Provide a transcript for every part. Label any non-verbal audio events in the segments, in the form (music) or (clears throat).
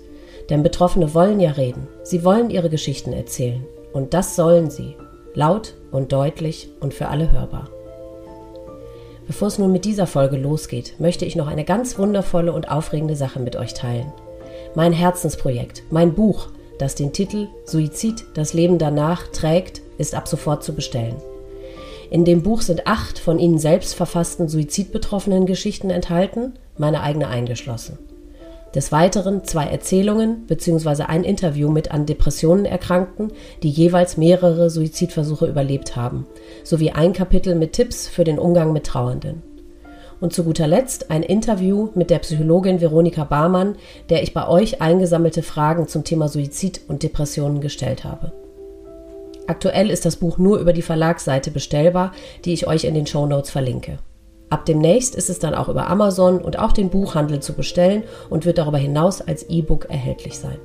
– denn Betroffene wollen ja reden. Sie wollen ihre Geschichten erzählen. Und das sollen sie. Laut und deutlich und für alle hörbar. Bevor es nun mit dieser Folge losgeht, möchte ich noch eine ganz wundervolle und aufregende Sache mit euch teilen. Mein Herzensprojekt, mein Buch, das den Titel Suizid, das Leben danach trägt, ist ab sofort zu bestellen. In dem Buch sind acht von Ihnen selbst verfassten suizidbetroffenen Geschichten enthalten, meine eigene eingeschlossen. Des Weiteren zwei Erzählungen bzw. ein Interview mit an Depressionen Erkrankten, die jeweils mehrere Suizidversuche überlebt haben, sowie ein Kapitel mit Tipps für den Umgang mit Trauernden. Und zu guter Letzt ein Interview mit der Psychologin Veronika Barmann, der ich bei euch eingesammelte Fragen zum Thema Suizid und Depressionen gestellt habe. Aktuell ist das Buch nur über die Verlagsseite bestellbar, die ich euch in den Show Notes verlinke. Ab demnächst ist es dann auch über Amazon und auch den Buchhandel zu bestellen und wird darüber hinaus als E-Book erhältlich sein.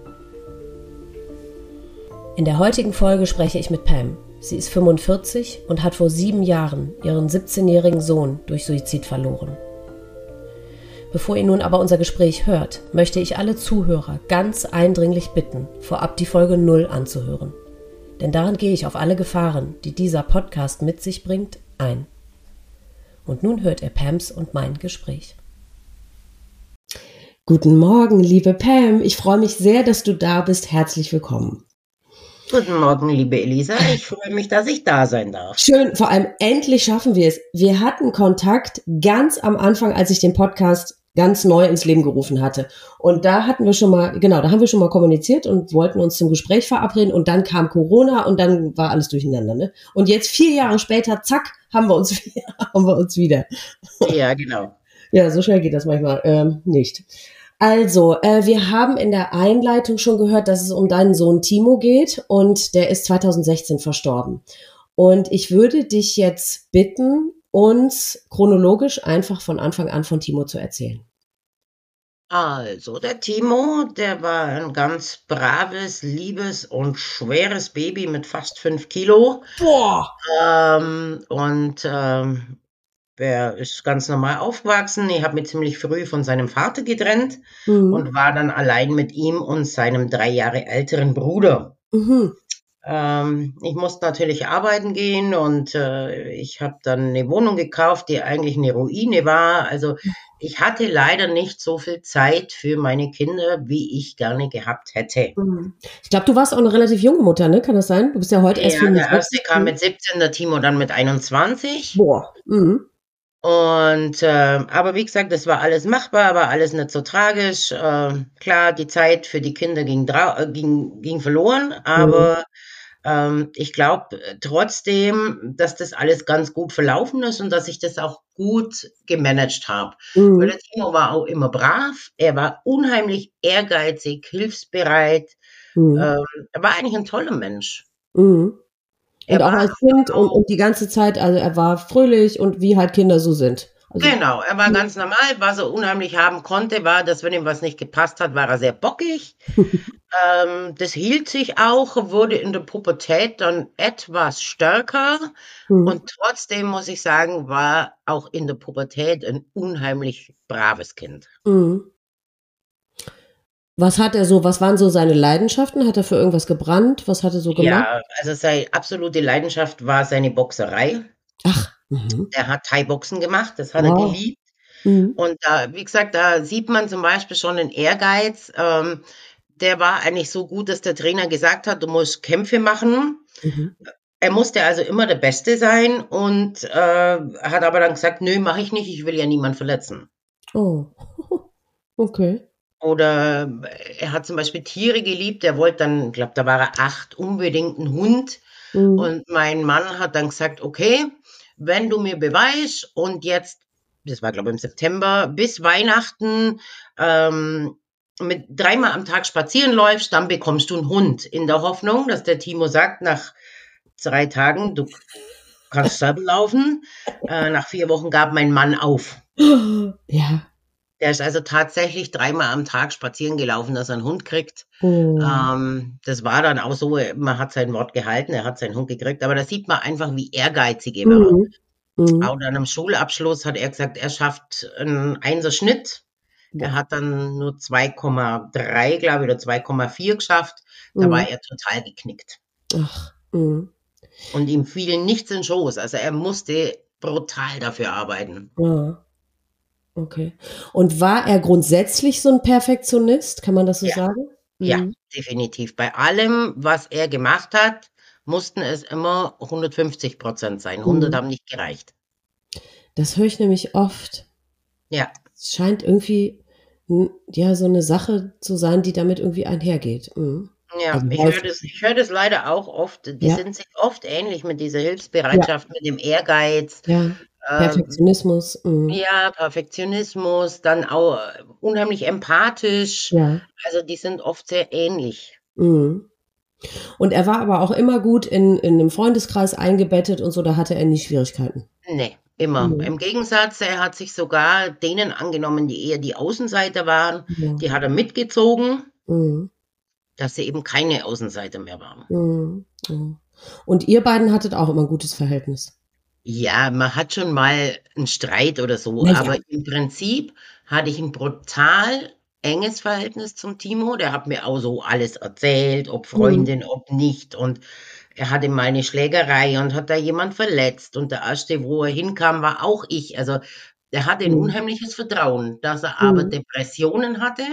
In der heutigen Folge spreche ich mit Pam. Sie ist 45 und hat vor sieben Jahren ihren 17-jährigen Sohn durch Suizid verloren. Bevor ihr nun aber unser Gespräch hört, möchte ich alle Zuhörer ganz eindringlich bitten, vorab die Folge 0 anzuhören. Denn darin gehe ich auf alle Gefahren, die dieser Podcast mit sich bringt, ein. Und nun hört er Pams und mein Gespräch. Guten Morgen, liebe Pam. Ich freue mich sehr, dass du da bist. Herzlich willkommen. Guten Morgen, liebe Elisa. Ich freue mich, dass ich da sein darf. Schön, vor allem endlich schaffen wir es. Wir hatten Kontakt ganz am Anfang, als ich den Podcast ganz neu ins Leben gerufen hatte. Und da hatten wir schon mal, genau, da haben wir schon mal kommuniziert und wollten uns zum Gespräch verabreden und dann kam Corona und dann war alles durcheinander. Ne? Und jetzt vier Jahre später, zack, haben wir uns, (laughs) haben wir uns wieder. Ja, genau. Ja, so schnell geht das manchmal ähm, nicht. Also, äh, wir haben in der Einleitung schon gehört, dass es um deinen Sohn Timo geht und der ist 2016 verstorben. Und ich würde dich jetzt bitten, uns chronologisch einfach von Anfang an von Timo zu erzählen. Also, der Timo, der war ein ganz braves, liebes und schweres Baby mit fast fünf Kilo. Boah! Ähm, und ähm, er ist ganz normal aufgewachsen. Ich habe mich ziemlich früh von seinem Vater getrennt mhm. und war dann allein mit ihm und seinem drei Jahre älteren Bruder. Mhm. Ähm, ich musste natürlich arbeiten gehen und äh, ich habe dann eine Wohnung gekauft, die eigentlich eine Ruine war. Also ich hatte leider nicht so viel Zeit für meine Kinder, wie ich gerne gehabt hätte. Mhm. Ich glaube, du warst auch eine relativ junge Mutter, ne? Kann das sein? Du bist ja heute erst Ja, der erste kam mit 17, der Timo dann mit 21. Boah. Mhm. Und äh, aber wie gesagt, das war alles machbar, war alles nicht so tragisch. Äh, klar, die Zeit für die Kinder ging, äh, ging, ging verloren, aber mhm. Ähm, ich glaube äh, trotzdem, dass das alles ganz gut verlaufen ist und dass ich das auch gut gemanagt habe. Mhm. Weil der Timo war auch immer brav, er war unheimlich ehrgeizig, hilfsbereit, mhm. ähm, er war eigentlich ein toller Mensch. Mhm. Und auch als Kind und, und, die ganze Zeit, also er war fröhlich und wie halt Kinder so sind. Also, genau, er war ganz normal. Was er unheimlich haben konnte, war, dass wenn ihm was nicht gepasst hat, war er sehr bockig. (laughs) ähm, das hielt sich auch, wurde in der Pubertät dann etwas stärker. Mhm. Und trotzdem muss ich sagen, war auch in der Pubertät ein unheimlich braves Kind. Mhm. Was hat er so, was waren so seine Leidenschaften? Hat er für irgendwas gebrannt? Was hat er so gemacht? Ja, also seine absolute Leidenschaft war seine Boxerei. Ach. Mhm. Er hat Thai-Boxen gemacht, das hat wow. er geliebt. Mhm. Und da, wie gesagt, da sieht man zum Beispiel schon den Ehrgeiz. Ähm, der war eigentlich so gut, dass der Trainer gesagt hat, du musst Kämpfe machen. Mhm. Er musste also immer der Beste sein und äh, hat aber dann gesagt, nö, mache ich nicht, ich will ja niemand verletzen. Oh, (laughs) okay. Oder er hat zum Beispiel Tiere geliebt, er wollte dann, ich glaube, da war er acht, unbedingt einen Hund. Mhm. Und mein Mann hat dann gesagt, okay, wenn du mir beweist und jetzt, das war glaube ich im September, bis Weihnachten ähm, mit dreimal am Tag spazieren läufst, dann bekommst du einen Hund. In der Hoffnung, dass der Timo sagt, nach drei Tagen, du kannst selber laufen. Äh, nach vier Wochen gab mein Mann auf. Ja. Der ist also tatsächlich dreimal am Tag spazieren gelaufen, dass er einen Hund kriegt. Oh. Ähm, das war dann auch so, man hat sein Wort gehalten, er hat seinen Hund gekriegt, aber da sieht man einfach, wie ehrgeizig er war. Mhm. Mhm. Auch dann am Schulabschluss hat er gesagt, er schafft einen Einser-Schnitt. Er hat dann nur 2,3, glaube ich, oder 2,4 geschafft. Da mhm. war er total geknickt. Ach. Mhm. Und ihm fiel nichts in Schoß. Also er musste brutal dafür arbeiten. Ja. Okay. Und war er grundsätzlich so ein Perfektionist? Kann man das so ja. sagen? Ja, mhm. definitiv. Bei allem, was er gemacht hat, mussten es immer 150 Prozent sein. 100 mhm. haben nicht gereicht. Das höre ich nämlich oft. Ja. Es scheint irgendwie ja so eine Sache zu sein, die damit irgendwie einhergeht. Mhm. Ja, also ich höre das, hör das leider auch oft. Die ja. sind sich oft ähnlich mit dieser Hilfsbereitschaft, ja. mit dem Ehrgeiz. Ja. Ähm, Perfektionismus. Ähm, ja, Perfektionismus, dann auch unheimlich empathisch. Ja. Also die sind oft sehr ähnlich. Mhm. Und er war aber auch immer gut in, in einem Freundeskreis eingebettet und so, da hatte er nie Schwierigkeiten. Nee, immer. Mhm. Im Gegensatz, er hat sich sogar denen angenommen, die eher die Außenseiter waren, ja. die hat er mitgezogen. Mhm dass sie eben keine Außenseiter mehr waren. Mhm. mhm. Und ihr beiden hattet auch immer ein gutes Verhältnis. Ja, man hat schon mal einen Streit oder so, ja, aber im Prinzip hatte ich ein brutal enges Verhältnis zum Timo. Der hat mir auch so alles erzählt, ob Freundin, mhm. ob nicht. Und er hatte mal eine Schlägerei und hat da jemand verletzt. Und der erste, wo er hinkam, war auch ich. Also er hatte ein mhm. unheimliches Vertrauen, dass er aber mhm. Depressionen hatte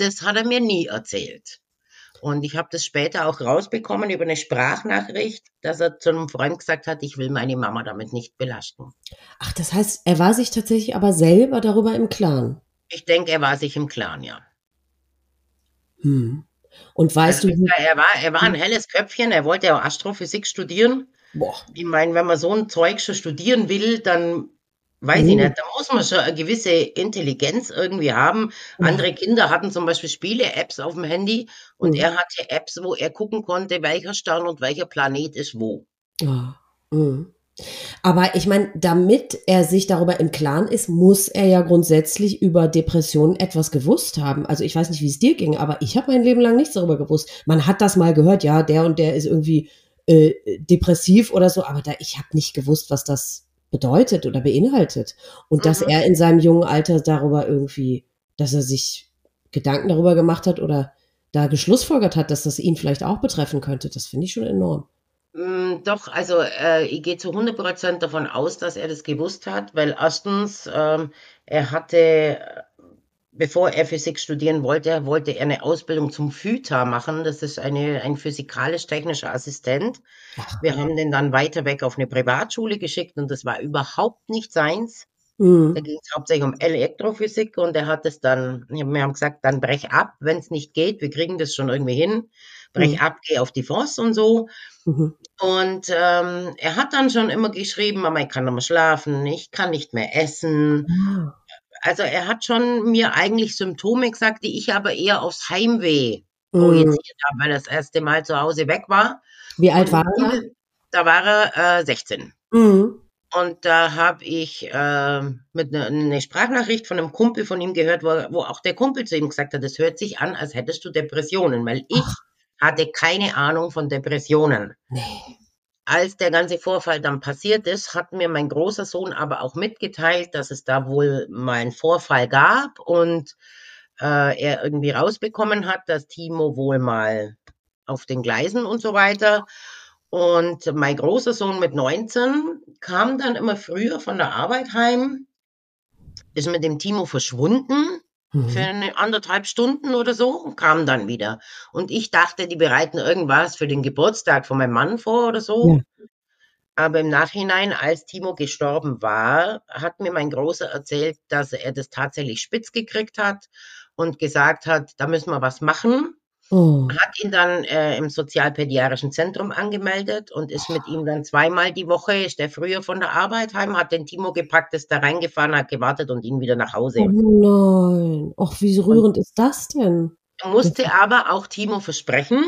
das hat er mir nie erzählt. Und ich habe das später auch rausbekommen über eine Sprachnachricht, dass er zu einem Freund gesagt hat, ich will meine Mama damit nicht belasten. Ach, das heißt, er war sich tatsächlich aber selber darüber im Klaren. Ich denke, er war sich im Klaren, ja. Hm. Und weißt also, du. Er war, er war ein helles Köpfchen, er wollte auch Astrophysik studieren. Boah. Ich meine, wenn man so ein Zeug schon studieren will, dann Weiß ich mhm. nicht, da muss man schon eine gewisse Intelligenz irgendwie haben. Andere Kinder hatten zum Beispiel Spiele-Apps auf dem Handy und mhm. er hatte Apps, wo er gucken konnte, welcher Stern und welcher Planet ist wo. Ja. Mhm. Aber ich meine, damit er sich darüber im Klaren ist, muss er ja grundsätzlich über Depressionen etwas gewusst haben. Also ich weiß nicht, wie es dir ging, aber ich habe mein Leben lang nichts darüber gewusst. Man hat das mal gehört, ja, der und der ist irgendwie äh, depressiv oder so, aber da, ich habe nicht gewusst, was das bedeutet oder beinhaltet. Und mhm. dass er in seinem jungen Alter darüber irgendwie, dass er sich Gedanken darüber gemacht hat oder da geschlussfolgert hat, dass das ihn vielleicht auch betreffen könnte, das finde ich schon enorm. Mm, doch, also äh, ich gehe zu 100% davon aus, dass er das gewusst hat, weil erstens, ähm, er hatte bevor er Physik studieren wollte, wollte er eine Ausbildung zum FÜTA machen. Das ist eine, ein physikalisch-technischer Assistent. Wir haben den dann weiter weg auf eine Privatschule geschickt und das war überhaupt nicht seins. Mhm. Da ging es hauptsächlich um Elektrophysik und er hat es dann, wir haben gesagt, dann brech ab, wenn es nicht geht, wir kriegen das schon irgendwie hin. Brech mhm. ab, geh auf die Forst und so. Mhm. Und ähm, er hat dann schon immer geschrieben, Mama, ich kann noch mal schlafen, ich kann nicht mehr essen. Ah also er hat schon mir eigentlich Symptome gesagt, die ich aber eher aufs Heimweh mhm. projiziert habe, weil er das erste Mal zu Hause weg war. Wie alt war er? Da war er äh, 16. Mhm. Und da habe ich äh, mit ne, eine ne Sprachnachricht von einem Kumpel von ihm gehört, wo, wo auch der Kumpel zu ihm gesagt hat, es hört sich an, als hättest du Depressionen, weil ich Ach. hatte keine Ahnung von Depressionen. Nee. Als der ganze Vorfall dann passiert ist, hat mir mein großer Sohn aber auch mitgeteilt, dass es da wohl mal einen Vorfall gab und äh, er irgendwie rausbekommen hat, dass Timo wohl mal auf den Gleisen und so weiter. Und mein großer Sohn mit 19 kam dann immer früher von der Arbeit heim, ist mit dem Timo verschwunden Mhm. Für eine anderthalb Stunden oder so und kam dann wieder. Und ich dachte, die bereiten irgendwas für den Geburtstag von meinem Mann vor oder so. Ja. Aber im Nachhinein, als Timo gestorben war, hat mir mein Großer erzählt, dass er das tatsächlich spitz gekriegt hat und gesagt hat, da müssen wir was machen. Oh. Hat ihn dann äh, im sozialpädiatrischen Zentrum angemeldet und ist mit ihm dann zweimal die Woche, ist er früher von der Arbeit heim, hat den Timo gepackt, ist da reingefahren, hat gewartet und ihn wieder nach Hause. Oh nein, ach, wie rührend und ist das denn? Er musste aber auch Timo versprechen,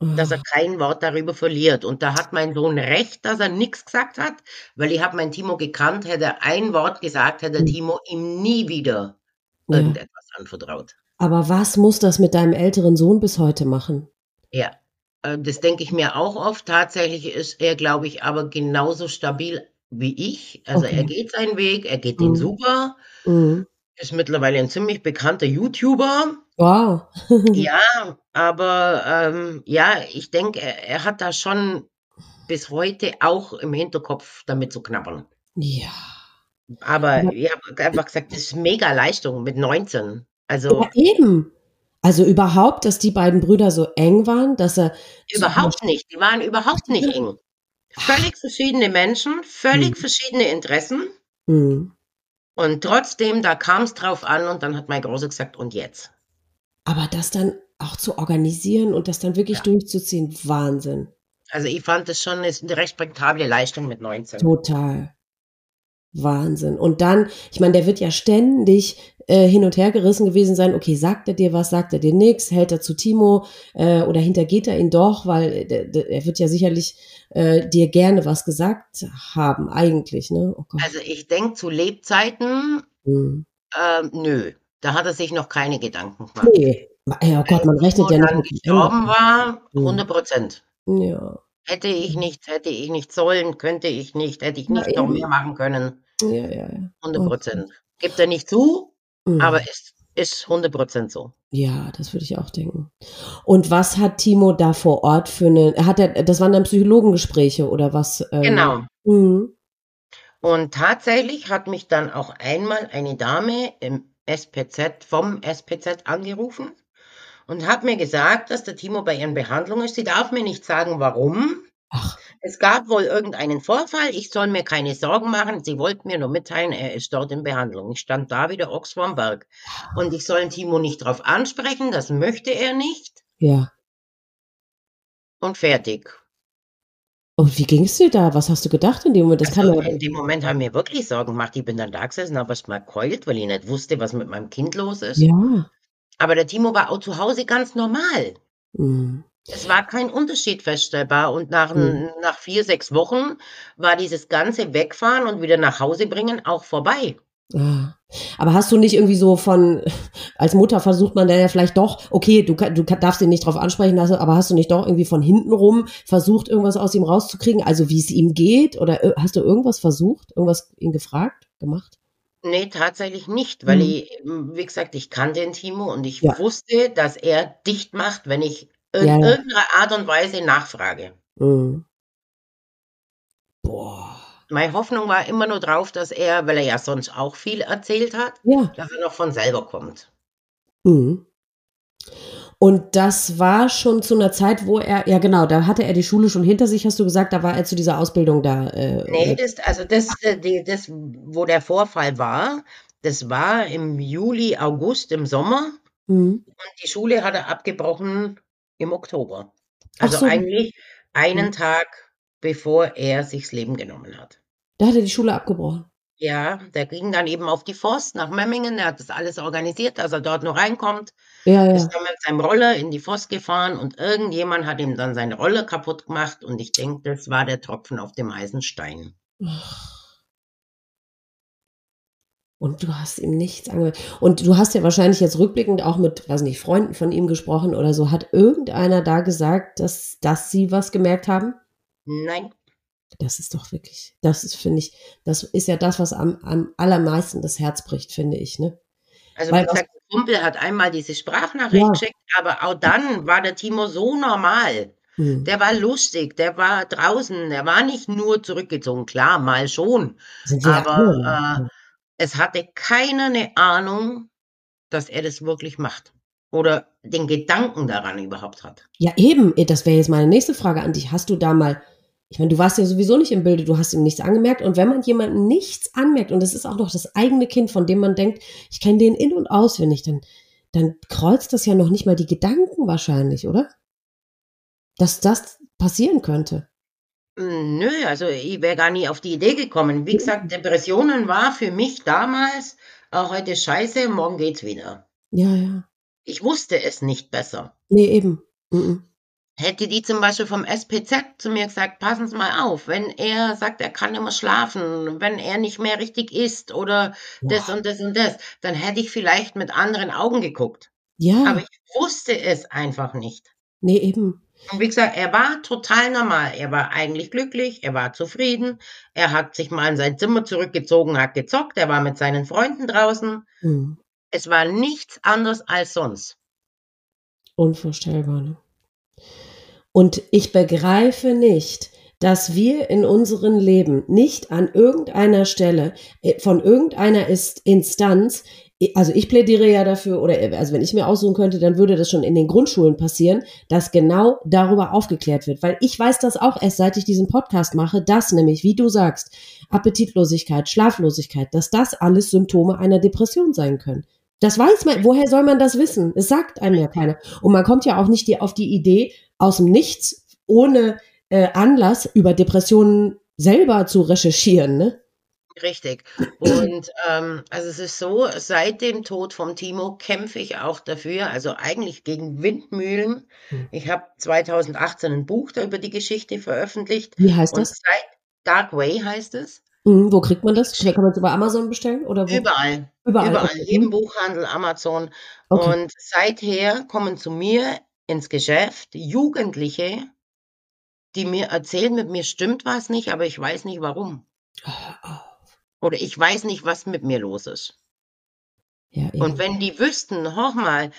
dass er kein Wort darüber verliert. Und da hat mein Sohn recht, dass er nichts gesagt hat, weil ich habe meinen Timo gekannt, hätte er ein Wort gesagt, hätte hm. Timo ihm nie wieder irgendetwas anvertraut. Aber was muss das mit deinem älteren Sohn bis heute machen? Ja, äh, das denke ich mir auch oft. Tatsächlich ist er, glaube ich, aber genauso stabil wie ich. Also okay. er geht seinen Weg, er geht mhm. den super. Mhm. Ist mittlerweile ein ziemlich bekannter YouTuber. Wow. (laughs) ja, aber ähm, ja, ich denke, er, er hat da schon bis heute auch im Hinterkopf damit zu knabbern. Ja. Aber ich habe einfach gesagt, das ist mega Leistung mit 19. Also ja, eben. Also überhaupt, dass die beiden Brüder so eng waren, dass er. Überhaupt so nicht. Die waren überhaupt nicht eng. Völlig verschiedene Menschen, völlig mhm. verschiedene Interessen. Mhm. Und trotzdem, da kam es drauf an und dann hat mein Großer gesagt, und jetzt? Aber das dann auch zu organisieren und das dann wirklich ja. durchzuziehen, Wahnsinn. Also ich fand das schon eine respektable Leistung mit 19. Total. Wahnsinn. Und dann, ich meine, der wird ja ständig äh, hin und her gerissen gewesen sein. Okay, sagt er dir was, sagt er dir nichts, hält er zu Timo äh, oder hintergeht er ihn doch, weil äh, er wird ja sicherlich äh, dir gerne was gesagt haben, eigentlich. Ne? Oh also ich denke zu Lebzeiten, hm. äh, nö, da hat er sich noch keine Gedanken gemacht. Nee. Ja Gott, man rechnet ja nicht. gestorben war, 100 hm. Prozent. Ja. Hätte ich nicht, hätte ich nicht sollen, könnte ich nicht, hätte ich nicht noch mehr machen können. Ja, ja, ja. 100 Prozent. Gibt er nicht zu, mhm. aber ist, ist 100 Prozent so. Ja, das würde ich auch denken. Und was hat Timo da vor Ort für eine, hat er, das waren dann Psychologengespräche oder was? Ähm, genau. Mhm. Und tatsächlich hat mich dann auch einmal eine Dame im SPZ, vom SPZ angerufen und hat mir gesagt, dass der Timo bei ihren Behandlungen ist. Sie darf mir nicht sagen, warum. Ach. Es gab wohl irgendeinen Vorfall. Ich soll mir keine Sorgen machen. Sie wollten mir nur mitteilen, er ist dort in Behandlung. Ich stand da wie der Ochs vorm Berg. Und ich soll Timo nicht darauf ansprechen. Das möchte er nicht. Ja. Und fertig. Und wie ging es dir da? Was hast du gedacht in dem Moment? Das also, kann in dem Moment haben mir wirklich Sorgen gemacht. Ich bin dann da gesessen, habe erst mal keult, weil ich nicht wusste, was mit meinem Kind los ist. Ja. Aber der Timo war auch zu Hause ganz normal. Mhm. Es war kein Unterschied feststellbar. Und nach, mhm. nach vier, sechs Wochen war dieses ganze Wegfahren und wieder nach Hause bringen auch vorbei. Ah. Aber hast du nicht irgendwie so von, als Mutter versucht man da ja vielleicht doch, okay, du, du darfst ihn nicht drauf ansprechen lassen, aber hast du nicht doch irgendwie von hinten rum versucht, irgendwas aus ihm rauszukriegen? Also wie es ihm geht? Oder äh, hast du irgendwas versucht? Irgendwas ihn gefragt, gemacht? Nee, tatsächlich nicht, weil mhm. ich, wie gesagt, ich kannte den Timo und ich ja. wusste, dass er dicht macht, wenn ich in ja, ja. irgendeiner Art und Weise nachfrage. Mhm. Boah. Meine Hoffnung war immer nur drauf, dass er, weil er ja sonst auch viel erzählt hat, ja. dass er noch von selber kommt. Mhm. Und das war schon zu einer Zeit, wo er, ja genau, da hatte er die Schule schon hinter sich, hast du gesagt, da war er zu dieser Ausbildung da. Äh, nee, das, also das, äh, die, das, wo der Vorfall war, das war im Juli, August, im Sommer. Mhm. Und die Schule hat er abgebrochen im Oktober. Also so. eigentlich einen mhm. Tag, bevor er sich das Leben genommen hat. Da hat er die Schule abgebrochen. Ja, der ging dann eben auf die Forst nach Memmingen. Der hat das alles organisiert, dass er dort nur reinkommt. Ja, ja. Ist dann mit seinem Roller in die Forst gefahren und irgendjemand hat ihm dann seine Rolle kaputt gemacht. Und ich denke, das war der Tropfen auf dem Eisenstein. Und du hast ihm nichts angehört. Und du hast ja wahrscheinlich jetzt rückblickend auch mit, weiß nicht, Freunden von ihm gesprochen oder so. Hat irgendeiner da gesagt, dass, dass sie was gemerkt haben? Nein. Das ist doch wirklich, das ist, finde ich, das ist ja das, was am, am allermeisten das Herz bricht, finde ich, ne? Also, Weil gesagt, Kumpel hat einmal diese Sprachnachricht ja. geschickt, aber auch dann war der Timo so normal. Hm. Der war lustig, der war draußen, der war nicht nur zurückgezogen, klar, mal schon. Aber äh, es hatte keiner eine Ahnung, dass er das wirklich macht. Oder den Gedanken daran überhaupt hat. Ja, eben, das wäre jetzt meine nächste Frage an dich. Hast du da mal ich meine, du warst ja sowieso nicht im Bilde, du hast ihm nichts angemerkt. Und wenn man jemandem nichts anmerkt, und das ist auch noch das eigene Kind, von dem man denkt, ich kenne den in- und auswendig, dann, dann kreuzt das ja noch nicht mal die Gedanken wahrscheinlich, oder? Dass das passieren könnte. Hm, nö, also ich wäre gar nie auf die Idee gekommen. Wie gesagt, Depressionen war für mich damals, äh, heute scheiße, morgen geht's wieder. Ja, ja. Ich wusste es nicht besser. Nee, eben. Mhm. Hätte die zum Beispiel vom SPZ zu mir gesagt, passen Sie mal auf, wenn er sagt, er kann immer schlafen, wenn er nicht mehr richtig isst oder das und das und das, dann hätte ich vielleicht mit anderen Augen geguckt. Ja. Aber ich wusste es einfach nicht. Nee, eben. Und wie gesagt, er war total normal. Er war eigentlich glücklich, er war zufrieden. Er hat sich mal in sein Zimmer zurückgezogen, hat gezockt, er war mit seinen Freunden draußen. Mhm. Es war nichts anderes als sonst. Unvorstellbar, ne? Und ich begreife nicht, dass wir in unserem Leben nicht an irgendeiner Stelle äh, von irgendeiner Instanz also ich plädiere ja dafür, oder also wenn ich mir aussuchen könnte, dann würde das schon in den Grundschulen passieren, dass genau darüber aufgeklärt wird. Weil ich weiß das auch erst, seit ich diesen Podcast mache, dass nämlich, wie du sagst, Appetitlosigkeit, Schlaflosigkeit, dass das alles Symptome einer Depression sein können. Das weiß man, woher soll man das wissen? Es sagt einem ja keiner. Und man kommt ja auch nicht auf die Idee, aus dem Nichts, ohne äh, Anlass über Depressionen selber zu recherchieren, ne? Richtig. Und ähm, also es ist so, seit dem Tod von Timo kämpfe ich auch dafür, also eigentlich gegen Windmühlen. Hm. Ich habe 2018 ein Buch da über die Geschichte veröffentlicht. Wie heißt das? Seit Dark Way heißt es. Mhm, wo kriegt man das? Kann man es über Amazon bestellen? Oder wo? Überall. Überall. Überall. Okay. Jedem Buchhandel, Amazon. Okay. Und seither kommen zu mir ins Geschäft Jugendliche, die mir erzählen, mit mir stimmt was nicht, aber ich weiß nicht warum. Oh. Oder ich weiß nicht, was mit mir los ist. Ja. Und wenn die wüssten, hoch mal,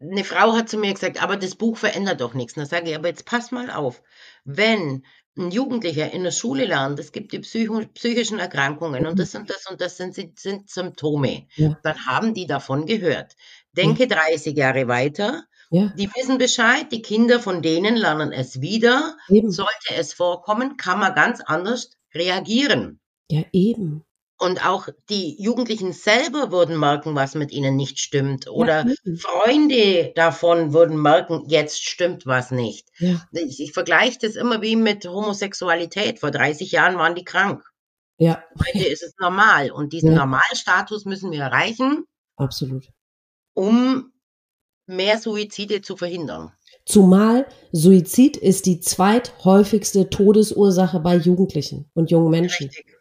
eine Frau hat zu mir gesagt, aber das Buch verändert doch nichts. Dann sage ich, aber jetzt pass mal auf. Wenn ein Jugendlicher in der Schule lernt, es gibt die psychischen Erkrankungen und das und das und das sind, sind Symptome, Ja. dann haben die davon gehört. Denke 30 Jahre weiter, Ja, die wissen Bescheid, die Kinder von denen lernen es wieder. eben. Sollte es vorkommen, kann man ganz anders reagieren. Ja, eben. Und auch die Jugendlichen selber würden merken, was mit ihnen nicht stimmt. Oder ja. Freunde davon würden merken, jetzt stimmt was nicht. ja, Ich, ich vergleiche das immer wie mit Homosexualität. Vor 30 Jahren waren die krank. ja, Heute ist es normal. Und diesen Ja. Normalstatus müssen wir erreichen, absolut. um mehr Suizide zu verhindern. Zumal Suizid ist die zweithäufigste Todesursache bei Jugendlichen und jungen Menschen. Richtig.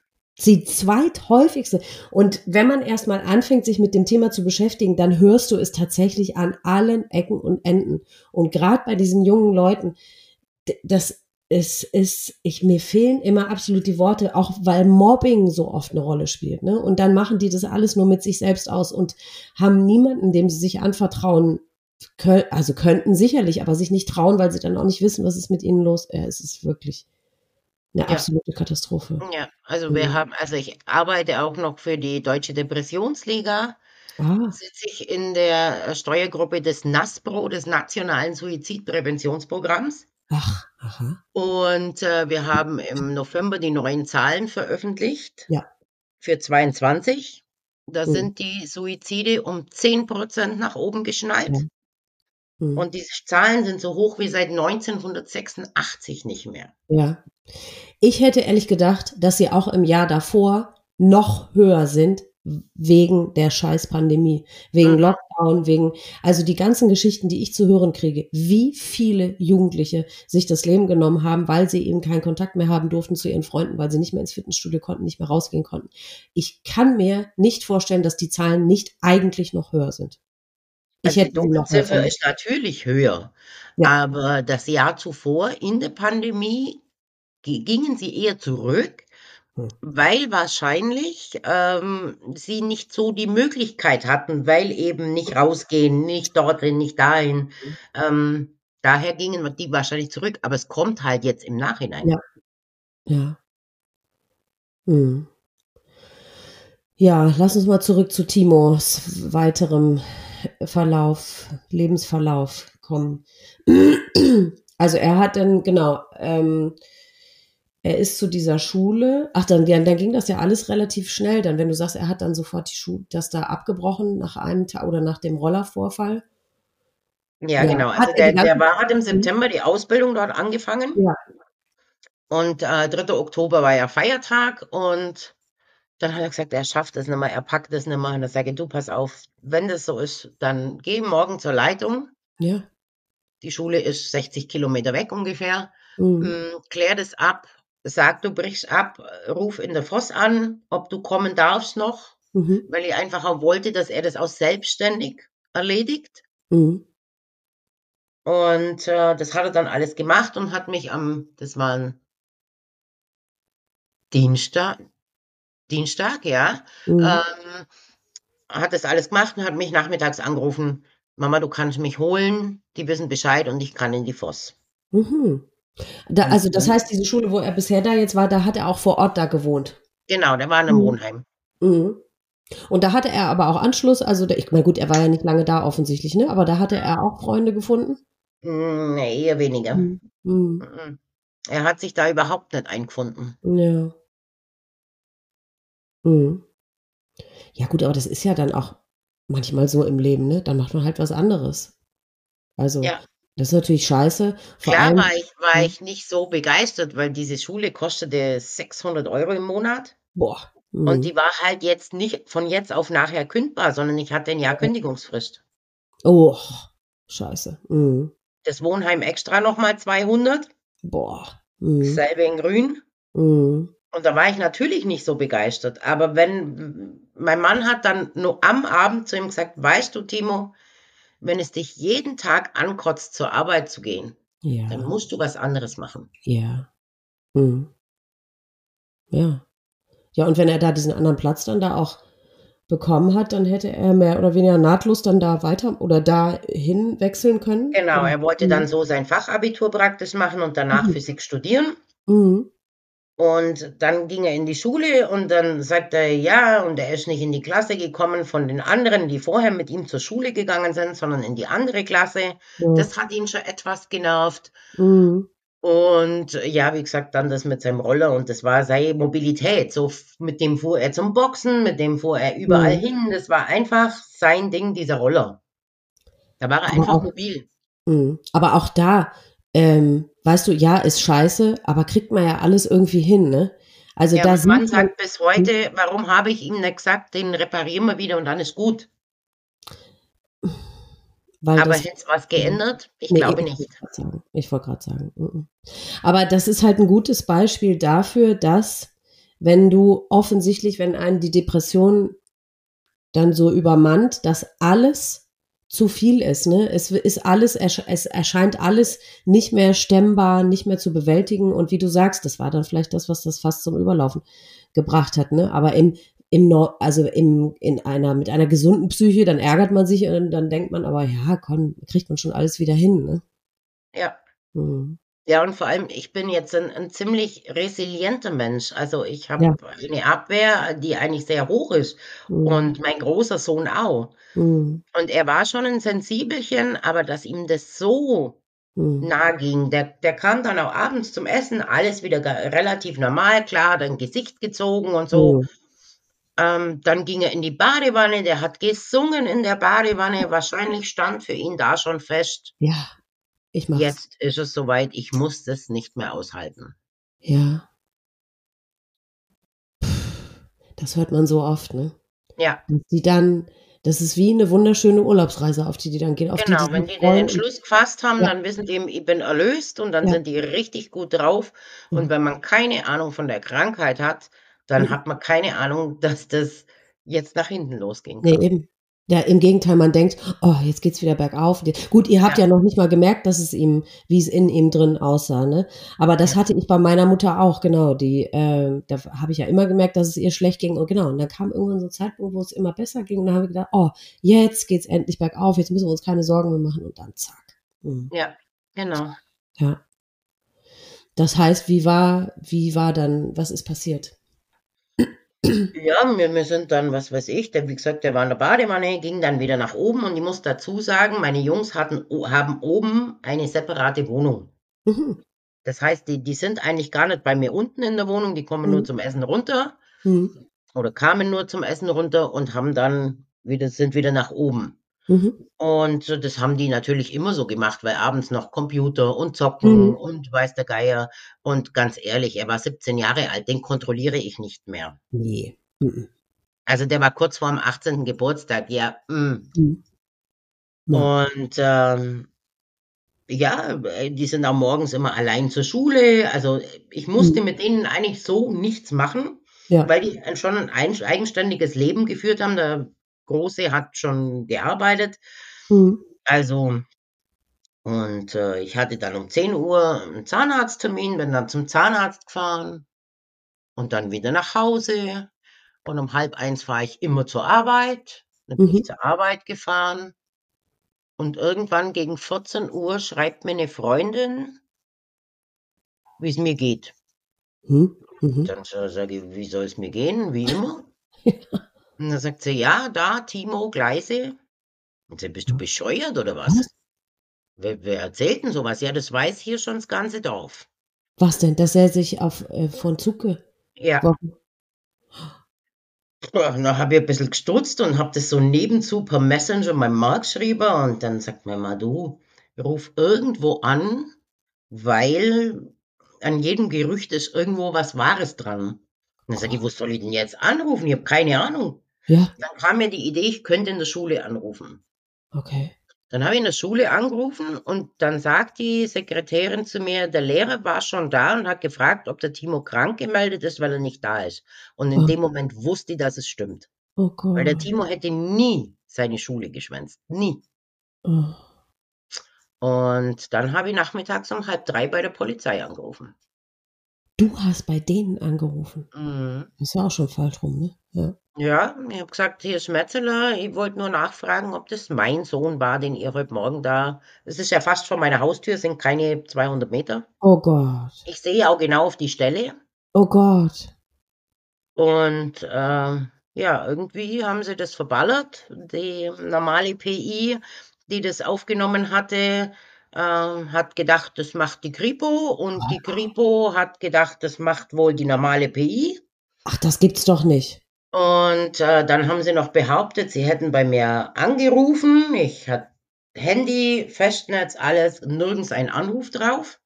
Die zweithäufigste. Und wenn man erstmal anfängt, sich mit dem Thema zu beschäftigen, dann hörst du es tatsächlich an allen Ecken und Enden. Und gerade bei diesen jungen Leuten, das ist, ist, ich, mir fehlen immer absolut die Worte, auch weil Mobbing so oft eine Rolle spielt. Ne? Und dann machen die das alles nur mit sich selbst aus und haben niemanden, dem sie sich anvertrauen können, also könnten sicherlich, aber sich nicht trauen, weil sie dann auch nicht wissen, was ist mit ihnen los. Ja, es ist wirklich eine Ja. absolute Katastrophe. Ja, also wir Mhm. haben, also ich arbeite auch noch für die Deutsche Depressionsliga. Ah, sitze ich in der äh, Steuergruppe des NASPRO, des Nationalen Suizidpräventionsprogramms. ach, aha. Und äh, wir haben im November die neuen Zahlen veröffentlicht Ja. für 22. Da Mhm. sind die Suizide um 10 Prozent nach oben geschnallt. Ja. Hm. Und diese Zahlen sind so hoch wie seit 1986 nicht mehr. Ja. Ich hätte ehrlich gedacht, dass sie auch im Jahr davor noch höher sind wegen der Scheiß-Pandemie, wegen Mhm. Lockdown, wegen, also die ganzen Geschichten, die ich zu hören kriege, wie viele Jugendliche sich das Leben genommen haben, weil sie eben keinen Kontakt mehr haben durften zu ihren Freunden, weil sie nicht mehr ins Fitnessstudio konnten, nicht mehr rausgehen konnten. Ich kann mir nicht vorstellen, dass die Zahlen nicht eigentlich noch höher sind. Ich Also die hätte mehr Dunkelziffer ist natürlich höher. Ja. Aber das Jahr zuvor in der Pandemie gingen sie eher zurück, Hm. weil wahrscheinlich ähm, sie nicht so die Möglichkeit hatten, weil eben nicht rausgehen, nicht dorthin, nicht dahin. Ähm, daher gingen die wahrscheinlich zurück. Aber es kommt halt jetzt im Nachhinein. Ja. Ja. Hm. Ja, lass uns mal zurück zu Timos weiterem Verlauf, Lebensverlauf kommen. Also er hat dann, genau, ähm, er ist zu dieser Schule. Ach, dann, dann ging das ja alles relativ schnell. Dann, wenn du sagst, er hat dann sofort die Schule, das da abgebrochen nach einem Tag oder nach dem Rollervorfall. Ja, ja. genau. Also der, der war, hat im September die Ausbildung dort angefangen. Ja. Und äh, 3. Oktober war ja Feiertag und dann hat er gesagt, er schafft das nicht mehr, er packt das nicht mehr. Und dann sage ich, du, pass auf, wenn das so ist, dann geh morgen zur Leitung. Ja. Die Schule ist 60 Kilometer weg ungefähr. Mhm. Mm, klär das ab, sag, du brichst ab, ruf in der Voss an, ob du kommen darfst noch, mhm. weil ich einfach auch wollte, dass er das auch selbstständig erledigt. Mhm. Und äh, das hat er dann alles gemacht und hat mich am, das war ein Dienstag, Dienstag, ja, mhm. ähm, hat das alles gemacht und hat mich nachmittags angerufen, Mama, du kannst mich holen, die wissen Bescheid und ich kann in die Voss. Mhm. Da, also das heißt, diese Schule, wo er bisher da jetzt war, da hat er auch vor Ort da gewohnt. Genau, der war in einem mhm. Wohnheim. Mhm. Und da hatte er aber auch Anschluss, also ich meine, gut, er war ja nicht lange da offensichtlich, ne? Aber da hatte er auch Freunde gefunden? Hm, nee, eher weniger. Mhm. Mhm. Er hat sich da überhaupt nicht eingefunden. Ja. Mhm. Ja, gut, aber das ist ja dann auch manchmal so im Leben, ne? Dann macht man halt was anderes. Also, ja. Das ist natürlich scheiße. Vor Klar allem, war, ich, war ich nicht so begeistert, weil diese Schule kostete 600 Euro im Monat. Boah. Mhm. Und die war halt jetzt nicht von jetzt auf nachher kündbar, sondern ich hatte ein Jahr Kündigungsfrist. Oh, scheiße. Mhm. Das Wohnheim extra nochmal 200. Boah. Mhm. Selbe in Grün. Mhm. Und da war ich natürlich nicht so begeistert. Aber wenn mein Mann hat dann nur am Abend zu ihm gesagt, weißt du, Timo, wenn es dich jeden Tag ankotzt, zur Arbeit zu gehen, ja. dann musst du was anderes machen. Ja. Mhm. Ja. Ja, und wenn er da diesen anderen Platz dann da auch bekommen hat, dann hätte er mehr oder weniger nahtlos dann da weiter oder dahin wechseln können. Genau, er wollte mhm. dann so sein Fachabitur praktisch machen und danach mhm. Physik studieren. Mhm. Und dann ging er in die Schule und dann sagt er, ja, und er ist nicht in die Klasse gekommen von den anderen, die vorher mit ihm zur Schule gegangen sind, sondern in die andere Klasse. Ja. Das hat ihn schon etwas genervt. Mhm. Und ja, wie gesagt, dann das mit seinem Roller und das war seine Mobilität. So mit dem fuhr er zum Boxen, mit dem fuhr er überall mhm. hin. Das war einfach sein Ding, dieser Roller. Da war er einfach auch, mobil. Mh. Aber auch da, ähm, weißt du, ja, ist scheiße, aber kriegt man ja alles irgendwie hin, ne? Also ja, da Mann sagt bis heute, warum habe ich ihm nicht gesagt, den reparieren wir wieder und dann ist gut. Weil aber hätte es was geändert? Ich nee, glaube nicht. Ich wollte gerade sagen. Mm, mm. Aber das ist halt ein gutes Beispiel dafür, dass wenn du offensichtlich, wenn einen die Depression dann so übermannt, dass alles zu viel ist. Ne? Es ist alles, es erscheint alles nicht mehr stemmbar, nicht mehr zu bewältigen. Und wie du sagst, das war dann vielleicht das, was das fast zum Überlaufen gebracht hat. Ne? Aber im, im, also im, in einer, mit einer gesunden Psyche, dann ärgert man sich und dann denkt man, aber ja, komm, kriegt man schon alles wieder hin. Ne? Ja. Hm. Ja, und vor allem, ich bin jetzt ein, ein ziemlich resilienter Mensch. Also ich habe ja. eine Abwehr, die eigentlich sehr hoch ist. Mhm. Und mein großer Sohn auch. Mhm. Und er war schon ein Sensibelchen, aber dass ihm das so mhm. nah ging, der, der kam dann auch abends zum Essen, alles wieder relativ normal, klar, dann Gesicht gezogen und so. Mhm. Ähm, dann ging er in die Badewanne, der hat gesungen in der Badewanne. Wahrscheinlich stand für ihn da schon fest. Ja ich mach's. Jetzt ist es soweit, ich muss das nicht mehr aushalten. Ja. Das hört man so oft, ne? Ja. Und die dann, das ist wie eine wunderschöne Urlaubsreise, auf die die dann gehen. genau, die, wenn die den Entschluss gefasst haben, ja. dann wissen die, ich bin erlöst und dann ja. sind die richtig gut drauf. Und ja. wenn man keine Ahnung von der Krankheit hat, dann hat man keine Ahnung, dass das jetzt nach hinten losgehen kann. Nee, eben. Ja, im Gegenteil, man denkt, oh, jetzt geht's wieder bergauf. Gut, ihr habt ja. ja noch nicht mal gemerkt, dass es ihm, wie es in ihm drin aussah, ne? Aber das hatte ich bei meiner Mutter auch, genau. Die, äh, da habe ich ja immer gemerkt, dass es ihr schlecht ging. Und genau, und dann kam irgendwann so ein Zeitpunkt, wo es immer besser ging. Und dann habe ich gedacht, oh, jetzt geht's endlich bergauf, jetzt müssen wir uns keine Sorgen mehr machen. Und dann zack. Mhm. Ja, genau. Ja. Das heißt, wie war, wie war dann, was ist passiert? Ja, wir, wir sind dann, was weiß ich, der, wie gesagt, der war in der Badewanne, ging dann wieder nach oben und ich muss dazu sagen, meine Jungs hatten, haben oben eine separate Wohnung. Mhm. Das heißt, die, die sind eigentlich gar nicht bei mir unten in der Wohnung, die kommen nur Mhm. zum Essen runter Mhm. oder kamen nur zum Essen runter und haben dann wieder, sind wieder nach oben. Mhm. Und das haben die natürlich immer so gemacht, weil abends noch Computer und Zocken Mhm. und weiß der Geier. Und ganz ehrlich, er war 17 Jahre alt, den kontrolliere ich nicht mehr. Nee. Mhm. Also der war kurz vor dem 18. Geburtstag, ja. Mm. Mhm. Ja. Und ähm, ja, äh, die sind auch morgens immer allein zur Schule. Also ich musste Mhm. mit denen eigentlich so nichts machen, Ja. weil die schon ein eigenständiges Leben geführt haben. Der Große hat schon gearbeitet. Mhm. Also, und äh, ich hatte dann um 10 Uhr einen Zahnarzttermin, bin dann zum Zahnarzt gefahren und dann wieder nach Hause. Und um halb eins fahre ich immer zur Arbeit. Dann bin Mhm. ich zur Arbeit gefahren. Und irgendwann gegen 14 Uhr schreibt mir eine Freundin, wie es mir geht. Mhm. Mhm. Dann sa- sage ich, wie soll es mir gehen? Wie immer. (laughs) Und dann sagt sie, ja, da, Timo, Gleise. Und sie, bist du bescheuert oder was? Wer, wer erzählt denn sowas? Ja, das weiß hier schon das ganze Dorf. Was denn? Dass er sich auf äh, von Zug Ja, geworfen dann habe ich ein bisschen gestutzt und habe das so nebenzu per Messenger meinem Mark geschrieben. Und dann sagt mir mal, du, ruf irgendwo an, weil an jedem Gerücht ist irgendwo was Wahres dran. Und dann sage ich, wo soll ich denn jetzt anrufen? Ich habe keine Ahnung. Ja, Dann kam mir die Idee, ich könnte in der Schule anrufen. okay. Dann habe ich in der Schule angerufen und dann sagt die Sekretärin zu mir, der Lehrer war schon da und hat gefragt, ob der Timo krank gemeldet ist, weil er nicht da ist. Und in Oh. dem Moment wusste ich, dass es stimmt. Oh Weil der Gott. Timo hätte nie seine Schule geschwänzt. Nie. Oh. Und dann habe ich nachmittags um halb drei bei der Polizei angerufen. Du hast bei denen angerufen. Mhm. Ist ja auch schon falsch rum, ne? Ja. Ja, ich habe gesagt, hier ist Metzeler. Ich wollte nur nachfragen, ob das mein Sohn war, den ihr heute Morgen da. Es ist ja fast vor meiner Haustür, sind keine 200 Meter. Oh Gott. Ich sehe auch genau auf die Stelle. Oh Gott. Und ähm, ja, irgendwie haben sie das verballert. Die normale PI, die das aufgenommen hatte, ähm, hat gedacht, das macht die Kripo. Und die Kripo hat gedacht, das macht wohl die normale PI. Ach, das gibt's doch nicht. Und äh, dann haben sie noch behauptet, sie hätten bei mir angerufen. Ich hatte Handy, Festnetz, alles, nirgends ein Anruf drauf.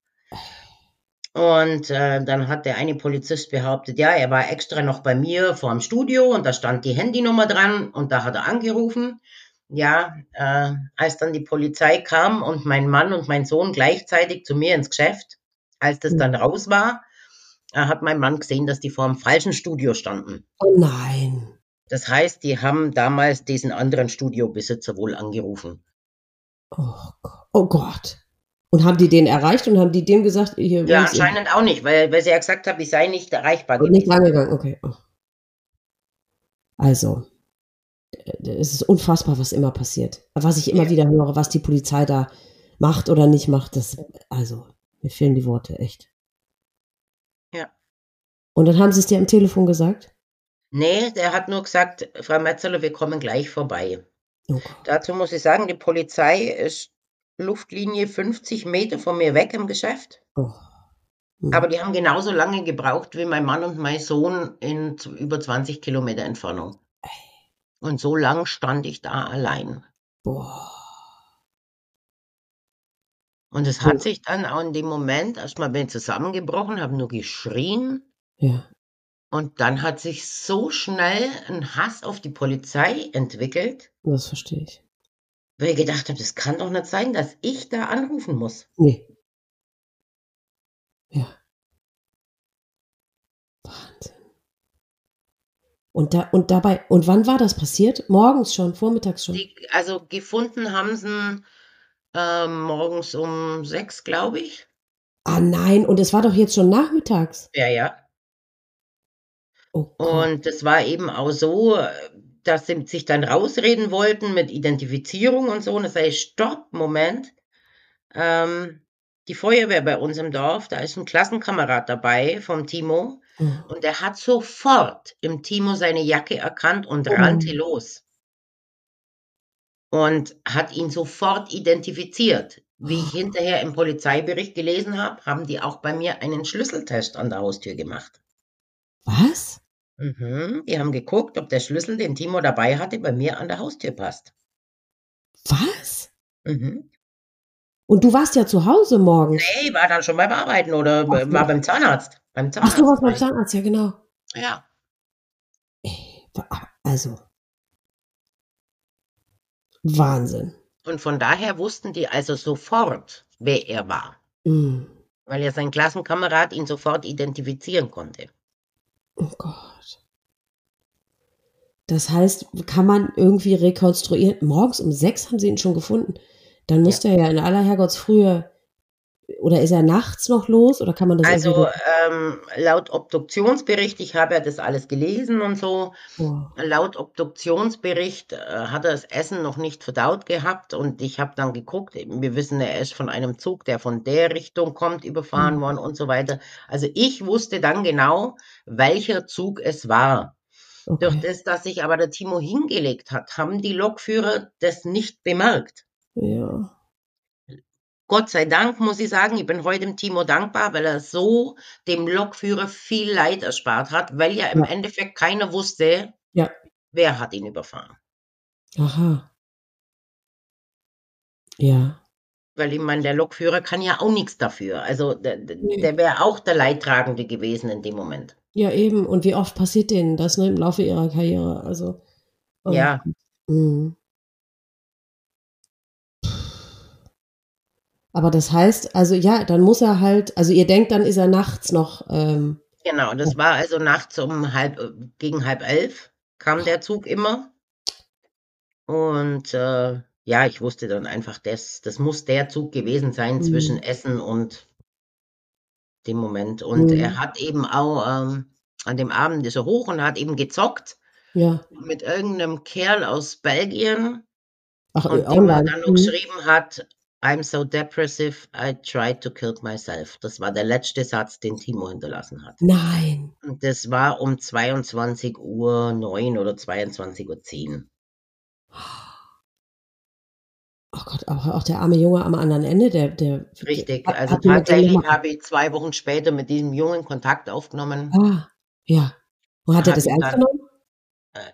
Und äh, dann hat der eine Polizist behauptet, ja, er war extra noch bei mir vor dem Studio und da stand die Handynummer dran und da hat er angerufen. Ja, äh, als dann die Polizei kam und mein Mann und mein Sohn gleichzeitig zu mir ins Geschäft, als das Hm. dann raus war, hat mein Mann gesehen, dass die vor dem falschen Studio standen. Oh nein. Das heißt, die haben damals diesen anderen Studiobesitzer wohl angerufen. Oh Gott. Oh Gott. Und haben die den erreicht und haben die dem gesagt, hier Ja, anscheinend auch nicht, weil, weil sie ja gesagt hat, ich sei nicht erreichbar Und nicht gewesen. rangegangen, okay. Oh. Also, äh, es ist unfassbar, was immer passiert. Was ich immer Ja. wieder höre, was die Polizei da macht oder nicht macht, das, also, mir fehlen die Worte, echt. Und dann haben sie es dir am Telefon gesagt? Nee, der hat nur gesagt, Frau Metzeler, wir kommen gleich vorbei. Oh Gott. Dazu muss ich sagen, die Polizei ist Luftlinie 50 Meter von mir weg im Geschäft. Oh. Hm. Aber die haben genauso lange gebraucht wie mein Mann und mein Sohn in über 20 Kilometer Entfernung. Und so lang stand ich da allein. Boah. Und es Oh. hat sich dann auch in dem Moment, erstmal bin ich zusammengebrochen, habe nur geschrien. Ja. Und dann hat sich so schnell ein Hass auf die Polizei entwickelt, Das verstehe ich. weil ich gedacht habe, das kann doch nicht sein, dass ich da anrufen muss. Nee. Ja. Wahnsinn. Und da, und dabei, und wann war das passiert? Morgens schon, vormittags schon? Die, also gefunden haben sie ähm, morgens um sechs, glaube ich. Ah nein, und es war doch jetzt schon nachmittags. Ja, ja. Oh. Und das war eben auch so, dass sie sich dann rausreden wollten mit Identifizierung und so. Und das heißt, stopp, Moment. Ähm, die Feuerwehr bei uns im Dorf, da ist ein Klassenkamerad dabei vom Timo. Oh. Und der hat sofort im Timo seine Jacke erkannt und Oh. rannte los. Und hat ihn sofort identifiziert. Wie ich hinterher im Polizeibericht gelesen habe, haben die auch bei mir einen Schlüsseltest an der Haustür gemacht. Was? Mhm. Die haben geguckt, ob der Schlüssel, den Timo dabei hatte, bei mir an der Haustür passt. Was? Mhm. Und du warst ja zu Hause morgens. Nee, war dann schon beim Arbeiten oder Ach war beim Zahnarzt. Beim Ach, Zahnarzt. du warst beim. Zahnarzt, ja genau. Ja. Also. Wahnsinn. Und von daher wussten die also sofort, wer er war, Mm. weil ja sein Klassenkamerad ihn sofort identifizieren konnte. Oh Gott. Das heißt, kann man irgendwie rekonstruieren? Morgens um sechs haben sie ihn schon gefunden. Dann muss er ja in aller Herrgottsfrühe. Oder ist er nachts noch los? Oder kann man das Also ähm, laut Obduktionsbericht, ich habe ja das alles gelesen und so, Oh. laut Obduktionsbericht äh, hat er das Essen noch nicht verdaut gehabt und ich habe dann geguckt, wir wissen, er ist von einem Zug, der von der Richtung kommt, überfahren Mhm. worden und so weiter. Also ich wusste dann genau, welcher Zug es war. Durch Okay. das, dass sich aber der Timo hingelegt hat, haben die Lokführer das nicht bemerkt. Ja. Gott sei Dank muss ich sagen, ich bin heute dem Timo dankbar, weil er so dem Lokführer viel Leid erspart hat, weil ja im Ja. Endeffekt keiner wusste, Ja. wer hat ihn überfahren. Aha. Ja. Weil ich meine, der Lokführer kann ja auch nichts dafür. Also der, Nee. der wäre auch der Leidtragende gewesen in dem Moment. Ja, eben. Und wie oft passiert denen das ne, im Laufe ihrer Karriere? Also. oh Ja. Gott. Aber das heißt, also ja, dann muss er halt, also ihr denkt, dann ist er nachts noch, ähm, Genau, das war also nachts um halb, gegen halb elf kam der Zug immer. Und äh, ja, ich wusste dann einfach, das, das muss der Zug gewesen sein Mhm. zwischen Essen und dem Moment. Und Mhm. er hat eben auch ähm, an dem Abend ist er hoch und hat eben gezockt ja, mit irgendeinem Kerl aus Belgien. ach, Und äh, dem er online. dann noch Mhm. geschrieben hat, I'm so depressive, I tried to kill myself. Das war der letzte Satz, den Timo hinterlassen hat. Nein. Und das war um 22 Uhr 9 oder 22 Uhr 10. Oh Gott, aber auch der arme Junge am anderen Ende, der, der. Richtig. Hat- Also hat tatsächlich habe ich zwei Wochen später mit diesem Jungen Kontakt aufgenommen. Ah, ja. Und hat er das ernst genommen?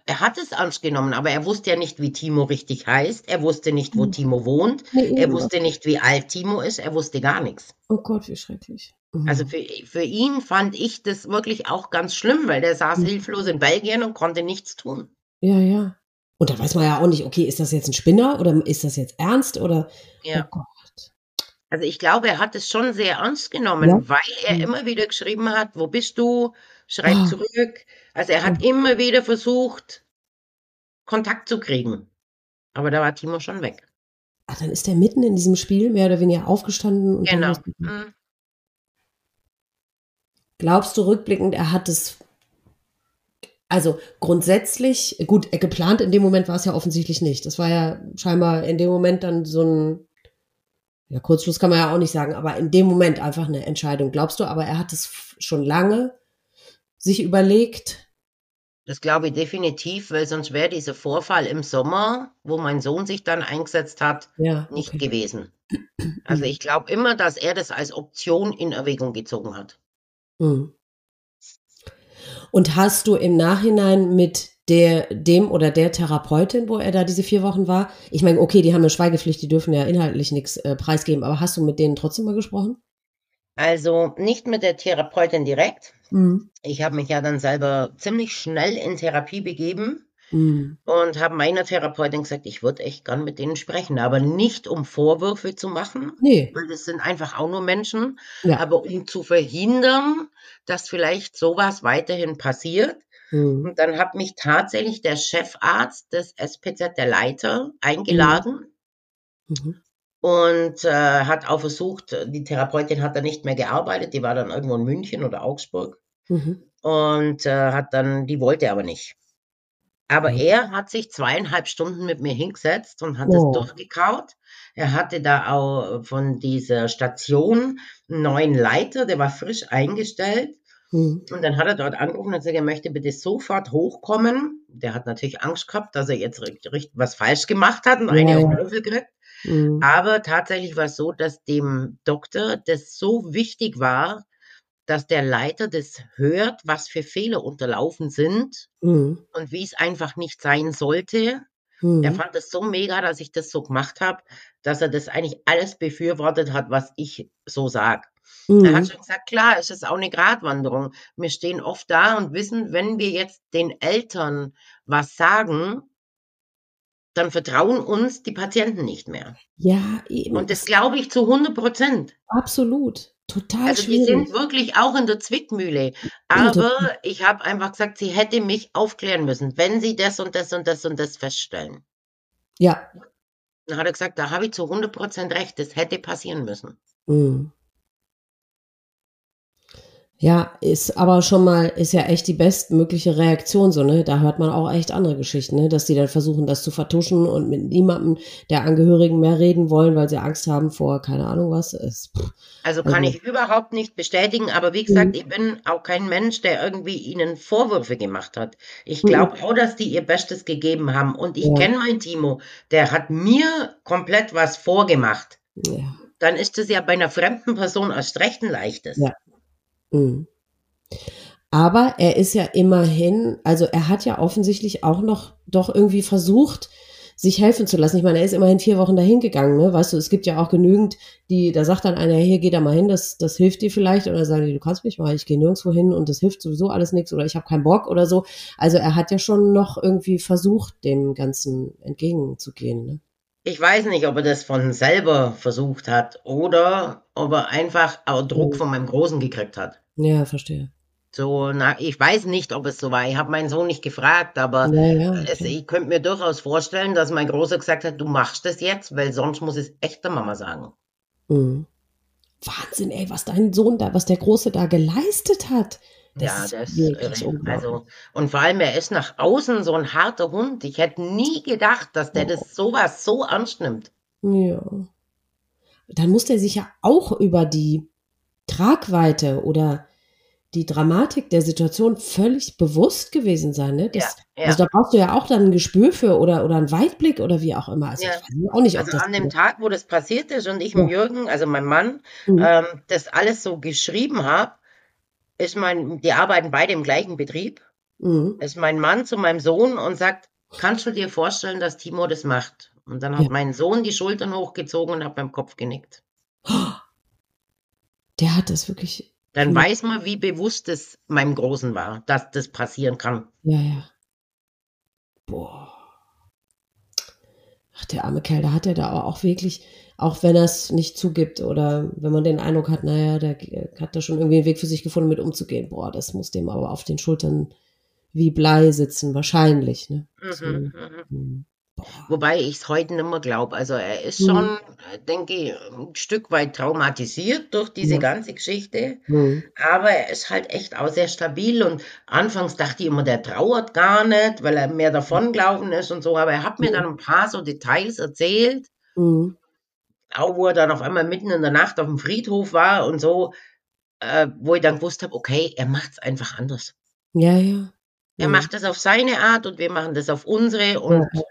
Er hat es ernst genommen, aber er wusste ja nicht, wie Timo richtig heißt. Er wusste nicht, wo Mhm. Timo wohnt. Nee, Er wusste nicht, wie alt Timo ist. Er wusste gar nichts. Oh Gott, wie schrecklich. Mhm. Also für, für ihn fand ich das wirklich auch ganz schlimm, weil der saß Mhm. hilflos in Belgien und konnte nichts tun. Ja, ja. Und da weiß man ja auch nicht, okay, ist das jetzt ein Spinner oder ist das jetzt ernst oder. Ja. Oh. Also ich glaube, er hat es schon sehr ernst genommen, Ja. weil er Mhm. immer wieder geschrieben hat, wo bist du? Schreib Ah. zurück. Also er hat immer wieder versucht, Kontakt zu kriegen. Aber da war Timo schon weg. Ach, dann ist er mitten in diesem Spiel mehr oder weniger aufgestanden. Und Genau. Mhm. Glaubst du rückblickend, er hat es. Also grundsätzlich, gut, er geplant in dem Moment war es ja offensichtlich nicht. Das war ja scheinbar in dem Moment dann so ein, ja, Kurzschluss kann man ja auch nicht sagen, aber in dem Moment einfach eine Entscheidung. Glaubst du, aber er hat es schon lange sich überlegt? Das glaube ich definitiv, weil sonst wäre dieser Vorfall im Sommer, wo mein Sohn sich dann eingesetzt hat, Ja, nicht okay. gewesen. (clears throat) Also ich glaube immer, dass er das als Option in Erwägung gezogen hat. Mhm. Und hast du im Nachhinein mit der, dem oder der Therapeutin, wo er da diese vier Wochen war, ich meine, okay, die haben eine Schweigepflicht, die dürfen ja inhaltlich nichts äh, preisgeben, aber hast du mit denen trotzdem mal gesprochen? Also nicht mit der Therapeutin direkt. Mhm. Ich habe mich ja dann selber ziemlich schnell in Therapie begeben Mhm. und habe meiner Therapeutin gesagt, ich würde echt gern mit denen sprechen, aber nicht um Vorwürfe zu machen, Nee, weil das sind einfach auch nur Menschen, ja. aber um zu verhindern, dass vielleicht sowas weiterhin passiert. Mhm. Und dann hat mich tatsächlich der Chefarzt des SPZ, der Leiter, eingeladen Mhm. und äh, hat auch versucht, die Therapeutin hat dann nicht mehr gearbeitet, die war dann irgendwo in München oder Augsburg Mhm. und äh, hat dann, die wollte aber nicht. Aber Mhm. er hat sich zweieinhalb Stunden mit mir hingesetzt und hat Oh. es durchgekaut. Er hatte da auch von dieser Station einen neuen Leiter, der war frisch eingestellt. Mhm. Und dann hat er dort angerufen und gesagt, er möchte bitte sofort hochkommen. Der hat natürlich Angst gehabt, dass er jetzt richtig, was falsch gemacht hat und Ja, eine auf den Löffel kriegt. Mhm. Aber tatsächlich war es so, dass dem Doktor das so wichtig war, dass der Leiter das hört, was für Fehler unterlaufen sind mhm. und wie es einfach nicht sein sollte. Mhm. Er fand das so mega, dass ich das so gemacht habe, dass er das eigentlich alles befürwortet hat, was ich so sag. Mhm. Er hat schon gesagt, klar, es ist auch eine Gratwanderung. Wir stehen oft da und wissen, wenn wir jetzt den Eltern was sagen, dann vertrauen uns die Patienten nicht mehr. Ja, eben. Und das glaube ich zu 100 Prozent. Absolut. Total also schwierig. die sind wirklich auch in der Zwickmühle. Aber ich habe einfach gesagt, sie hätte mich aufklären müssen, wenn sie das und das und das und das feststellen. Ja. Dann hat er gesagt, da habe ich zu 100 Prozent recht, das hätte passieren müssen. Mhm. Ja, ist aber schon mal, ist ja echt die bestmögliche Reaktion, so, ne? Da hört man auch echt andere Geschichten, ne? Dass die dann versuchen, das zu vertuschen und mit niemandem der Angehörigen mehr reden wollen, weil sie Angst haben vor, keine Ahnung was. Ist, also kann also, ich überhaupt nicht bestätigen, aber wie gesagt, mhm. ich bin auch kein Mensch, der irgendwie ihnen Vorwürfe gemacht hat. Ich glaube mhm. auch, dass die ihr Bestes gegeben haben. Und ich ja. kenne meinen Timo, der hat mir komplett was vorgemacht. Ja. Dann ist es ja bei einer fremden Person erst recht ein leichtes. Ja, Mhm. Aber er ist ja immerhin, also er hat ja offensichtlich auch noch doch irgendwie versucht, sich helfen zu lassen. Ich meine, er ist immerhin vier Wochen dahin gegangen, ne? Weißt du, es gibt ja auch genügend, die, da sagt dann einer, hier geh da mal hin, das, das hilft dir vielleicht. Oder sagen die, du kannst mich mal, ich gehe nirgendwo hin und das hilft sowieso alles nichts oder ich habe keinen Bock oder so. Also er hat ja schon noch irgendwie versucht, dem Ganzen entgegenzugehen. Ne? Ich weiß nicht, ob er das von selber versucht hat oder ob er einfach auch Druck oh. von meinem Großen gekriegt hat. Ja, verstehe. So, na, ich weiß nicht, ob es so war. Ich habe meinen Sohn nicht gefragt, aber ja, ja, okay. es, ich könnte mir durchaus vorstellen, dass mein Großer gesagt hat, du machst das jetzt, weil sonst muss es echt der Mama sagen. Mhm. Wahnsinn, ey, was dein Sohn da, was der Große da geleistet hat. Das ja, das ist also und vor allem er ist nach außen so ein harter Hund. Ich hätte nie gedacht, dass der das sowas so ernst nimmt. Ja. Dann muss der sich ja auch über die Tragweite oder die Dramatik der Situation völlig bewusst gewesen sein. Ne? Das, ja, ja. Also da brauchst du ja auch dann ein Gespür für oder, oder einen Weitblick oder wie auch immer. Also, ja. auch nicht, also an dem Tag, wo das passiert ist und ich mit Jürgen, also mein Mann, mhm. ähm, das alles so geschrieben habe, ist mein, die arbeiten beide im gleichen Betrieb, mhm. ist mein Mann zu meinem Sohn und sagt, kannst du dir vorstellen, dass Timo das macht? Und dann hat ja. mein Sohn die Schultern hochgezogen und hat beim Kopf genickt. (gasps) Der hat das wirklich. Dann weiß man, wie bewusst es meinem Großen war, dass das passieren kann. Ja, ja. Boah. Ach, der arme Kerl, da hat er da auch wirklich, auch wenn er es nicht zugibt oder wenn man den Eindruck hat, naja, der hat da schon irgendwie einen Weg für sich gefunden, mit umzugehen. Boah, das muss dem aber auf den Schultern wie Blei sitzen, wahrscheinlich. Ne? Mhm, so, mhm. mhm. Wobei ich es heute nicht mehr glaube. Also er ist schon, mhm. denke ich, ein Stück weit traumatisiert durch diese ja. ganze Geschichte. Mhm. Aber er ist halt echt auch sehr stabil. Und anfangs dachte ich immer, der trauert gar nicht, weil er mehr davon gelaufen ist und so. Aber er hat mir dann ein paar so Details erzählt. Mhm. Auch wo er dann auf einmal mitten in der Nacht auf dem Friedhof war und so, äh, wo ich dann gewusst habe, okay, er macht es einfach anders. Ja, ja. Er macht das auf seine Art und wir machen das auf unsere und ja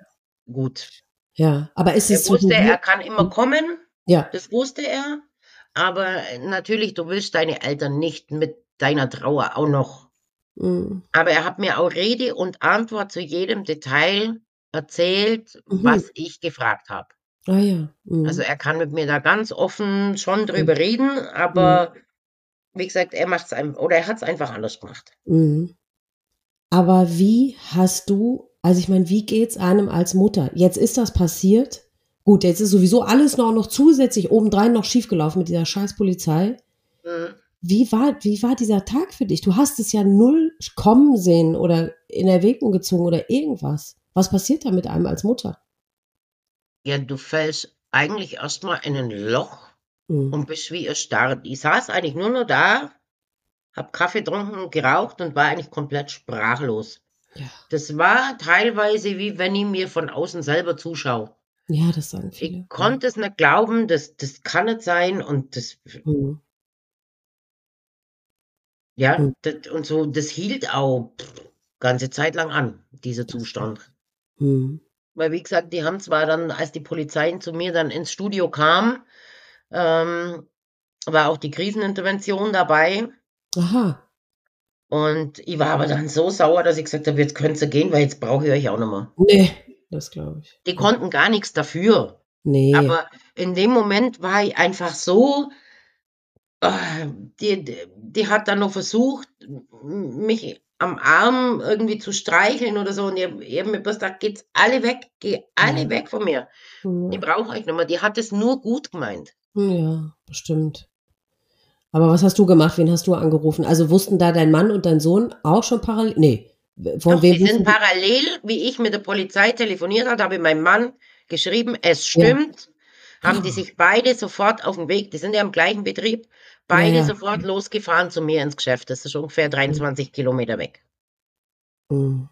gut. Ja, aber ist es er wusste, er kann immer kommen. Ja. Das wusste er. Aber natürlich, du willst deine Eltern nicht mit deiner Trauer auch noch. Mhm. Aber er hat mir auch Rede und Antwort zu jedem Detail erzählt, mhm. was ich gefragt habe. Ah ja. Mhm. Also er kann mit mir da ganz offen schon drüber mhm. reden, aber mhm. wie gesagt, er macht es einfach oder er hat es einfach anders gemacht. Mhm. Aber wie hast du also ich meine, wie geht's einem als Mutter? Jetzt ist das passiert. Gut, jetzt ist sowieso alles noch, noch zusätzlich obendrein noch schiefgelaufen mit dieser scheiß Polizei. Mhm. Wie war, wie war dieser Tag für dich? Du hast es ja null kommen sehen oder in Erwägung gezogen oder irgendwas. Was passiert da mit einem als Mutter? Ja, du fällst eigentlich erstmal in ein Loch mhm. und bist wie erstarrt. Ich saß eigentlich nur noch da, hab Kaffee getrunken, geraucht und war eigentlich komplett sprachlos. Ja. Das war teilweise wie wenn ich mir von außen selber zuschaue. Ja, das sagen viele. Ich konnte es nicht glauben, das, das kann nicht sein und das. Mhm. Ja, mhm. das, und so, das hielt auch pff, ganze Zeit lang an, dieser Zustand. Mhm. Weil, wie gesagt, die haben zwar dann, als die Polizei zu mir dann ins Studio kam, ähm, war auch die Krisenintervention dabei. Aha. Und ich war aber dann so sauer, dass ich gesagt habe, jetzt könnt ihr gehen, weil jetzt brauche ich euch auch nicht mehr. Nee, das glaube ich. Die konnten gar nichts dafür. Nee. Aber in dem Moment war ich einfach so, äh, die, die, die hat dann noch versucht, mich am Arm irgendwie zu streicheln oder so. Und ich habe mir gesagt, geht's alle weg, geh alle Ja. weg von mir. Ja. Ich brauche euch nicht mehr. Die hat es nur gut gemeint. Ja, bestimmt. Aber was hast du gemacht? Wen hast du angerufen? Also wussten da dein Mann und dein Sohn auch schon parallel? Nee. Von Doch, wem die sind parallel, wie ich mit der Polizei telefoniert habe, habe ich meinem Mann geschrieben, es stimmt. Haben die sich beide sofort auf den Weg, die sind ja im gleichen Betrieb, beide Ja, ja. sofort losgefahren zu mir ins Geschäft. Das ist ungefähr 23 Kilometer weg. Hm.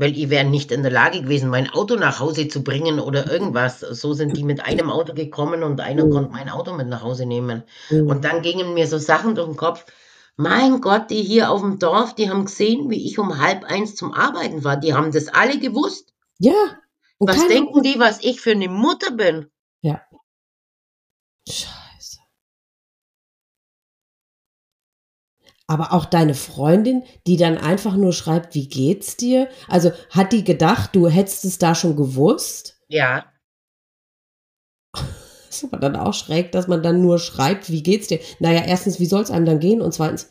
Weil ich wäre nicht in der Lage gewesen, mein Auto nach Hause zu bringen oder irgendwas. So sind die mit einem Auto gekommen und einer Mhm. konnte mein Auto mit nach Hause nehmen. Hm. Und dann gingen mir so Sachen durch den Kopf. Mein Gott, die hier auf dem Dorf, die haben gesehen, wie ich um halb eins zum Arbeiten war. Die haben das alle gewusst. Ja. Was denken die, was ich für eine Mutter bin? Scheiße. Aber auch deine Freundin, die dann einfach nur schreibt, wie geht's dir? Also hat die gedacht, du hättest es da schon gewusst? Ja, Das (laughs) ist aber dann auch schräg, dass man dann nur schreibt, wie geht's dir? Naja, erstens, wie soll es einem dann gehen? Und zweitens,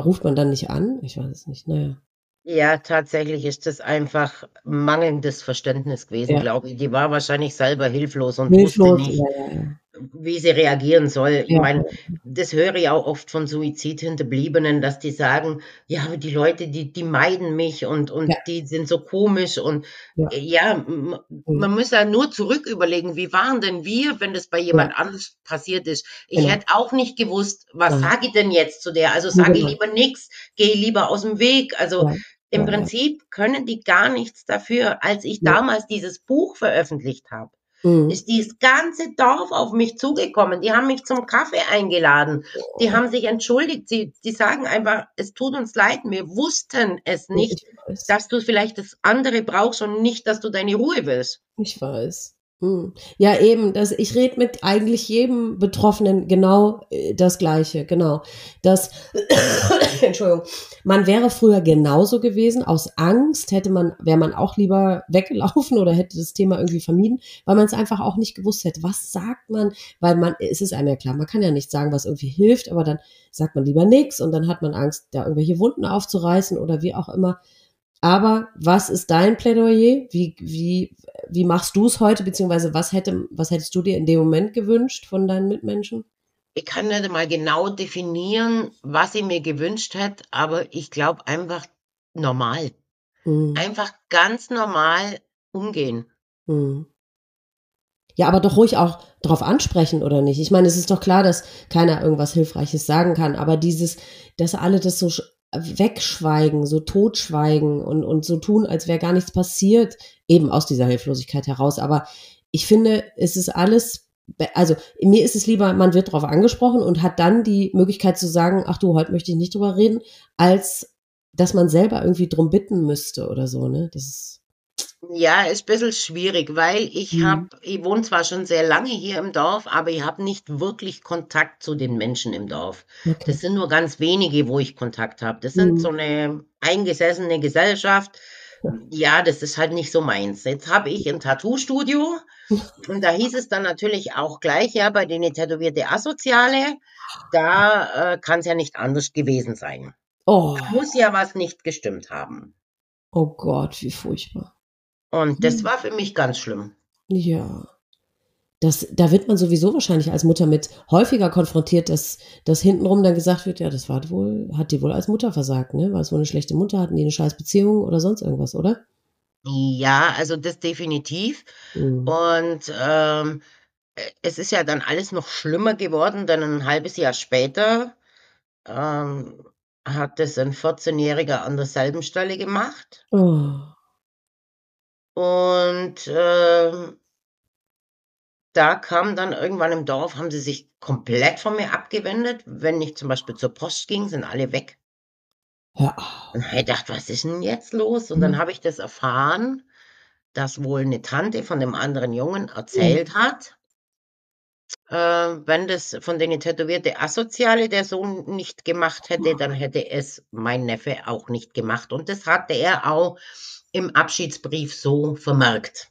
ruft man dann nicht an? Ich weiß es nicht. Naja. ja, tatsächlich ist das einfach mangelndes Verständnis gewesen, Ja. glaube ich. Die war wahrscheinlich selber hilflos und Hilflos. wusste nicht, ja, ja. Wie sie reagieren soll. Ich Ja. meine, das höre ich auch oft von Suizidhinterbliebenen, dass die sagen, ja, die Leute, die, die meiden mich und, und Ja. die sind so komisch und Ja. ja, Mhm. man muss ja nur zurück überlegen, wie waren denn wir, wenn das bei jemand anders passiert ist. Ich Genau. hätte auch nicht gewusst, was Ja. sage ich denn jetzt zu der? Also sage ich Genau. lieber nichts, gehe lieber aus dem Weg. Also Ja. im Ja, ja. Prinzip können die gar nichts dafür. Als ich Ja. damals dieses Buch veröffentlicht habe, Mhm. ist dieses ganze Dorf auf mich zugekommen. Die haben mich zum Kaffee eingeladen. Die haben sich entschuldigt. Sie, die sagen einfach, es tut uns leid, wir wussten es nicht, dass du vielleicht das andere brauchst und nicht, dass du deine Ruhe willst. Ich weiß. Hm. Ja, eben, das, ich rede mit eigentlich jedem Betroffenen genau äh, das Gleiche, genau. Das, (coughs) Entschuldigung, man wäre früher genauso gewesen, aus Angst hätte man, wäre man auch lieber (laughs) weggelaufen oder hätte das Thema irgendwie vermieden, weil man es einfach auch nicht gewusst hätte. Was sagt man? Weil man, es ist einem ja klar, man kann ja nicht sagen, was irgendwie hilft, aber dann sagt man lieber nichts und dann hat man Angst, da irgendwelche Wunden aufzureißen oder wie auch immer. Aber was ist dein Plädoyer? Wie, wie, wie machst du es heute, beziehungsweise was hätte, was hättest du dir in dem Moment gewünscht von deinen Mitmenschen? Ich kann nicht mal genau definieren, was ich mir gewünscht hätte, aber ich glaube einfach normal. Hm. Einfach ganz normal umgehen. Hm. Ja, aber doch ruhig auch drauf ansprechen, oder nicht? Ich meine, es ist doch klar, dass keiner irgendwas Hilfreiches sagen kann, aber dieses, dass alle das so wegschweigen, so totschweigen und, und so tun, als wäre gar nichts passiert, eben aus dieser Hilflosigkeit heraus. Aber ich finde, es ist alles, also mir ist es lieber, man wird drauf angesprochen und hat dann die Möglichkeit zu sagen, ach du, heute möchte ich nicht drüber reden, als dass man selber irgendwie drum bitten müsste oder so, ne? Das ist, Ja, ist ein bisschen schwierig, weil ich Mhm. habe, ich wohne zwar schon sehr lange hier im Dorf, aber ich habe nicht wirklich Kontakt zu den Menschen im Dorf. okay. Das sind nur ganz wenige, wo ich Kontakt habe. Das sind Mhm. so eine eingesessene Gesellschaft. Ja, das ist halt nicht so meins. Jetzt habe ich ein Tattoo-Studio (laughs) und da hieß es dann natürlich auch gleich, ja, bei den tätowierte Asoziale, da äh, kann es ja nicht anders gewesen sein. Oh, Da muss ja was nicht gestimmt haben. oh Gott, wie furchtbar. Und das Mhm. war für mich ganz schlimm. Ja. Das, da wird man sowieso wahrscheinlich als Mutter mit häufiger konfrontiert, dass, dass hintenrum dann gesagt wird, ja, das war wohl, hat die wohl als Mutter versagt, ne? War es wohl eine schlechte Mutter, hatten die eine scheiß Beziehung oder sonst irgendwas, oder? Ja, also das definitiv. Mhm. Und ähm, äh, es ist ja dann alles noch schlimmer geworden, denn ein halbes Jahr später ähm, hat es ein 14-Jähriger an derselben Stelle gemacht. Oh. Und ähm, da kam dann irgendwann im Dorf, haben sie sich komplett von mir abgewendet. Wenn ich zum Beispiel zur Post ging, sind alle weg. Auf. Und ich gedacht, was ist denn jetzt los? Und Mhm. dann habe ich das erfahren. dass wohl eine Tante von dem anderen Jungen erzählt mhm. hat, äh, wenn das von den tätowierte Asoziale der Sohn nicht gemacht hätte, dann hätte es mein Neffe auch nicht gemacht. Und das hatte er auch im Abschiedsbrief so vermerkt.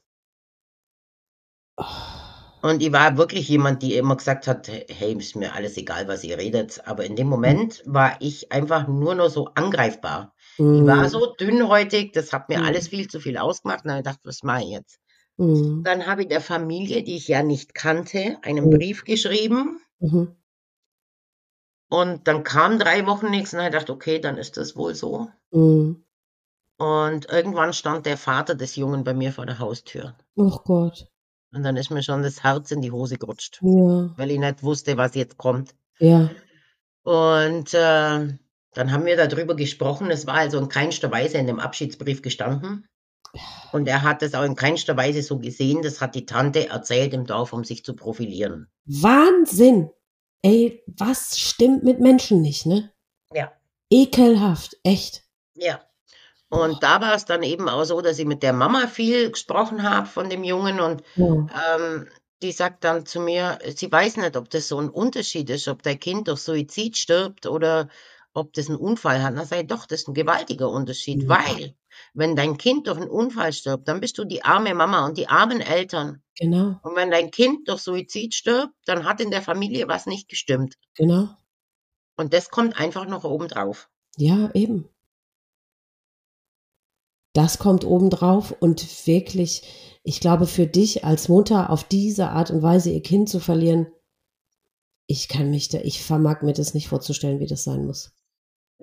Und ich war wirklich jemand, die immer gesagt hat, hey, ist mir alles egal, was ihr redet. Aber in dem Moment war ich einfach nur noch so angreifbar. Mhm. Ich war so dünnhäutig, das hat mir mhm. alles viel zu viel ausgemacht. Und dann habe ich gedacht, was mache ich jetzt? Mhm. Dann habe ich der Familie, die ich ja nicht kannte, einen mhm. Brief geschrieben. Mhm. Und dann kam drei Wochen nichts und ich dachte, okay, dann ist das wohl so. Mhm. Und irgendwann stand der Vater des Jungen bei mir vor der Haustür. Oh Gott. Und dann ist mir schon das Herz in die Hose gerutscht, ja. weil ich nicht wusste, was jetzt kommt. Ja. Und äh, dann haben wir darüber gesprochen. Es war also in keinster Weise in dem Abschiedsbrief gestanden. Und er hat es auch in keinster Weise so gesehen. Das hat die Tante erzählt im Dorf, um sich zu profilieren. Wahnsinn! Ey, was stimmt mit Menschen nicht, ne? Ja. Ekelhaft, echt. Ja. Und da war es dann eben auch so, dass ich mit der Mama viel gesprochen habe von dem Jungen und ja. ähm, die sagt dann zu mir, sie weiß nicht, ob das so ein Unterschied ist, ob dein Kind durch Suizid stirbt oder ob das einen Unfall hat. Dann sage ich, doch, das ist ein gewaltiger Unterschied, ja. weil wenn dein Kind durch einen Unfall stirbt, dann bist du die arme Mama und die armen Eltern. Genau. Und wenn dein Kind durch Suizid stirbt, dann hat in der Familie was nicht gestimmt. Genau. Und das kommt einfach noch oben drauf. Ja, eben. Das kommt obendrauf und wirklich, ich glaube, für dich als Mutter auf diese Art und Weise ihr Kind zu verlieren, ich kann mich da, ich vermag mir das nicht vorzustellen, wie das sein muss.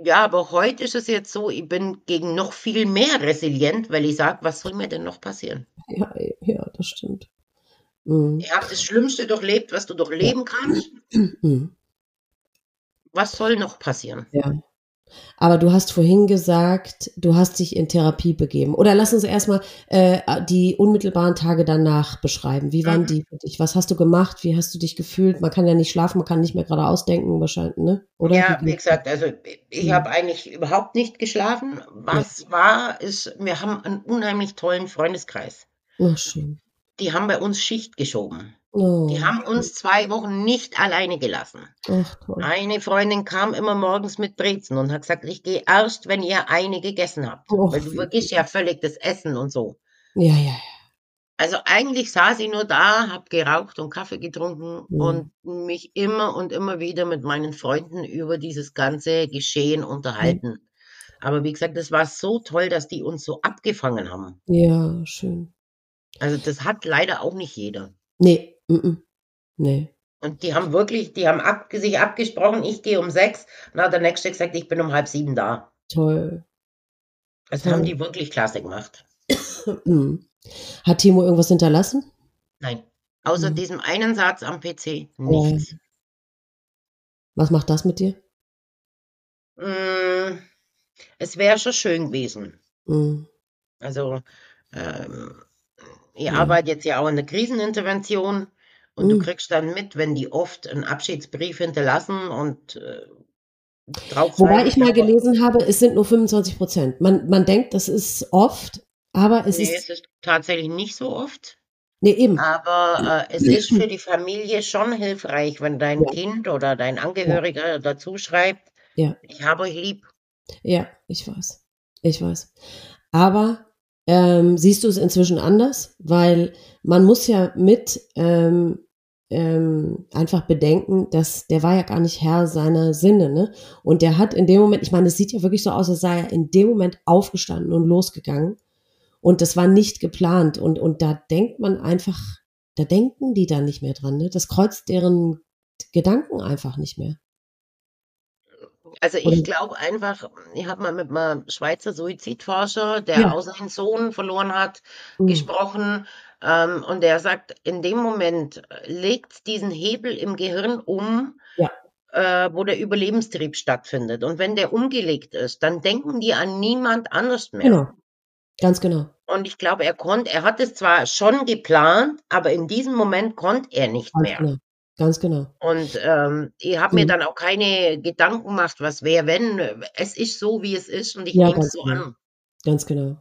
Ja, aber heute ist es jetzt so, ich bin gegen noch viel mehr resilient, weil ich sage, was soll mir denn noch passieren? Ja, ja, das stimmt. Mhm. Ich habe das Schlimmste durchlebt, was du durchleben kannst. (clears throat) Mhm. Was soll noch passieren? Ja, aber du hast vorhin gesagt, du hast dich in Therapie begeben. Oder lass uns erstmal äh, die unmittelbaren Tage danach beschreiben. Wie waren mhm. die für dich? Was hast du gemacht? Wie hast du dich gefühlt? Man kann ja nicht schlafen, man kann nicht mehr gerade ausdenken, wahrscheinlich, ne? Oder? Ja, wie gesagt, also ich mhm. habe eigentlich überhaupt nicht geschlafen. Was ja. war, ist, wir haben einen unheimlich tollen Freundeskreis. Oh, schön. Die haben bei uns Schicht geschoben. Oh. Die haben uns zwei Wochen nicht alleine gelassen. Ach, eine Freundin kam immer morgens mit Brezen und hat gesagt, ich gehe erst, wenn ihr eine gegessen habt. Och, weil du vergisst ja völlig das Essen und so. Ja, ja, ja. Also eigentlich saß ich nur da, hab geraucht und Kaffee getrunken mhm. und mich immer und immer wieder mit meinen Freunden über dieses ganze Geschehen unterhalten. Mhm. Aber wie gesagt, das war so toll, dass die uns so abgefangen haben. Ja, schön. Also das hat leider auch nicht jeder. Nee, Mm -mm. Nee. Und die haben wirklich, die haben ab, sich abgesprochen, ich gehe um sechs. Und hat der Nächste gesagt, ich bin um halb sieben da. Toll. Das Toll. haben die wirklich klasse gemacht. (coughs) Mm. Hat Timo irgendwas hinterlassen? Nein. Außer mhm. diesem einen Satz am PC. Nichts. Was macht das mit dir? Mm, es wäre schon schön gewesen. Mhm. Also, ähm, ich mhm. arbeite jetzt ja auch in der Krisenintervention und mhm. du kriegst dann mit, wenn die oft einen Abschiedsbrief hinterlassen und äh, drauf. Wobei ich mal gelesen habe, es sind nur 25 Prozent. Man, man denkt, das ist oft, aber es nee, ist. es ist tatsächlich nicht so oft. Nee, eben. Aber äh, es ist für die Familie schon hilfreich, wenn dein ja. Kind oder dein Angehöriger ja. dazu schreibt, ja. ich habe euch lieb. Ja, ich weiß. Ich weiß. Aber ähm, siehst du es inzwischen anders? Weil man muss ja mit ähm, ähm, einfach bedenken, dass der war ja gar nicht Herr seiner Sinne, ne? Und der hat in dem Moment, ich meine, es sieht ja wirklich so aus, als sei er in dem Moment aufgestanden und losgegangen. Und das war nicht geplant. Und, und da denkt man einfach, da denken die dann nicht mehr dran, ne? Das kreuzt deren Gedanken einfach nicht mehr. Also ich glaube einfach, ich habe mal mit einem Schweizer Suizidforscher, der ja. auch seinen Sohn verloren hat, mhm. gesprochen. Ähm, und der sagt, in dem Moment legt diesen Hebel im Gehirn um, ja. äh, wo der Überlebenstrieb stattfindet. Und wenn der umgelegt ist, dann denken die an niemand anders mehr. Genau. Ganz genau. Und ich glaube, er konnte, er hat es zwar schon geplant, aber in diesem Moment konnte er nicht Ganz mehr. Genau. Ganz genau. Und ähm, ich habe mir mhm. dann auch keine Gedanken gemacht, was wäre, wenn. Es ist so, wie es ist und ich ja, nehme es so genau. an. Ganz genau.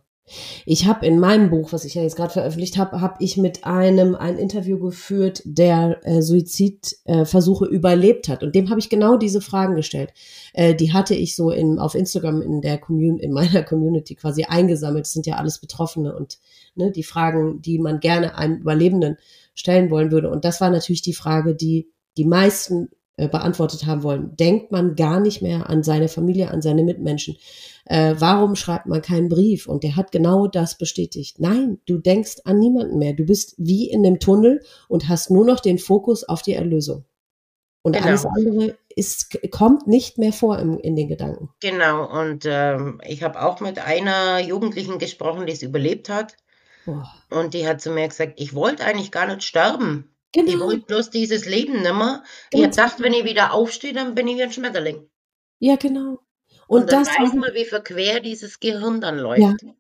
Ich habe in meinem Buch, was ich ja jetzt gerade veröffentlicht habe, habe ich mit einem ein Interview geführt, der äh, Suizidversuche äh, überlebt hat. Und dem habe ich genau diese Fragen gestellt. Äh, die hatte ich so in, auf Instagram in der Community, in meiner Community quasi eingesammelt. Das sind ja alles Betroffene und ne, die Fragen, die man gerne einem Überlebenden stellen wollen würde. Und das war natürlich die Frage, die die meisten äh, beantwortet haben wollen. Denkt man gar nicht mehr an seine Familie, an seine Mitmenschen? Äh, warum schreibt man keinen Brief? Und der hat genau das bestätigt. Nein, du denkst an niemanden mehr. Du bist wie in einem Tunnel und hast nur noch den Fokus auf die Erlösung. Und genau. alles andere ist, kommt nicht mehr vor im, in den Gedanken. Genau, und ähm, ich habe auch mit einer Jugendlichen gesprochen, die es überlebt hat. Boah. Und die hat zu mir gesagt, ich wollte eigentlich gar nicht sterben. Genau. Ich wollte bloß dieses Leben nimmer. Ich habe gedacht, wenn ich wieder aufstehe, dann bin ich wie ein Schmetterling. Ja, genau. Und, und dann das weiß man, wie verquer dieses Gehirn dann läuft. Ja.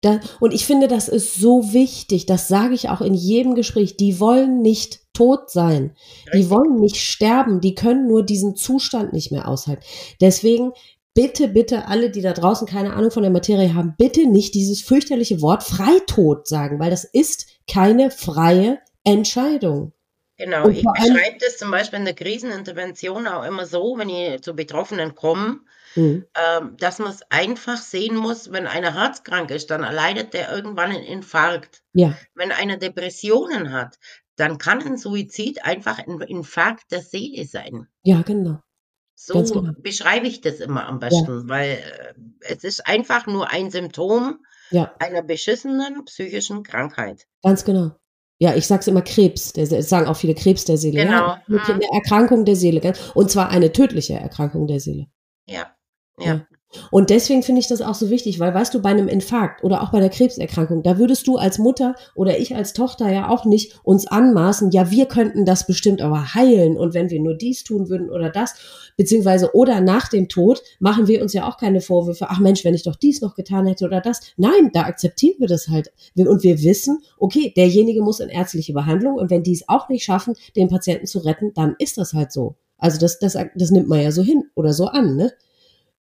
Da, und ich finde, das ist so wichtig, das sage ich auch in jedem Gespräch. Die wollen nicht tot sein. Richtig. Die wollen nicht sterben. Die können nur diesen Zustand nicht mehr aushalten. Deswegen bitte, bitte alle, die da draußen keine Ahnung von der Materie haben, bitte nicht dieses fürchterliche Wort Freitod sagen, weil das ist keine freie Entscheidung. Genau, ich beschreibe das zum Beispiel in der Krisenintervention auch immer so, wenn ich zu Betroffenen komme, mhm. ähm, dass man es einfach sehen muss, wenn einer herzkrank ist, dann erleidet der irgendwann einen Infarkt. Ja. Wenn einer Depressionen hat, dann kann ein Suizid einfach ein Infarkt der Seele sein. Ja, genau. So genau. beschreibe ich das immer am besten, ja. weil äh, es ist einfach nur ein Symptom ja. einer beschissenen psychischen Krankheit. Ganz genau. Ja, ich sag's immer Krebs, der, das sagen auch viele Krebs der Seele. Genau. Ja, eine Erkrankung der Seele. Und zwar eine tödliche Erkrankung der Seele. Ja. Ja. Und deswegen finde ich das auch so wichtig, weil weißt du, bei einem Infarkt oder auch bei der Krebserkrankung, da würdest du als Mutter oder ich als Tochter ja auch nicht uns anmaßen, ja, wir könnten das bestimmt aber heilen und wenn wir nur dies tun würden oder das, beziehungsweise oder nach dem Tod machen wir uns ja auch keine Vorwürfe, ach Mensch, wenn ich doch dies noch getan hätte oder das. Nein, da akzeptieren wir das halt. Und wir wissen, okay, derjenige muss in ärztliche Behandlung und wenn die es auch nicht schaffen, den Patienten zu retten, dann ist das halt so. Also das, das, das nimmt man ja so hin oder so an, ne?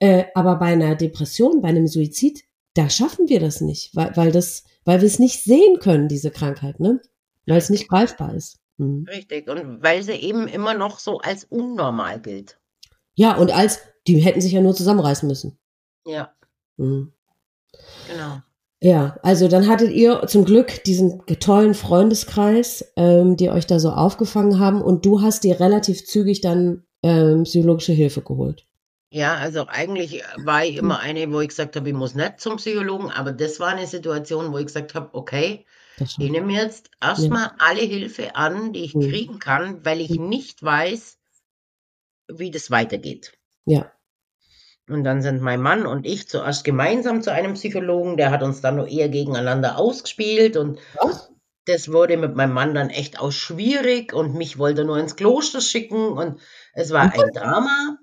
Äh, aber bei einer Depression, bei einem Suizid, da schaffen wir das nicht, weil, weil das, weil wir es nicht sehen können, diese Krankheit, ne? Weil es nicht greifbar ist. Mhm. Richtig. Und weil sie eben immer noch so als unnormal gilt. Ja, und als, die hätten sich ja nur zusammenreißen müssen. Ja. Mhm. Genau. Ja, also dann hattet ihr zum Glück diesen tollen Freundeskreis, ähm, die euch da so aufgefangen haben und du hast dir relativ zügig dann ähm, psychologische Hilfe geholt. Ja, also eigentlich war ich immer eine, wo ich gesagt habe, ich muss nicht zum Psychologen, aber das war eine Situation, wo ich gesagt habe, okay, ich nehme jetzt erstmal ja. alle Hilfe an, die ich mhm. kriegen kann, weil ich nicht weiß, wie das weitergeht. Ja. Und dann sind mein Mann und ich zuerst gemeinsam zu einem Psychologen, der hat uns dann nur eher gegeneinander ausgespielt und Was? das wurde mit meinem Mann dann echt auch schwierig und mich wollte nur ins Kloster schicken und es war ein Drama.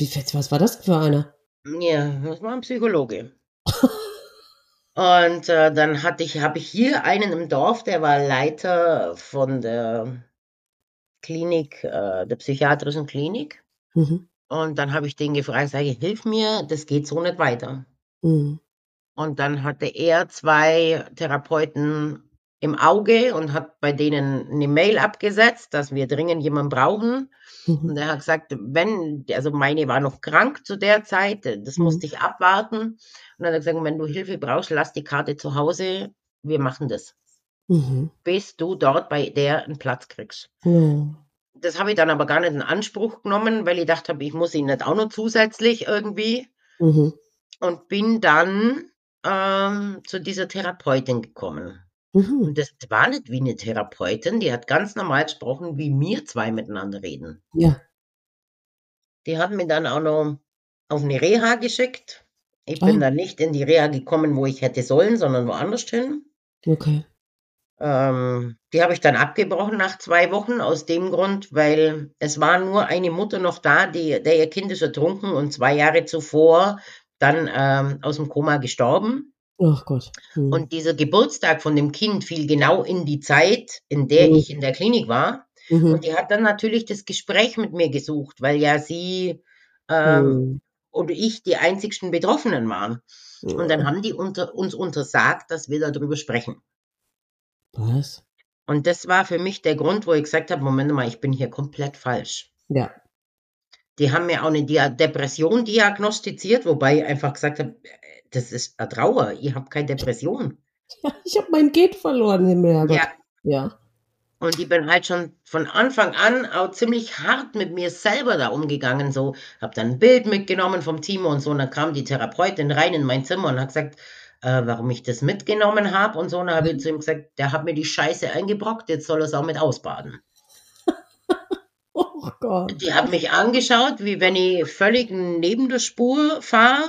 Wie, was war das für einer? Ja, das war ein Psychologe. (laughs) Und äh, dann hatte ich, habe ich hier einen im Dorf, der war Leiter von der Klinik, äh, der psychiatrischen Klinik. Mhm. Und dann habe ich den gefragt, sage, hilf mir, das geht so nicht weiter. Mhm. Und dann hatte er zwei Therapeuten im Auge und hat bei denen eine Mail abgesetzt, dass wir dringend jemanden brauchen. Mhm. Und er hat gesagt, wenn, also meine war noch krank zu der Zeit, das mhm. musste ich abwarten. Und dann hat er gesagt, wenn du Hilfe brauchst, lass die Karte zu Hause, wir machen das. Mhm. Bis du dort bei der einen Platz kriegst. Das habe ich dann aber gar nicht in Anspruch genommen, weil ich dachte, ich muss ihn nicht auch noch zusätzlich irgendwie. Mhm. Und bin dann ähm, zu dieser Therapeutin gekommen. Mhm. Und das war nicht wie eine Therapeutin, die hat ganz normal gesprochen, wie wir zwei miteinander reden. Ja. Die hat mich dann auch noch auf eine Reha geschickt. Ich bin ah. dann nicht in die Reha gekommen, wo ich hätte sollen, sondern woanders hin. Okay. Ähm, die habe ich dann abgebrochen nach zwei Wochen aus dem Grund, weil es war nur eine Mutter noch da, die, der ihr Kind ist ertrunken und zwei Jahre zuvor dann ähm, aus dem Koma gestorben. Ach Gott. Hm. Und dieser Geburtstag von dem Kind fiel genau in die Zeit, in der hm. ich in der Klinik war. Mhm. Und die hat dann natürlich das Gespräch mit mir gesucht, weil ja sie ähm, hm. und ich die einzigsten Betroffenen waren. Und dann haben die unter, uns untersagt, dass wir darüber sprechen. Was? Und das war für mich der Grund, wo ich gesagt habe, Moment mal, ich bin hier komplett falsch. Ja. Die haben mir auch eine Depression diagnostiziert, wobei ich einfach gesagt habe, das ist eine Trauer, ihr habt keine Depression. (laughs) Ja, ich habe mein Kind verloren, Himmel, Ja. Ja. Und ich bin halt schon von Anfang an auch ziemlich hart mit mir selber da umgegangen. So, habe dann ein Bild mitgenommen vom Timo und so. Und dann kam die Therapeutin rein in mein Zimmer und hat gesagt, äh, warum ich das mitgenommen habe und so. Und dann habe ich zu ihm gesagt, der hat mir die Scheiße eingebrockt, jetzt soll er es auch mit ausbaden. (laughs) Oh Gott. Die haben mich angeschaut, wie wenn ich völlig neben der Spur fahre.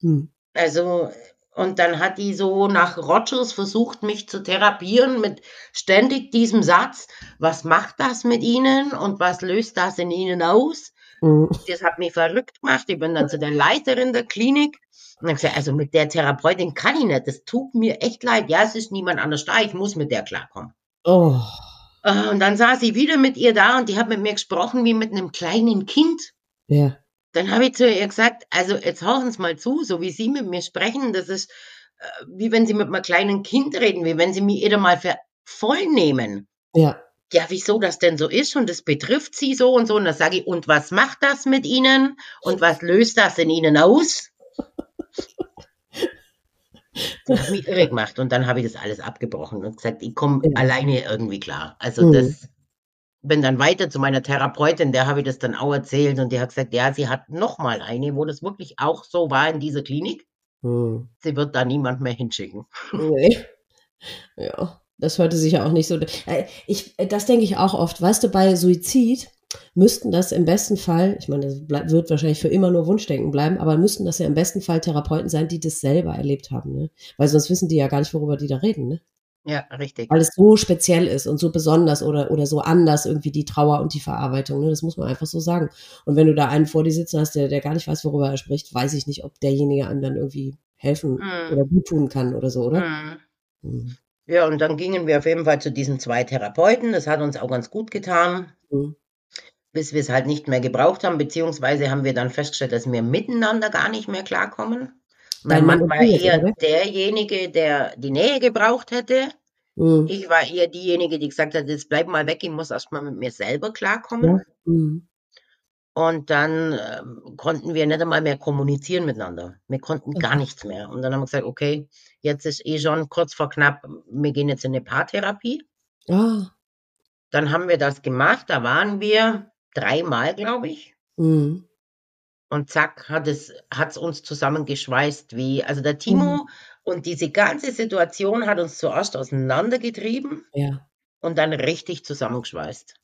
Hm. Also, und dann hat die so nach Rogers versucht, mich zu therapieren mit ständig diesem Satz, was macht das mit Ihnen und was löst das in Ihnen aus? Hm. Das hat mich verrückt gemacht. Ich bin dann zu der Leiterin der Klinik und habe gesagt, also mit der Therapeutin kann ich nicht. Das tut mir echt leid. Ja, es ist niemand anders da. Ich muss mit der klarkommen. Oh. Äh, Und dann saß ich wieder mit ihr da und die hat mit mir gesprochen wie mit einem kleinen Kind. Ja. Dann habe ich zu ihr gesagt, also jetzt horchen Sie mal zu, so wie Sie mit mir sprechen, das ist äh, wie wenn Sie mit einem kleinen Kind reden, wie wenn Sie mich jeder mal für voll nehmen. Ja. Ja, wieso das denn so ist und das betrifft Sie so und so. Und dann sage ich, und was macht das mit Ihnen und was löst das in Ihnen aus? Das hat mich irre gemacht und dann habe ich das alles abgebrochen und gesagt, ich komme Ja. alleine irgendwie klar. Also Mhm. das bin dann weiter zu meiner Therapeutin, der habe ich das dann auch erzählt und die hat gesagt, ja, sie hat noch mal eine, wo das wirklich auch so war in dieser Klinik. Hm. Sie wird da niemand mehr hinschicken. Nee. Ja, das hörte sich ja auch nicht so. Äh, Ich, das denke ich auch oft. Weißt du, bei Suizid müssten das im besten Fall, ich meine, das bleib, wird wahrscheinlich für immer nur Wunschdenken bleiben, aber müssten das ja im besten Fall Therapeuten sein, die das selber erlebt haben, ne? Weil sonst wissen die ja gar nicht, worüber die da reden, ne? Ja, richtig. Weil es so speziell ist und so besonders oder, oder so anders irgendwie die Trauer und die Verarbeitung, ne? Das muss man einfach so sagen. Und wenn du da einen vor dir sitzen hast, der, der gar nicht weiß, worüber er spricht, weiß ich nicht, ob derjenige einem dann irgendwie helfen Mhm. oder gut tun kann oder so, oder? Mhm. Mhm. Ja, und dann gingen wir auf jeden Fall zu diesen zwei Therapeuten. Das hat uns auch ganz gut getan, Mhm. bis wir es halt nicht mehr gebraucht haben, beziehungsweise haben wir dann festgestellt, dass wir miteinander gar nicht mehr klarkommen. Mein Mann Mann war eher oder? derjenige, der die Nähe gebraucht hätte. Mhm. Ich war eher diejenige, die gesagt hat, jetzt bleib mal weg, ich muss erst mal mit mir selber klarkommen. Ja. Mhm. Und dann ähm, konnten wir nicht einmal mehr kommunizieren miteinander. Wir konnten gar nichts mehr. Und dann haben wir gesagt, okay, jetzt ist eh schon kurz vor knapp, wir gehen jetzt in eine Paartherapie. Ah. Dann haben wir das gemacht, da waren wir dreimal, glaube ich. Mhm. Und zack, hat es hat's uns zusammengeschweißt, wie, also der Timo und diese ganze Situation hat uns zuerst auseinandergetrieben Ja. und dann richtig zusammengeschweißt.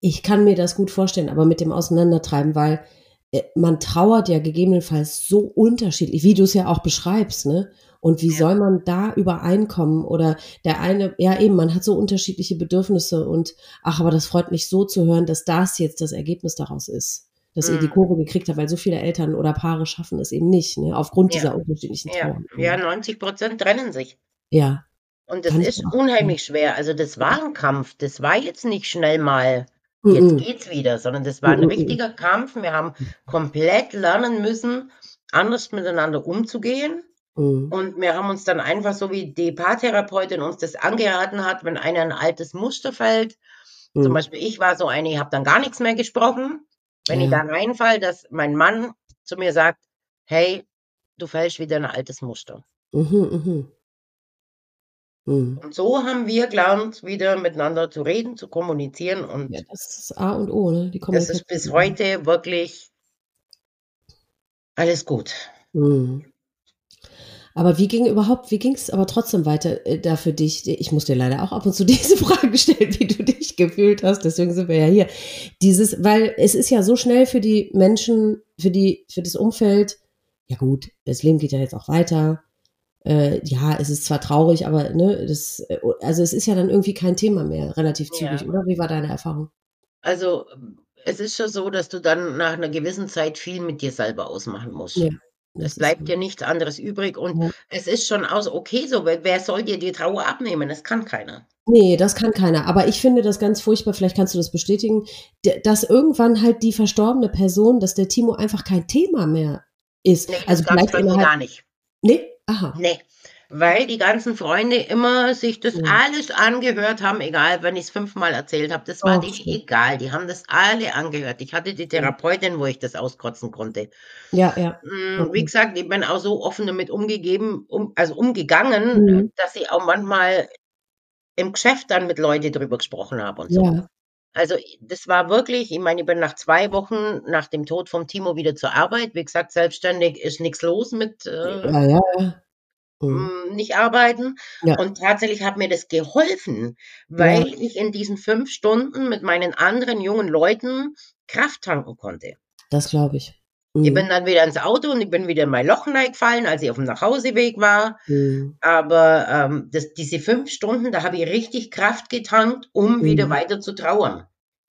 Ich kann mir das gut vorstellen, aber mit dem Auseinandertreiben, weil äh, man trauert ja gegebenenfalls so unterschiedlich, wie du es ja auch beschreibst, ne? Und wie Ja. soll man da übereinkommen? Oder der eine, ja eben, man hat so unterschiedliche Bedürfnisse und ach, aber das freut mich so zu hören, dass das jetzt das Ergebnis daraus ist. Dass ihr die Mhm. Kurve gekriegt habt, weil so viele Eltern oder Paare schaffen es eben nicht, ne? Aufgrund Ja. dieser unterschiedlichen Ja, Trauer. ja 90 Prozent trennen sich. Ja. Und das Kann ist unheimlich schwer. Also das war ein Kampf. Das war jetzt nicht schnell mal, jetzt Mhm. geht's wieder, sondern das war ein Mhm. richtiger Kampf. Wir haben komplett lernen müssen, anders miteinander umzugehen. Mhm. Und wir haben uns dann einfach, so wie die Paartherapeutin uns das angeraten hat, wenn einer ein altes Muster fällt, zum Mhm. Beispiel ich war so eine, ich habe dann gar nichts mehr gesprochen. Wenn ich Ja. da reinfall, dass mein Mann zu mir sagt, hey, du fällst wieder in ein altes Muster. Mhm, mhm. Mhm. Und so haben wir gelernt, wieder miteinander zu reden, zu kommunizieren und Ja, das ist A und O, ne? Die das ist bis heute wirklich alles gut. Mhm. Aber wie ging überhaupt, wie ging es aber trotzdem weiter äh, da für dich? Ich muss dir leider auch ab und zu (laughs) diese Frage stellen, wie du dich gefühlt hast. Deswegen sind wir ja hier. Dieses, weil es ist ja so schnell für die Menschen, für die, für das Umfeld. Ja gut, das Leben geht ja jetzt auch weiter. Äh, ja, es ist zwar traurig, aber ne, das, äh, also es ist ja dann irgendwie kein Thema mehr, relativ zügig, Ja. oder? Wie war deine Erfahrung? Also es ist schon so, dass du dann nach einer gewissen Zeit viel mit dir selber ausmachen musst. Ja, Es bleibt dir nichts anderes übrig und Ja. es ist schon aus okay so, wer soll dir die Trauer abnehmen? Das kann keiner. Nee, das kann keiner. Aber ich finde das ganz furchtbar, vielleicht kannst du das bestätigen, dass irgendwann halt die verstorbene Person, dass der Timo einfach kein Thema mehr ist. Nee, also das gab's bei mir gar nicht. nee, aha, Nee. Weil die ganzen Freunde immer sich das Ja. alles angehört haben, egal, wenn ich es fünfmal erzählt habe. Das war schön. egal. Die haben das alle angehört. Ich hatte die Therapeutin, wo ich das auskotzen konnte. ja, ja, Mm, Okay. Wie gesagt, ich bin auch so offen damit umgegeben, um, also umgegangen, Mhm. dass ich auch manchmal im Geschäft dann mit Leuten drüber gesprochen habe und so. ja, Also das war wirklich, ich meine, ich bin nach zwei Wochen nach dem Tod vom Timo wieder zur Arbeit. Wie gesagt, selbstständig ist nichts los mit äh, ja, ja. Mhm. mm, nicht arbeiten. Ja. Und tatsächlich hat mir das geholfen, weil ich in diesen fünf Stunden mit meinen anderen jungen Leuten Kraft tanken konnte. Das glaube ich. Ich Mhm. bin dann wieder ins Auto und ich bin wieder in mein Loch gefallen, als ich auf dem Nachhauseweg war. Mhm. Aber ähm, das, diese fünf Stunden, da habe ich richtig Kraft getankt, um wieder Mhm. weiter zu trauern.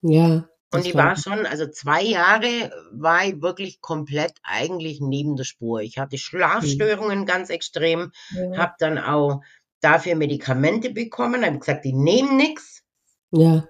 Ja. Das Und ich war schon, also zwei Jahre war ich wirklich komplett eigentlich neben der Spur. Ich hatte Schlafstörungen ganz extrem, Ja. habe dann auch dafür Medikamente bekommen, habe gesagt, die nehmen nichts. ja.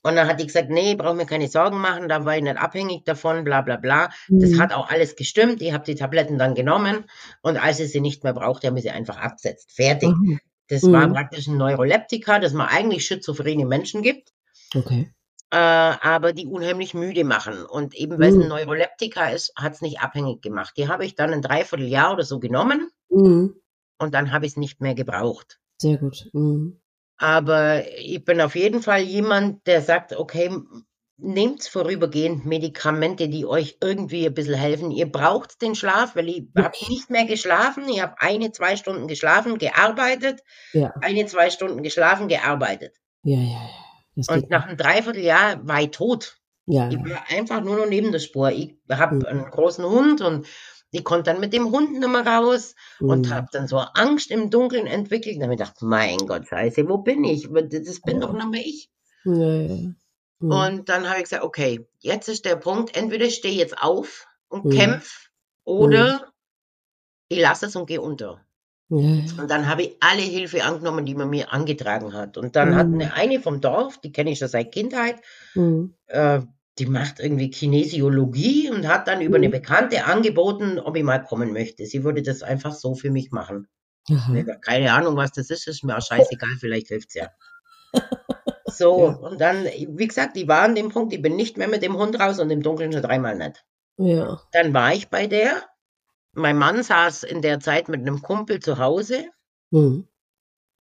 Und dann hat die gesagt, nee, brauch mir keine Sorgen machen, da war ich nicht abhängig davon, bla bla bla. Das Mhm. hat auch alles gestimmt. Ich habe die Tabletten dann genommen und als ich sie nicht mehr brauchte, haben wir sie einfach abgesetzt. Fertig. Aha. Das war Mhm. praktisch ein Neuroleptika, das man eigentlich schizophrene Menschen gibt, Okay. Äh, aber die unheimlich müde machen. Und eben weil es ein Mhm. Neuroleptika ist, hat es nicht abhängig gemacht. Die habe ich dann ein Dreivierteljahr oder so genommen Mhm. und dann habe ich es nicht mehr gebraucht. Sehr gut. Mhm. Aber ich bin auf jeden Fall jemand, der sagt, okay, nehmt vorübergehend Medikamente, die euch irgendwie ein bisschen helfen. Ihr braucht den Schlaf, weil ich habe nicht mehr geschlafen. Ich habe eine, zwei Stunden geschlafen, gearbeitet, Ja. eine, zwei Stunden geschlafen, gearbeitet. Ja, ja, ja. Das Und nach einem Dreivierteljahr war ich tot. Ja, Ich war einfach nur noch neben der Spur. Ich habe Mhm. einen großen Hund und ich konnte dann mit dem Hund nicht mehr raus und Mhm. habe dann so Angst im Dunkeln entwickelt. Und habe mir gedacht, mein Gott, scheiße, wo bin ich? Das bin doch nicht mehr ich. Mhm. Und dann habe ich gesagt, okay, jetzt ist der Punkt, entweder ich stehe jetzt auf und Mhm. kämpf oder ich lasse es und gehe unter. Und dann habe ich alle Hilfe angenommen, die man mir angetragen hat. Und dann hat Mhm. eine, eine vom Dorf, die kenne ich schon seit Kindheit, Mhm. äh, die macht irgendwie Kinesiologie und hat dann über eine Mhm. Bekannte angeboten, ob ich mal kommen möchte. Sie würde das einfach so für mich machen. Ich hab keine Ahnung, was das ist, ist mir auch scheißegal, vielleicht hilft's ja. (laughs) So, Ja. und dann, wie gesagt, die war an dem Punkt, ich bin nicht mehr mit dem Hund raus und im Dunkeln schon dreimal nicht. Ja. Dann war ich bei der. Mein Mann saß in der Zeit mit einem Kumpel zu Hause Mhm.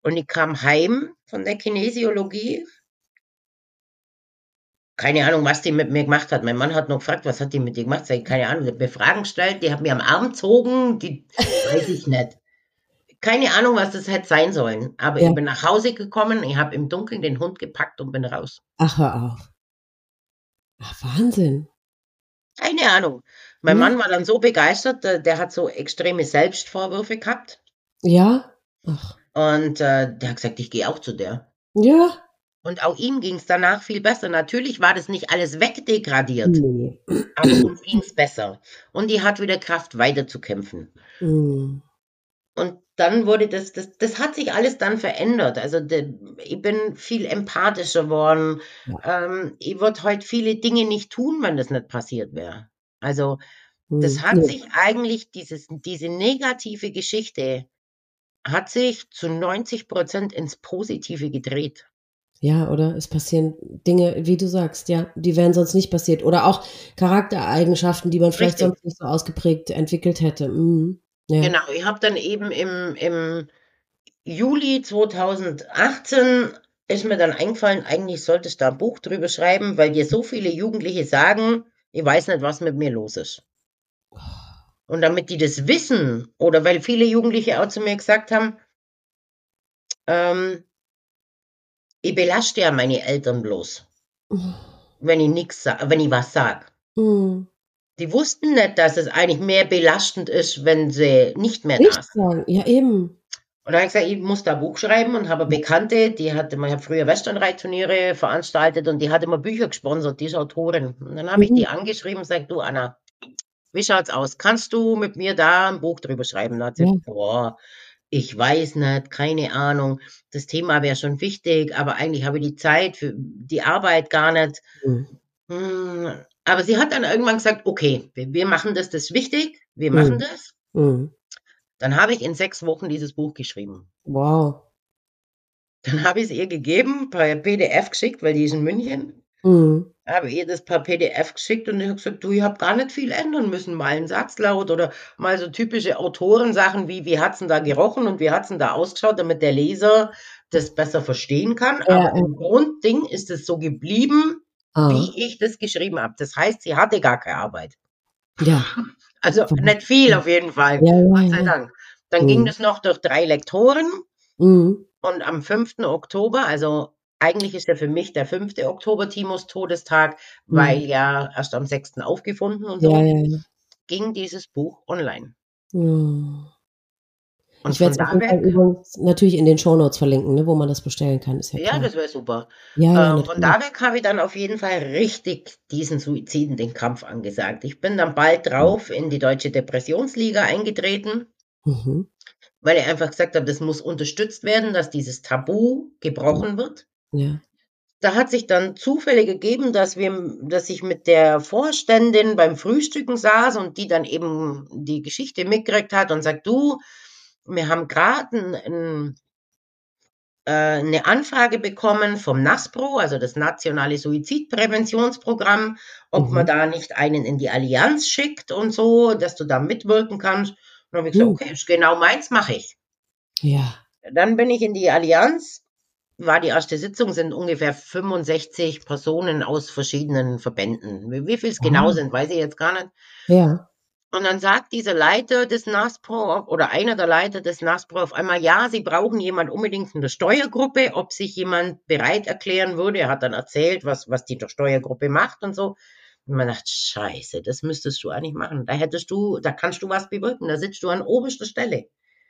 und ich kam heim von der Kinesiologie. Keine Ahnung, was die mit mir gemacht hat. Mein Mann hat noch gefragt, was hat die mit dir gemacht? Sag ich, keine Ahnung, die hat mir Fragen gestellt, die hat mir am Arm gezogen, die (laughs) weiß ich nicht. Keine Ahnung, was das hätte sein sollen. Aber Ja. ich bin nach Hause gekommen, ich habe im Dunkeln den Hund gepackt und bin raus. Ach, hör auf. Ach, Wahnsinn. Keine Ahnung. Mein Mhm. Mann war dann so begeistert, der, der hat so extreme Selbstvorwürfe gehabt. Ja? Ach. Und äh, der hat gesagt, ich gehe auch zu der. Ja? Und auch ihm ging es danach viel besser. Natürlich war das nicht alles wegdegradiert, Nee. aber uns ging es besser. Und die hat wieder Kraft, weiterzukämpfen. Mhm. Und dann wurde das, das, das hat sich alles dann verändert. Also de, ich bin viel empathischer geworden. Ähm, ich würde heute viele Dinge nicht tun, wenn das nicht passiert wäre. Also das Mhm. hat sich eigentlich, dieses, diese negative Geschichte hat sich zu 90 Prozent ins Positive gedreht. Ja, oder? Es passieren Dinge, wie du sagst, ja, die wären sonst nicht passiert. Oder auch Charaktereigenschaften, die man vielleicht Richtig. sonst nicht so ausgeprägt entwickelt hätte. Mhm. Ja. Genau, ich habe dann eben im, im Juli 2018 ist mir dann eingefallen, eigentlich sollte ich da ein Buch drüber schreiben, weil dir so viele Jugendliche sagen, ich weiß nicht, was mit mir los ist. Und damit die das wissen, oder weil viele Jugendliche auch zu mir gesagt haben, ähm, ich belaste ja meine Eltern bloß, wenn ich nichts sag, wenn ich was sag. Mhm. Die wussten nicht, dass es eigentlich mehr belastend ist, wenn sie nicht mehr da Nicht sind. sagen, ja eben. Und dann habe ich gesagt, ich muss da ein Buch schreiben und habe Bekannte, die hat, ich habe früher Westernreitturniere veranstaltet und die hat immer Bücher gesponsert, die ist Autorin. Und dann habe ich Mhm. die angeschrieben und gesagt, du Anna, wie schaut's aus? Kannst du mit mir da ein Buch drüber schreiben? Da hat sie boah, ich weiß nicht, keine Ahnung. Das Thema wäre schon wichtig, aber eigentlich habe ich die Zeit für die Arbeit gar nicht. Mhm. Hm, aber sie hat dann irgendwann gesagt, okay, wir, wir machen das, das ist wichtig. wir machen mhm. das. Mhm. Dann habe ich in sechs Wochen dieses Buch geschrieben. Wow. Dann habe ich es ihr gegeben, per PDF geschickt, weil die ist in München. Mhm. Habe ihr das per PDF geschickt und ich habe gesagt, du, ich habe gar nicht viel ändern müssen. Mal einen Satz laut oder mal so typische Autorensachen wie, wie hat es denn da gerochen und wie hat es denn da ausgeschaut, damit der Leser das besser verstehen kann. Ja, Aber im Grundding ist es so geblieben, ah. wie ich das geschrieben habe. Das heißt, sie hatte gar keine Arbeit. Ja. Also nicht viel auf jeden Fall. Ja, ja, Gott sei Dank. Dann mhm. ging das noch durch drei Lektoren. Mhm. Und am 5. Oktober, also eigentlich ist ja für mich der 5. Oktober Timos Todestag, mhm. weil ja erst am 6. aufgefunden und so, ja, ja, ja. ging dieses Buch online. Mhm. Und ich werde es natürlich in den Shownotes verlinken, ne, wo man das bestellen kann. ja, ja das wäre super. Ja, ähm, von da weg habe ich dann auf jeden Fall richtig diesen Suiziden den Kampf angesagt. Ich bin dann bald drauf in die Deutsche Depressionsliga eingetreten. Mhm weil er einfach gesagt hat, das muss unterstützt werden, dass dieses Tabu gebrochen wird. Ja. Da hat sich dann zufällig gegeben, dass wir, dass ich mit der Vorständin beim Frühstücken saß und die dann eben die Geschichte mitgekriegt hat und sagt, du, wir haben gerade ein, ein, äh, eine Anfrage bekommen vom NASPRO, also das Nationale Suizidpräventionsprogramm, ob mhm. man da nicht einen in die Allianz schickt und so, dass du da mitwirken kannst. Dann habe ich gesagt, hm. okay, ist genau meins, mache ich. Ja. Dann bin ich in die Allianz, war die erste Sitzung, sind ungefähr 65 Personen aus verschiedenen Verbänden. Wie viel es genau sind, weiß ich jetzt gar nicht. Ja. Und dann sagt dieser Leiter des NASPRO oder einer der Leiter des NASPRO auf einmal, ja, sie brauchen jemand unbedingt in der Steuergruppe, ob sich jemand bereit erklären würde. Er hat dann erzählt, was, was die Steuergruppe macht und so. Und man dachte, scheiße, das müsstest du eigentlich machen. Da hättest du, da kannst du was bewirken. Da sitzt du an oberster Stelle.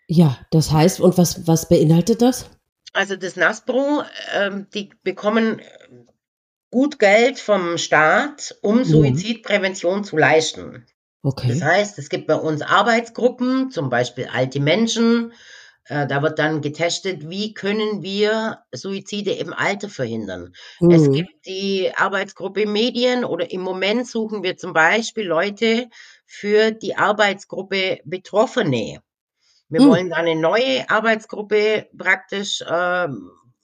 Ja, das heißt, und was, was beinhaltet das? Also das NASPRO, ähm, die bekommen gut Geld vom Staat, um Suizidprävention zu leisten. Okay. Das heißt, es gibt bei uns Arbeitsgruppen, zum Beispiel alte Menschen. Äh, da wird dann getestet, wie können wir Suizide im Alter verhindern. Mhm. Es gibt die Arbeitsgruppe Medien oder im Moment suchen wir zum Beispiel Leute für die Arbeitsgruppe Betroffene. Wir mhm. wollen da eine neue Arbeitsgruppe praktisch äh,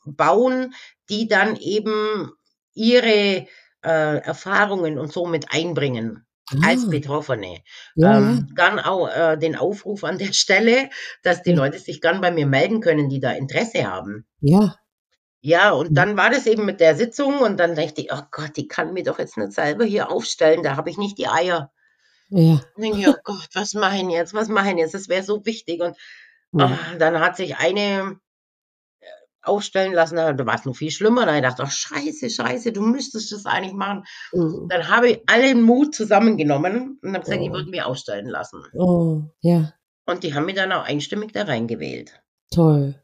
bauen, die dann eben ihre äh, Erfahrungen und so mit einbringen als ah. Betroffene. Ja, ähm. Gern auch äh, den Aufruf an der (laughs) Stelle, dass die. Leute sich gern bei mir melden können, die da Interesse haben. Ja. Ja, und dann war das eben mit der Sitzung und dann dachte ich, oh Gott, die kann mir doch jetzt nicht selber hier aufstellen, da habe ich nicht die Eier. Ja. Und denke ich, oh Gott, was machen jetzt, was machen jetzt, das wäre so wichtig. Und ja. oh, dann hat sich eine aufstellen lassen, da war es noch viel schlimmer. Da ich gedacht, oh, scheiße, scheiße, du müsstest das eigentlich machen. Mhm. Dann habe ich allen Mut zusammengenommen und habe gesagt, oh. ich würde mich ausstellen lassen. Oh, ja. Und die haben mich dann auch einstimmig da reingewählt. Toll.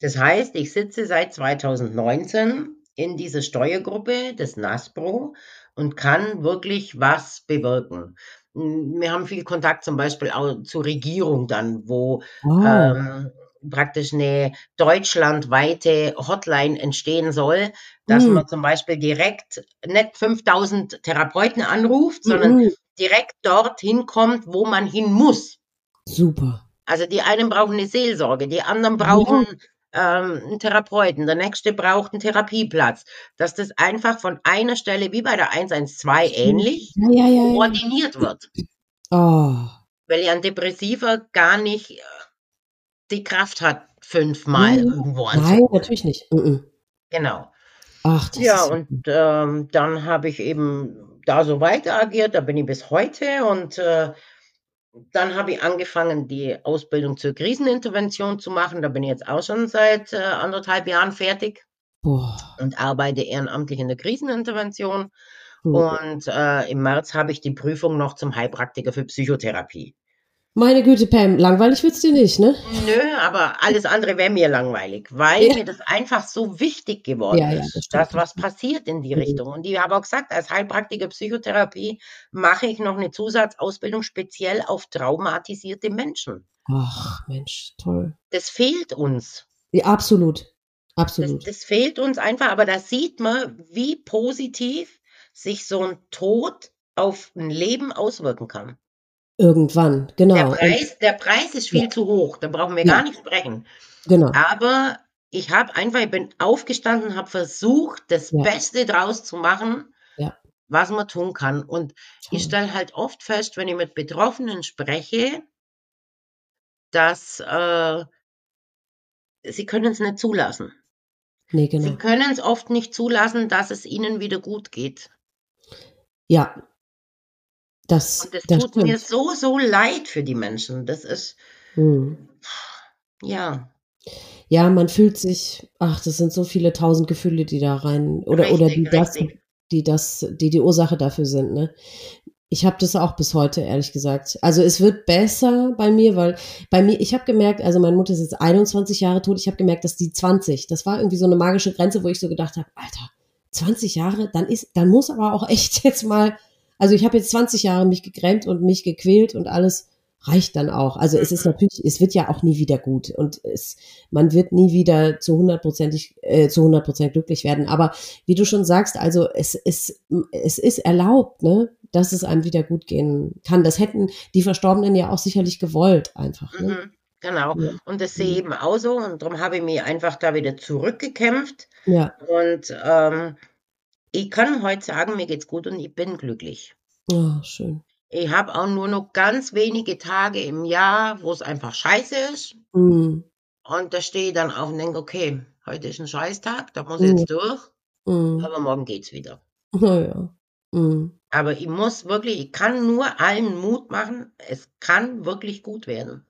Das heißt, ich sitze seit 2019 in dieser Steuergruppe des NASPRO und kann wirklich was bewirken. Wir haben viel Kontakt zum Beispiel auch zur Regierung dann, wo oh. ähm, praktisch eine deutschlandweite Hotline entstehen soll, dass mhm. man zum Beispiel direkt nicht 5000 Therapeuten anruft, sondern mhm. direkt dorthin kommt, wo man hin muss. Super. Also die einen brauchen eine Seelsorge, die anderen brauchen ja. ähm, einen Therapeuten, der nächste braucht einen Therapieplatz. Dass das einfach von einer Stelle wie bei der 112 ähnlich ja, ja, koordiniert wird. Oh. Weil ja ein Depressiver gar nicht äh, die Kraft hat, fünfmal Nein, irgendwo anzurufen. Nein, natürlich nicht. Mhm. Genau. Ach, das ja, und ähm, dann habe ich eben da so weiter agiert, da bin ich bis heute und äh, dann habe ich angefangen, die Ausbildung zur Krisenintervention zu machen. Da bin ich jetzt auch schon seit äh, anderthalb Jahren fertig Boah. und arbeite ehrenamtlich in der Krisenintervention. Mhm. Und äh, im März habe ich die Prüfung noch zum Heilpraktiker für Psychotherapie. Meine Güte, Pam, langweilig wird's dir nicht, ne? Nö, aber alles andere wäre mir langweilig, weil ja. mir das einfach so wichtig geworden ja, ja, ist, dass was passiert in die mhm. Richtung. Und ich habe auch gesagt, als Heilpraktiker Psychotherapie mache ich noch eine Zusatzausbildung speziell auf traumatisierte Menschen. Ach, Mensch, toll. Das fehlt uns. Ja, absolut. Absolut. Das, das fehlt uns einfach, aber da sieht man, wie positiv sich so ein Tod auf ein Leben auswirken kann. Irgendwann, genau. Der Preis, der Preis ist viel ja. zu hoch, da brauchen wir ja. gar nicht sprechen. Genau. Aber ich habe einfach, ich bin aufgestanden, habe versucht, das ja. Beste draus zu machen, was man tun kann. Und ich stelle halt oft fest, wenn ich mit Betroffenen spreche, dass äh, sie können es nicht zulassen. Nee, genau. Sie können es oft nicht zulassen, dass es ihnen wieder gut geht. Ja. Das, Und das tut stimmt. mir so, so leid für die Menschen. Das ist, hm. ja. Ja, man fühlt sich, ach, das sind so viele tausend Gefühle, die da rein, oder, richtig, oder die das, die das, die die Ursache dafür sind, ne? Ich habe das auch bis heute, ehrlich gesagt. Also es wird besser bei mir, weil bei mir, ich habe gemerkt, also meine Mutter ist jetzt 21 Jahre tot, ich habe gemerkt, dass die 20, das war irgendwie so eine magische Grenze, wo ich so gedacht habe, Alter, 20 Jahre, dann ist, dann muss aber auch echt (laughs) jetzt mal, also ich habe jetzt 20 Jahre mich gegrämt und mich gequält und alles reicht dann auch. Also es ist natürlich, es wird ja auch nie wieder gut und es, man wird nie wieder zu hundertprozentig, äh, zu hundert Prozent glücklich werden. Aber wie du schon sagst, also es ist, es ist erlaubt, ne, dass es einem wieder gut gehen kann. Das hätten die Verstorbenen ja auch sicherlich gewollt, einfach. Ne? Mhm, genau. Ja. Und das sehe ich eben auch so und darum habe ich mich einfach da wieder zurückgekämpft. Ja. Und ähm, ich kann heute sagen, mir geht's gut und ich bin glücklich. Oh, schön. Ich habe auch nur noch ganz wenige Tage im Jahr, wo es einfach scheiße ist. Mhm. Und da stehe ich dann auf und denke, okay, heute ist ein Scheißtag, da muss ich mhm. jetzt durch. Mhm. Aber morgen geht's wieder. (laughs) Naja. Mhm. Aber ich muss wirklich, ich kann nur allen Mut machen, es kann wirklich gut werden.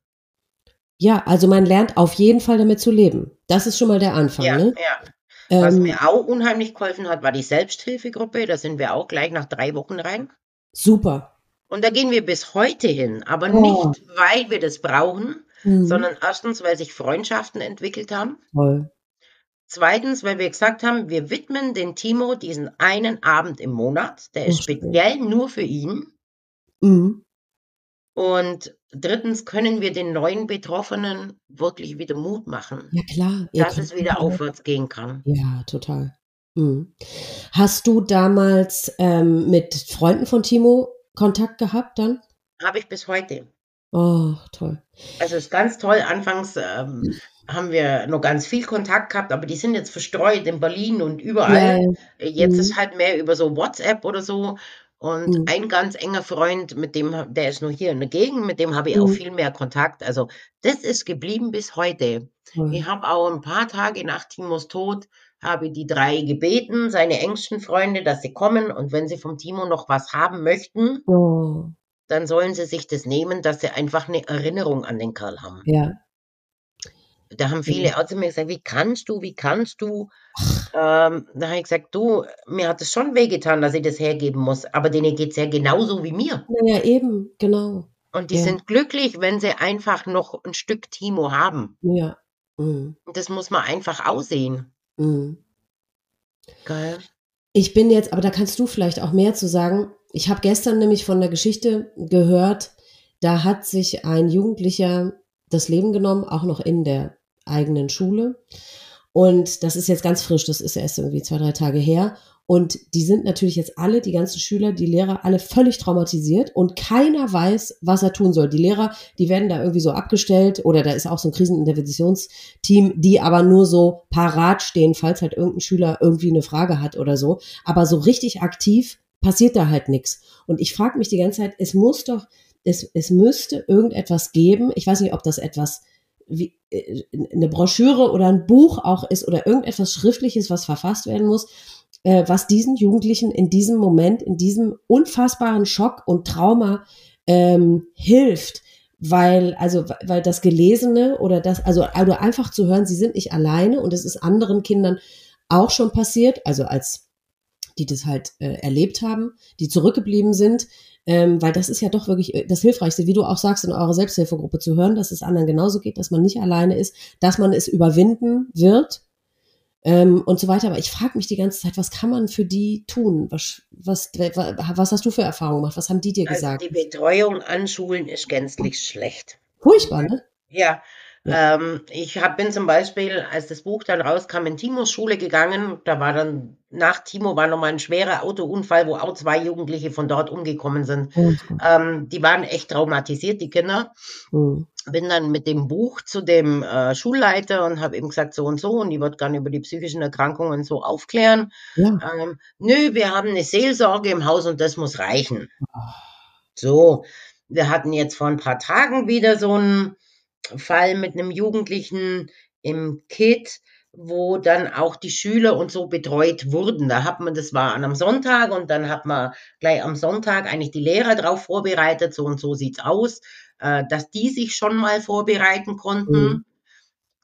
Ja, also man lernt auf jeden Fall damit zu leben. Das ist schon mal der Anfang. Ja, ne? ja. Was ähm, mir auch unheimlich geholfen hat, war die Selbsthilfegruppe. Da sind wir auch gleich nach drei Wochen rein. Super. Und da gehen wir bis heute hin, aber oh. nicht, weil wir das brauchen, mhm. sondern erstens, weil sich Freundschaften entwickelt haben. Toll. Zweitens, weil wir gesagt haben, wir widmen den Timo diesen einen Abend im Monat. Der ist speziell nur für ihn. Mhm. Und drittens können wir den neuen Betroffenen wirklich wieder Mut machen. Ja, klar. Dass es wieder aufwärts gehen kann. Ja, total. Mhm. Hast du damals ähm, mit Freunden von Timo Kontakt gehabt dann? Habe ich bis heute. Oh, toll. Also ist ganz toll. Anfangs ähm, haben wir noch ganz viel Kontakt gehabt, aber die sind jetzt verstreut in Berlin und überall. Ja. Jetzt mhm. ist halt mehr über so WhatsApp oder so. Und mhm. ein ganz enger Freund, mit dem, der ist nur hier in der Gegend, mit dem habe ich mhm. auch viel mehr Kontakt. Also das ist geblieben bis heute. Ich habe auch ein paar Tage nach Timos Tod habe die drei gebeten, seine engsten Freunde, dass sie kommen und wenn sie vom Timo noch was haben möchten, oh. dann sollen sie sich das nehmen, dass sie einfach eine Erinnerung an den Kerl haben. Ja. Da haben viele auch zu mir gesagt, wie kannst du, wie kannst du? Ähm, da habe ich gesagt, du, mir hat es schon wehgetan, dass ich das hergeben muss, aber denen geht es ja genauso wie mir. Ja, eben, genau. Und die ja. sind glücklich, wenn sie einfach noch ein Stück Timo haben. Ja. Mhm. Das muss man einfach aussehen. Mhm. Geil. Ich bin jetzt, aber da kannst du vielleicht auch mehr zu sagen. Ich habe gestern nämlich von der Geschichte gehört, da hat sich ein Jugendlicher das Leben genommen, auch noch in der eigenen Schule. Und das ist jetzt ganz frisch, das ist erst irgendwie zwei, drei Tage her. Und die sind natürlich jetzt alle, die ganzen Schüler, die Lehrer, alle völlig traumatisiert und keiner weiß, was er tun soll. Die Lehrer, die werden da irgendwie so abgestellt oder da ist auch so ein Kriseninterventionsteam, die aber nur so parat stehen, falls halt irgendein Schüler irgendwie eine Frage hat oder so. Aber so richtig aktiv passiert da halt nichts. Und ich frage mich die ganze Zeit, es muss doch, es, es müsste irgendetwas geben. Ich weiß nicht, ob das etwas wie äh, eine Broschüre oder ein Buch auch ist oder irgendetwas Schriftliches, was verfasst werden muss, äh, was diesen Jugendlichen in diesem Moment, in diesem unfassbaren Schock und Trauma ähm, hilft. Weil, also, weil das Gelesene oder das, also, also einfach zu hören, sie sind nicht alleine und es ist anderen Kindern auch schon passiert, also als die das halt äh, erlebt haben, die zurückgeblieben sind, ähm, weil das ist ja doch wirklich äh, das Hilfreichste, wie du auch sagst, in eurer Selbsthilfegruppe zu hören, dass es anderen genauso geht, dass man nicht alleine ist, dass man es überwinden wird ähm, und so weiter. Aber ich frage mich die ganze Zeit, was kann man für die tun? Was, was, was hast du für Erfahrungen gemacht? Was haben die dir also gesagt? Die Betreuung an Schulen ist gänzlich schlecht. Furchtbar, ne? Ja, Ja. Ähm, ich hab, bin zum Beispiel, als das Buch dann rauskam, in Timos Schule gegangen. Da war dann, nach Timo war nochmal ein schwerer Autounfall, wo auch zwei Jugendliche von dort umgekommen sind. Mhm. Ähm, die waren echt traumatisiert, die Kinder. Mhm. Bin dann mit dem Buch zu dem äh, Schulleiter und habe eben gesagt, so und so, und die wird gerne über die psychischen Erkrankungen so aufklären. Ja. Ähm, nö, wir haben eine Seelsorge im Haus und das muss reichen. Oh. So, wir hatten jetzt vor ein paar Tagen wieder so ein Fall mit einem Jugendlichen im KIT, wo dann auch die Schüler und so betreut wurden. Da hat man, das war an einem Sonntag und dann hat man gleich am Sonntag eigentlich die Lehrer darauf vorbereitet, so und so sieht's aus, äh, dass die sich schon mal vorbereiten konnten. Mhm.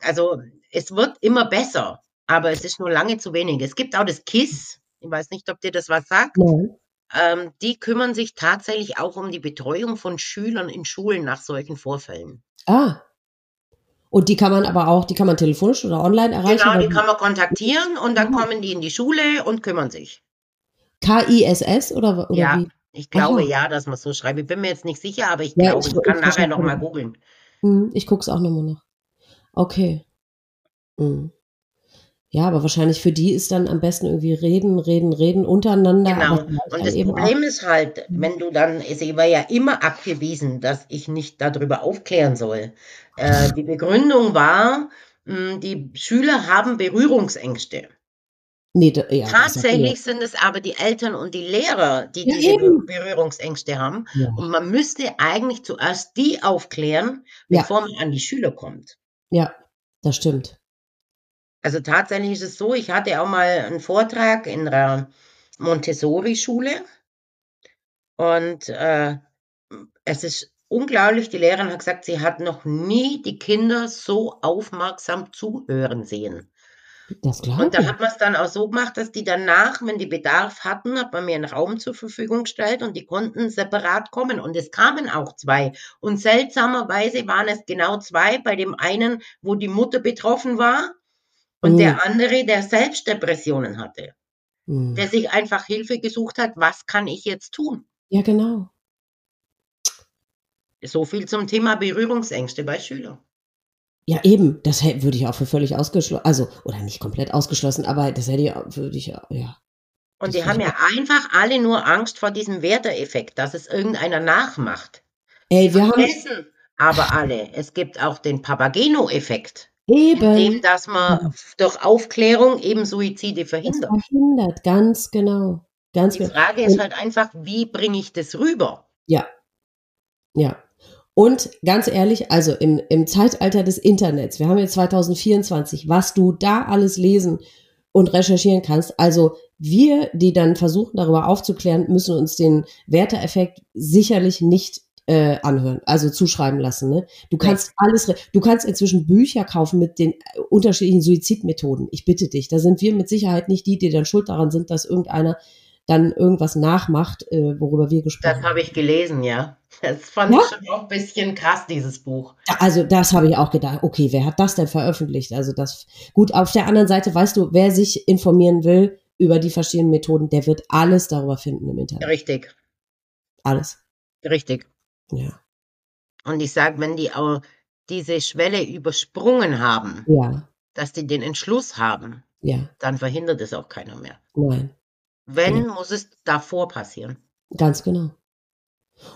Also es wird immer besser, aber es ist nur lange zu wenig. Es gibt auch das KISS, ich weiß nicht, ob dir das was sagt. Mhm. Ähm, die kümmern sich tatsächlich auch um die Betreuung von Schülern in Schulen nach solchen Vorfällen. Ah, und die kann man aber auch, die kann man telefonisch oder online erreichen? Genau, die kann man kontaktieren und dann kommen die in die Schule und kümmern sich. KISS oder, oder ja, wie? ich glaube Aha. ja, dass man so schreibt. Ich bin mir jetzt nicht sicher, aber ich ja, glaube, ich, ich kann ich nachher nochmal googeln. Hm, ich gucke es auch nochmal nach. Okay. Hm. Ja, aber wahrscheinlich für die ist dann am besten irgendwie reden, reden, reden untereinander. Genau. Und das Problem ist halt, wenn du dann, sie war ja immer abgewiesen, dass ich nicht darüber aufklären soll. Äh, die Begründung war, mh, hm, die Schüler haben Berührungsängste. Nee, da, ja, Tatsächlich sind es aber die Eltern und die Lehrer, die ja, diese eben. Berührungsängste haben. Ja. Und man müsste eigentlich zuerst die aufklären, bevor man an die Schüler kommt. Ja, das stimmt. Also tatsächlich ist es so, ich hatte auch mal einen Vortrag in der Montessori-Schule und äh, es ist unglaublich, die Lehrerin hat gesagt, sie hat noch nie die Kinder so aufmerksam zuhören sehen. Das glaube Und da hat man es dann auch so gemacht, dass die danach, wenn die Bedarf hatten, hat man mir einen Raum zur Verfügung gestellt und die konnten separat kommen. Und es kamen auch zwei. Und seltsamerweise waren es genau zwei, bei dem einen, wo die Mutter betroffen war und mhm. der andere, der selbst Depressionen hatte, mhm. der sich einfach Hilfe gesucht hat, was kann ich jetzt tun? Ja, genau. So viel zum Thema Berührungsängste bei Schülern. Ja, eben, das würde ich auch für völlig ausgeschlossen, also, oder nicht komplett ausgeschlossen, aber das hätte ich, würde ich, ja. Und die haben ja einfach alle nur Angst vor diesem Werder-Effekt, dass es irgendeiner nachmacht. Ey, wir Vergessen haben. Aber alle. Es gibt auch den Papageno-Effekt. Eben. Indem, dass man durch Aufklärung eben Suizide verhindert. Das verhindert, ganz genau. Ganz Die Frage genau. ist halt einfach, wie bringe ich das rüber? Ja. Ja. Und ganz ehrlich, also im, im Zeitalter des Internets, wir haben jetzt 2024, was du da alles lesen und recherchieren kannst, also wir, die dann versuchen, darüber aufzuklären, müssen uns den Werteeffekt sicherlich nicht äh, anhören, also zuschreiben lassen. Ne? Du kannst alles, du kannst inzwischen Bücher kaufen mit den äh, unterschiedlichen Suizidmethoden. Ich bitte dich, da sind wir mit Sicherheit nicht die, die dann schuld daran sind, dass irgendeiner dann irgendwas nachmacht, äh, worüber wir gesprochen haben. Das habe ich gelesen, ja. Das fand ja? ich schon auch ein bisschen krass, dieses Buch. Also das habe ich auch gedacht. Okay, wer hat das denn veröffentlicht? Also das, gut, auf der anderen Seite weißt du, wer sich informieren will über die verschiedenen Methoden, der wird alles darüber finden im Internet. Richtig. Alles. Richtig. Ja. Und ich sage, wenn die auch diese Schwelle übersprungen haben, ja. dass die den Entschluss haben, ja. dann verhindert es auch keiner mehr. Nein. Wenn, ja. muss es davor passieren. Ganz genau.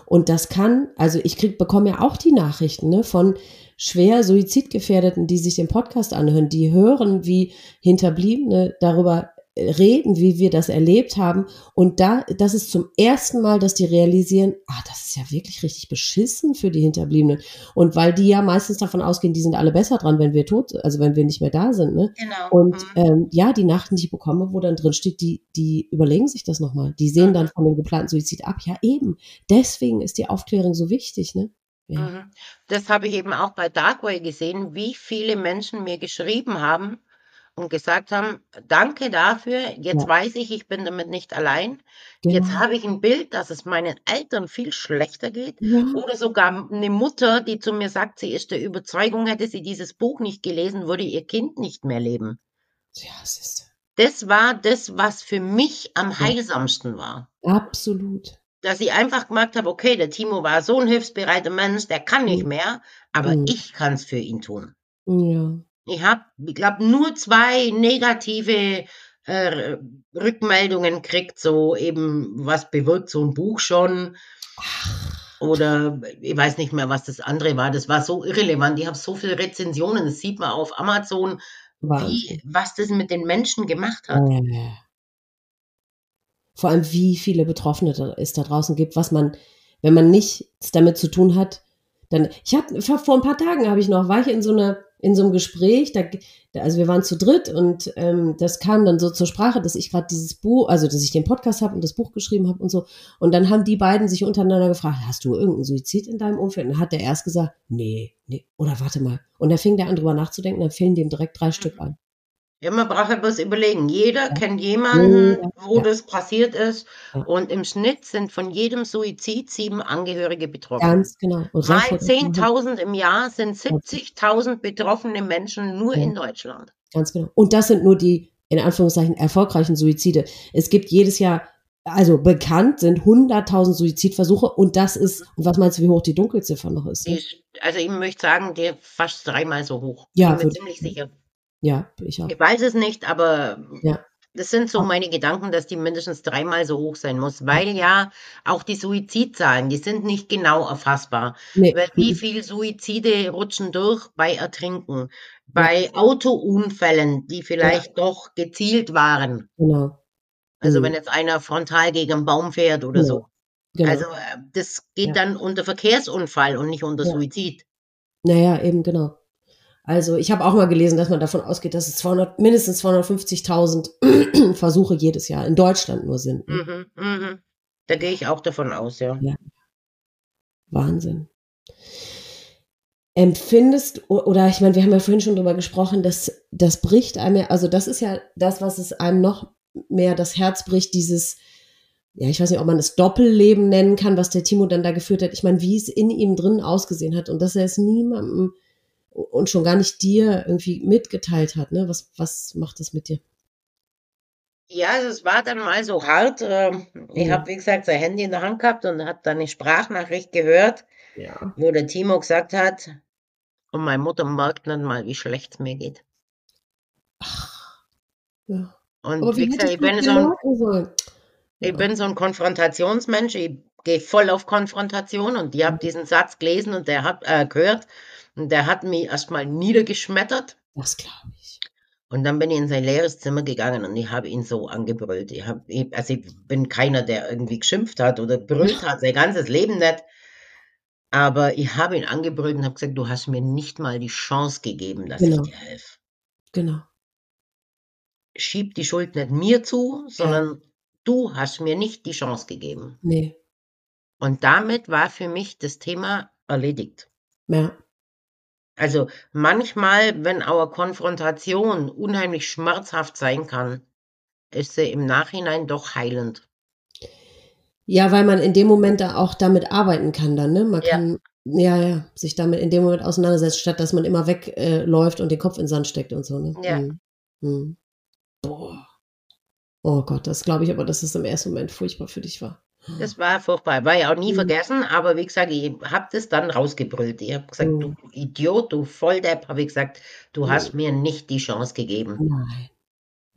Und das kann, also ich krieg, bekomme ja auch die Nachrichten ne, von schwer Suizidgefährdeten, die sich den Podcast anhören, die hören, wie Hinterbliebene darüber reden, wie wir das erlebt haben. Und da, das ist zum ersten Mal, dass die realisieren, ah, das ist ja wirklich richtig beschissen für die Hinterbliebenen. Und weil die ja meistens davon ausgehen, die sind alle besser dran, wenn wir tot, also wenn wir nicht mehr da sind. Ne? Genau. Und mhm. ähm, ja, die Nachten, die ich bekomme, wo dann drin steht, die, die überlegen sich das nochmal. Die sehen mhm. dann von dem geplanten Suizid ab. Ja, eben. Deswegen ist die Aufklärung so wichtig, ne? Ja. Mhm. Das habe ich eben auch bei Darkway gesehen, wie viele Menschen mir geschrieben haben, und gesagt haben, danke dafür, jetzt ja. weiß ich, ich bin damit nicht allein. Genau. Jetzt habe ich ein Bild, dass es meinen Eltern viel schlechter geht. Ja. Oder sogar eine Mutter, die zu mir sagt, sie ist der Überzeugung, hätte sie dieses Buch nicht gelesen, würde ihr Kind nicht mehr leben. Ja, es ist. Das war das, was für mich am heilsamsten war. Absolut. dass ich einfach gemerkt habe, okay, der Timo war so ein hilfsbereiter Mensch, der kann nicht mehr, aber Mhm. ich kann es für ihn tun. Ja. Ich habe, ich glaube, nur zwei negative äh, Rückmeldungen kriegt, so eben, was bewirkt so ein Buch schon. Oder ich weiß nicht mehr, was das andere war. Das war so irrelevant. Ich habe so viele Rezensionen, das sieht man auf Amazon, wie, was das mit den Menschen gemacht hat. Äh. Vor allem, wie viele Betroffene es da draußen gibt, was man, wenn man nichts damit zu tun hat, dann. Ich habe vor ein paar Tagen habe ich noch, war ich in so einer in so einem Gespräch, da, da, also wir waren zu dritt und ähm, das kam dann so zur Sprache, dass ich gerade dieses Buch, also dass ich den Podcast habe und das Buch geschrieben habe und so. Und dann haben die beiden sich untereinander gefragt, hast du irgendeinen Suizid in deinem Umfeld? Und dann hat der erst gesagt, nee, nee, oder warte mal. Und dann fing der an drüber nachzudenken, dann fielen dem direkt drei Stück an. Ja, man braucht ja bloß überlegen. Jeder kennt jemanden, wo ja. das passiert ist. Und im Schnitt sind von jedem Suizid sieben Angehörige betroffen. Ganz genau. Sofort- 10.000 im Jahr sind 70.000 betroffene Menschen nur Ja. in Deutschland. Ganz genau. Und das sind nur die, in Anführungszeichen, erfolgreichen Suizide. Es gibt jedes Jahr, also bekannt sind 100.000 Suizidversuche und das ist, und was meinst du, wie hoch die Dunkelziffer noch ist? Die also ich möchte sagen, die fast dreimal so hoch. Ja, Bin mir ziemlich sicher. Ja, ich auch. Ich weiß es nicht, aber Ja. das sind so meine Gedanken, dass die mindestens dreimal so hoch sein muss, weil ja auch die Suizidzahlen, die sind nicht genau erfassbar. Nee. Weil wie viel Suizide rutschen durch bei Ertrinken, bei Autounfällen, die vielleicht doch gezielt waren. Genau. Also Mhm. wenn jetzt einer frontal gegen einen Baum fährt oder Ja. so. Genau. Also äh, das geht Ja. dann unter Verkehrsunfall und nicht unter Ja. Suizid. naja, eben genau. Also ich habe auch mal gelesen, dass man davon ausgeht, dass es 200, mindestens 250.000 (clears throat) Versuche jedes Jahr in Deutschland nur sind. Ne? Mhm, mhm. Da gehe ich auch davon aus, ja. Wahnsinn. Empfindest, oder ich meine, wir haben ja vorhin schon drüber gesprochen, dass das bricht einem, ja- also das ist ja das, was es einem noch mehr das Herz bricht, dieses, ja, ich weiß nicht, ob man es Doppelleben nennen kann, was der Timo dann da geführt hat. Ich meine, wie es in ihm drin ausgesehen hat und dass er es niemandem und schon gar nicht dir irgendwie mitgeteilt hat, ne? Was, was macht das mit dir? Ja, also es war dann mal so hart. ähm, Ich habe, wie gesagt, sein Handy in der Hand gehabt und hat dann eine Sprachnachricht gehört, Ja. wo der Timo gesagt hat, und meine Mutter merkt nicht mal, wie schlecht es mir geht. ja. Und wie wie gesagt, ich bin, so ein, sollen? ich bin so ein Konfrontationsmensch. Ich gehe voll auf Konfrontation und ich habe diesen Satz gelesen und der hat äh, gehört und der hat mich erstmal niedergeschmettert. Das glaube ich. Und dann bin ich in sein leeres Zimmer gegangen und ich habe ihn so angebrüllt. Ich hab, ich, also ich bin keiner, der irgendwie geschimpft hat oder brüllt hat, sein ganzes Leben nicht. Aber ich habe ihn angebrüllt und habe gesagt, du hast mir nicht mal die Chance gegeben, dass Genau. ich dir helfe. Genau. Schieb die Schuld nicht mir zu, sondern du hast mir nicht die Chance gegeben. Nee. Und damit war für mich das Thema erledigt. Ja. Also manchmal, wenn our Konfrontation unheimlich schmerzhaft sein kann, ist sie im Nachhinein doch heilend. Ja, weil man in dem Moment da auch damit arbeiten kann dann, ne? Man Ja. kann, ja, ja, sich damit in dem Moment auseinandersetzt, statt dass man immer wegläuft äh, und den Kopf in den Sand steckt und so, ne? Ja. Mhm. Mhm. Boah. Oh Gott, das glaube ich aber, dass es im ersten Moment furchtbar für dich war. Das war furchtbar. War ja auch nie Mhm. vergessen, aber wie gesagt, ich habe das dann rausgebrüllt. Ich habe gesagt, Mhm. du Idiot, du Volldepp, habe ich gesagt, du hast mir nicht die Chance gegeben. Nein.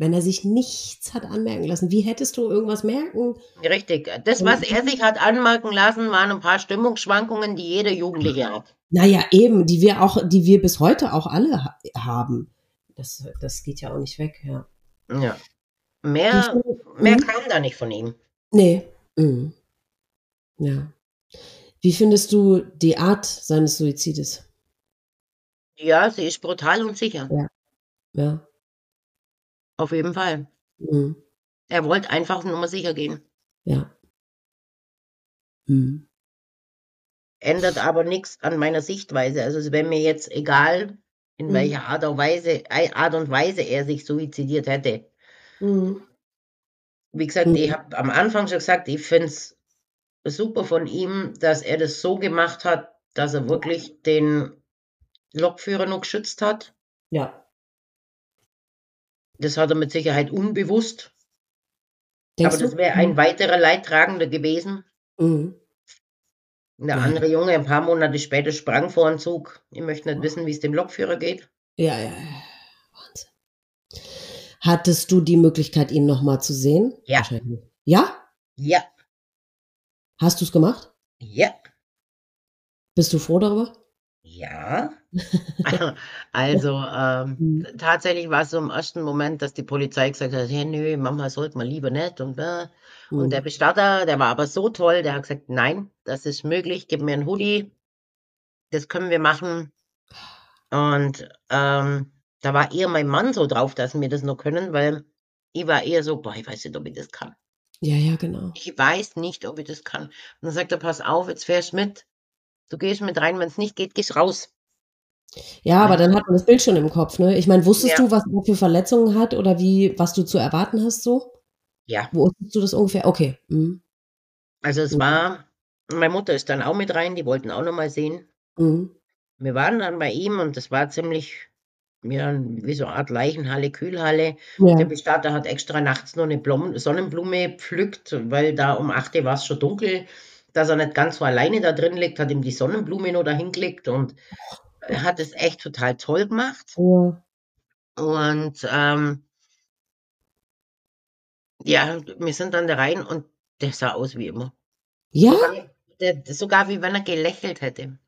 Wenn er sich nichts hat anmerken lassen, wie hättest du irgendwas merken? Richtig. Das, was er sich hat anmerken lassen, waren ein paar Stimmungsschwankungen, die jeder Jugendliche hat. Naja, eben, die wir auch, die wir bis heute auch alle ha haben. Das, das geht ja auch nicht weg, ja. Ja. Mehr, mehr Mhm. kam da nicht von ihm. Nee. Mhm. Ja. Wie findest du die Art seines Suizides? Ja, sie ist brutal und sicher. Ja. Auf jeden Fall. Mhm. Er wollte einfach nur mal sicher gehen. Ja. Mhm. Ändert aber nichts an meiner Sichtweise. Also es wäre mir jetzt egal, in Mhm. welcher Art und Weise, Art und Weise er sich suizidiert hätte. Mhm. Wie gesagt, Mhm. ich habe am Anfang schon gesagt, ich finde es super von ihm, dass er das so gemacht hat, dass er wirklich den Lokführer noch geschützt hat. Ja. Das hat er mit Sicherheit unbewusst. Denkst aber das wäre ein weiterer Leidtragender gewesen. Mhm. Der ja. andere Junge, ein paar Monate später, sprang vor den Zug. Ich möchte nicht wissen, wie es dem Lokführer geht. Ja, ja. Hattest du die Möglichkeit, ihn nochmal zu sehen? Ja. Ja? Ja. Hast du es gemacht? Ja. Bist du froh darüber? Ja. (laughs) also ähm, mhm. tatsächlich war es so im ersten Moment, dass die Polizei gesagt hat, hey, nö, Mama sollte mal lieber nicht und äh. mhm. und der Bestatter, der war aber so toll, der hat gesagt, nein, das ist möglich, gib mir ein Hoodie, das können wir machen. Und ähm, da war eher mein Mann so drauf, dass wir das nur können, weil ich war eher so, boah, ich weiß nicht, ob ich das kann. Ja, ja, genau. Ich weiß nicht, ob ich das kann. Und dann sagt er, pass auf, jetzt fährst mit. Du gehst mit rein, wenn es nicht geht, gehst raus. Ja, aber dann hat man das Bild schon im Kopf, ne? Ich meine, wusstest ja. du, was er für Verletzungen hat oder wie, was du zu erwarten hast so? Ja. Wo wusstest du das ungefähr? Okay. Mhm. Also es mhm. war, meine Mutter ist dann auch mit rein, die wollten auch nochmal sehen. Mhm. Wir waren dann bei ihm und das war ziemlich, ja, wie so eine Art Leichenhalle, Kühlhalle. Ja. Der Bestatter hat extra nachts noch eine Blom Sonnenblume pflückt, weil da um 8 Uhr war es schon dunkel dass er nicht ganz so alleine da drin liegt, hat ihm die Sonnenblume noch dahin gelegt und er hat es echt total toll gemacht. Ja. Und ähm, ja, wir sind dann da rein und der sah aus wie immer. Ja? Sogar, der, sogar wie wenn er gelächelt hätte.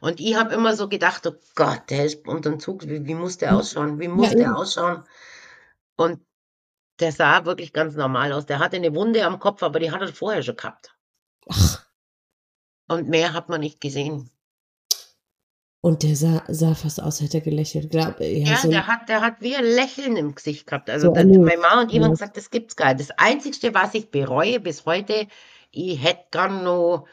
Und ich habe immer so gedacht, oh Gott, der ist unter dem Zug, wie, wie muss der ausschauen? Wie muss ja, der ausschauen? Und der sah wirklich ganz normal aus. Der hatte eine Wunde am Kopf, aber die hat er vorher schon gehabt. Ach. Und mehr hat man nicht gesehen. Und der sah, sah fast aus, hätte er gelächelt. Glaub, ja, ja so der, hat, der hat wie ein Lächeln im Gesicht gehabt. Also so dann, meine Mama und ich haben gesagt, das gibt's gar nicht. Das Einzige, was ich bereue bis heute, ich hätte gern noch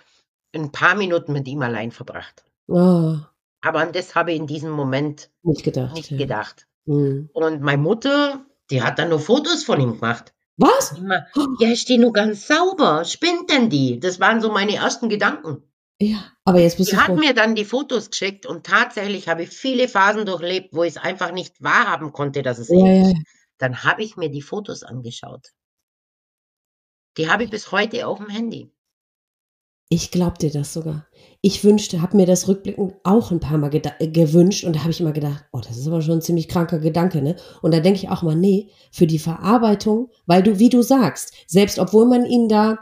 ein paar Minuten mit ihm allein verbracht. Oh. Aber an das habe ich in diesem Moment nicht gedacht. Nicht ja. gedacht. Mhm. Und meine Mutter, die hat dann nur Fotos von ihm gemacht. Was? Immer, ja, ist die nur ganz sauber. Spinnt denn die? Das waren so meine ersten Gedanken. Ja, aber jetzt bist die hat mir dann die Fotos geschickt und tatsächlich habe ich viele Phasen durchlebt, wo ich es einfach nicht wahrhaben konnte, dass es ja, ja. ist. Dann habe ich mir die Fotos angeschaut. Die habe ich bis heute auf dem Handy. Ich glaub dir das sogar. Ich wünschte, habe mir das rückblickend auch ein paar Mal gewünscht und da habe ich immer gedacht, oh, das ist aber schon ein ziemlich kranker Gedanke, ne? Und da denke ich auch mal, nee, für die Verarbeitung, weil du, wie du sagst, selbst obwohl man ihn da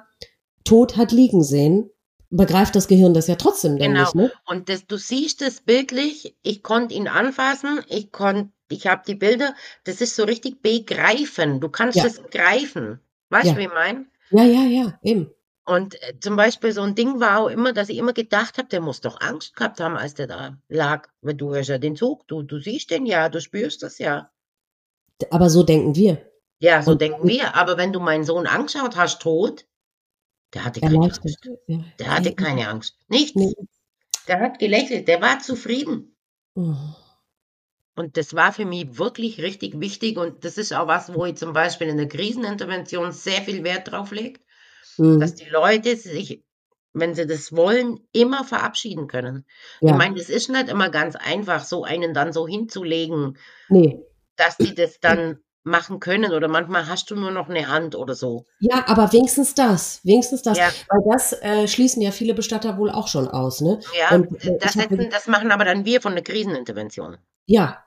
tot hat liegen sehen, begreift das Gehirn das ja trotzdem genau. nicht, ne? Und das, du siehst es bildlich, ich konnte ihn anfassen, ich konnte, ich habe die Bilder, das ist so richtig begreifen. Du kannst es greifen. Weißt du, ja. wie ich meine? Ja, ja, ja, eben. Und äh, zum Beispiel so ein Ding war auch immer, dass ich immer gedacht habe, der muss doch Angst gehabt haben, als der da lag. Weil du hörst ja den Zug, du, du siehst den ja, du spürst das ja. Aber so denken wir. Ja, so und, denken wir. Aber wenn du meinen Sohn angeschaut hast, tot, der hatte keine Angst. Ja. Der hatte keine Angst. Nichts. Nee. Der hat gelächelt, der war zufrieden. Oh. Und das war für mich wirklich richtig wichtig. Und das ist auch was, wo ich zum Beispiel in der Krisenintervention sehr viel Wert drauf lege mhm. dass die Leute sich, wenn sie das wollen, immer verabschieden können. Ja. Ich meine, es ist nicht immer ganz einfach, so einen dann so hinzulegen, nee. dass die das dann machen können oder manchmal hast du nur noch eine Hand oder so. Ja, aber wenigstens das, wenigstens das, ja. weil das äh, schließen ja viele Bestatter wohl auch schon aus, ne? Ja, Und, äh, das, setzen, das machen aber dann wir von der Krisenintervention. Ja.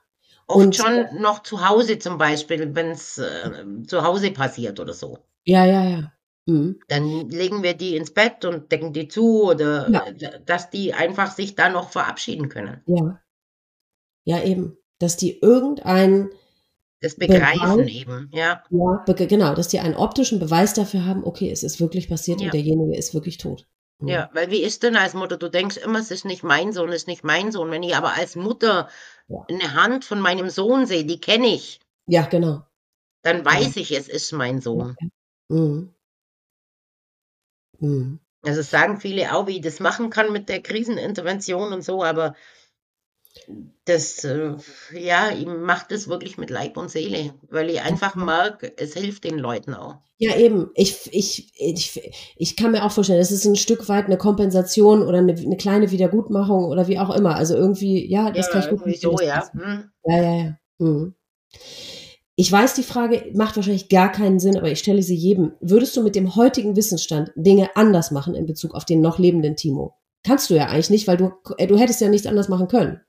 Oft Und, schon noch zu Hause zum Beispiel, wenn es äh, zu Hause passiert oder so. Ja, ja, ja. Mhm. Dann legen wir die ins Bett und decken die zu oder ja. dass die einfach sich da noch verabschieden können. Ja. Ja, eben. Dass die irgendein das Begreifen Beweis, eben, ja. Ja, genau, dass die einen optischen Beweis dafür haben, okay, es ist wirklich passiert ja. und derjenige ist wirklich tot. Mhm. Ja, weil wie ist denn als Mutter? Du denkst immer, es ist nicht mein Sohn, es ist nicht mein Sohn. Wenn ich aber als Mutter ja. eine Hand von meinem Sohn sehe, die kenne ich. Ja, genau. Dann weiß ich, es ist mein Sohn. Mhm. Mhm. Also sagen viele auch, wie ich das machen kann mit der Krisenintervention und so, aber das, äh, ja, ich mache das wirklich mit Leib und Seele, weil ich einfach mag, es hilft den Leuten auch. Ja, eben. Ich, ich, ich, ich kann mir auch vorstellen, es ist ein Stück weit eine Kompensation oder eine, eine kleine Wiedergutmachung oder wie auch immer. Also irgendwie, ja, das ja, kann ich gut so, ja. Hm. Ja, ja, ja. Hm. Ich weiß, die Frage macht wahrscheinlich gar keinen Sinn, aber ich stelle sie jedem. Würdest du mit dem heutigen Wissensstand Dinge anders machen in Bezug auf den noch lebenden Timo? Kannst du ja eigentlich nicht, weil du, äh, du hättest ja nichts anders machen können.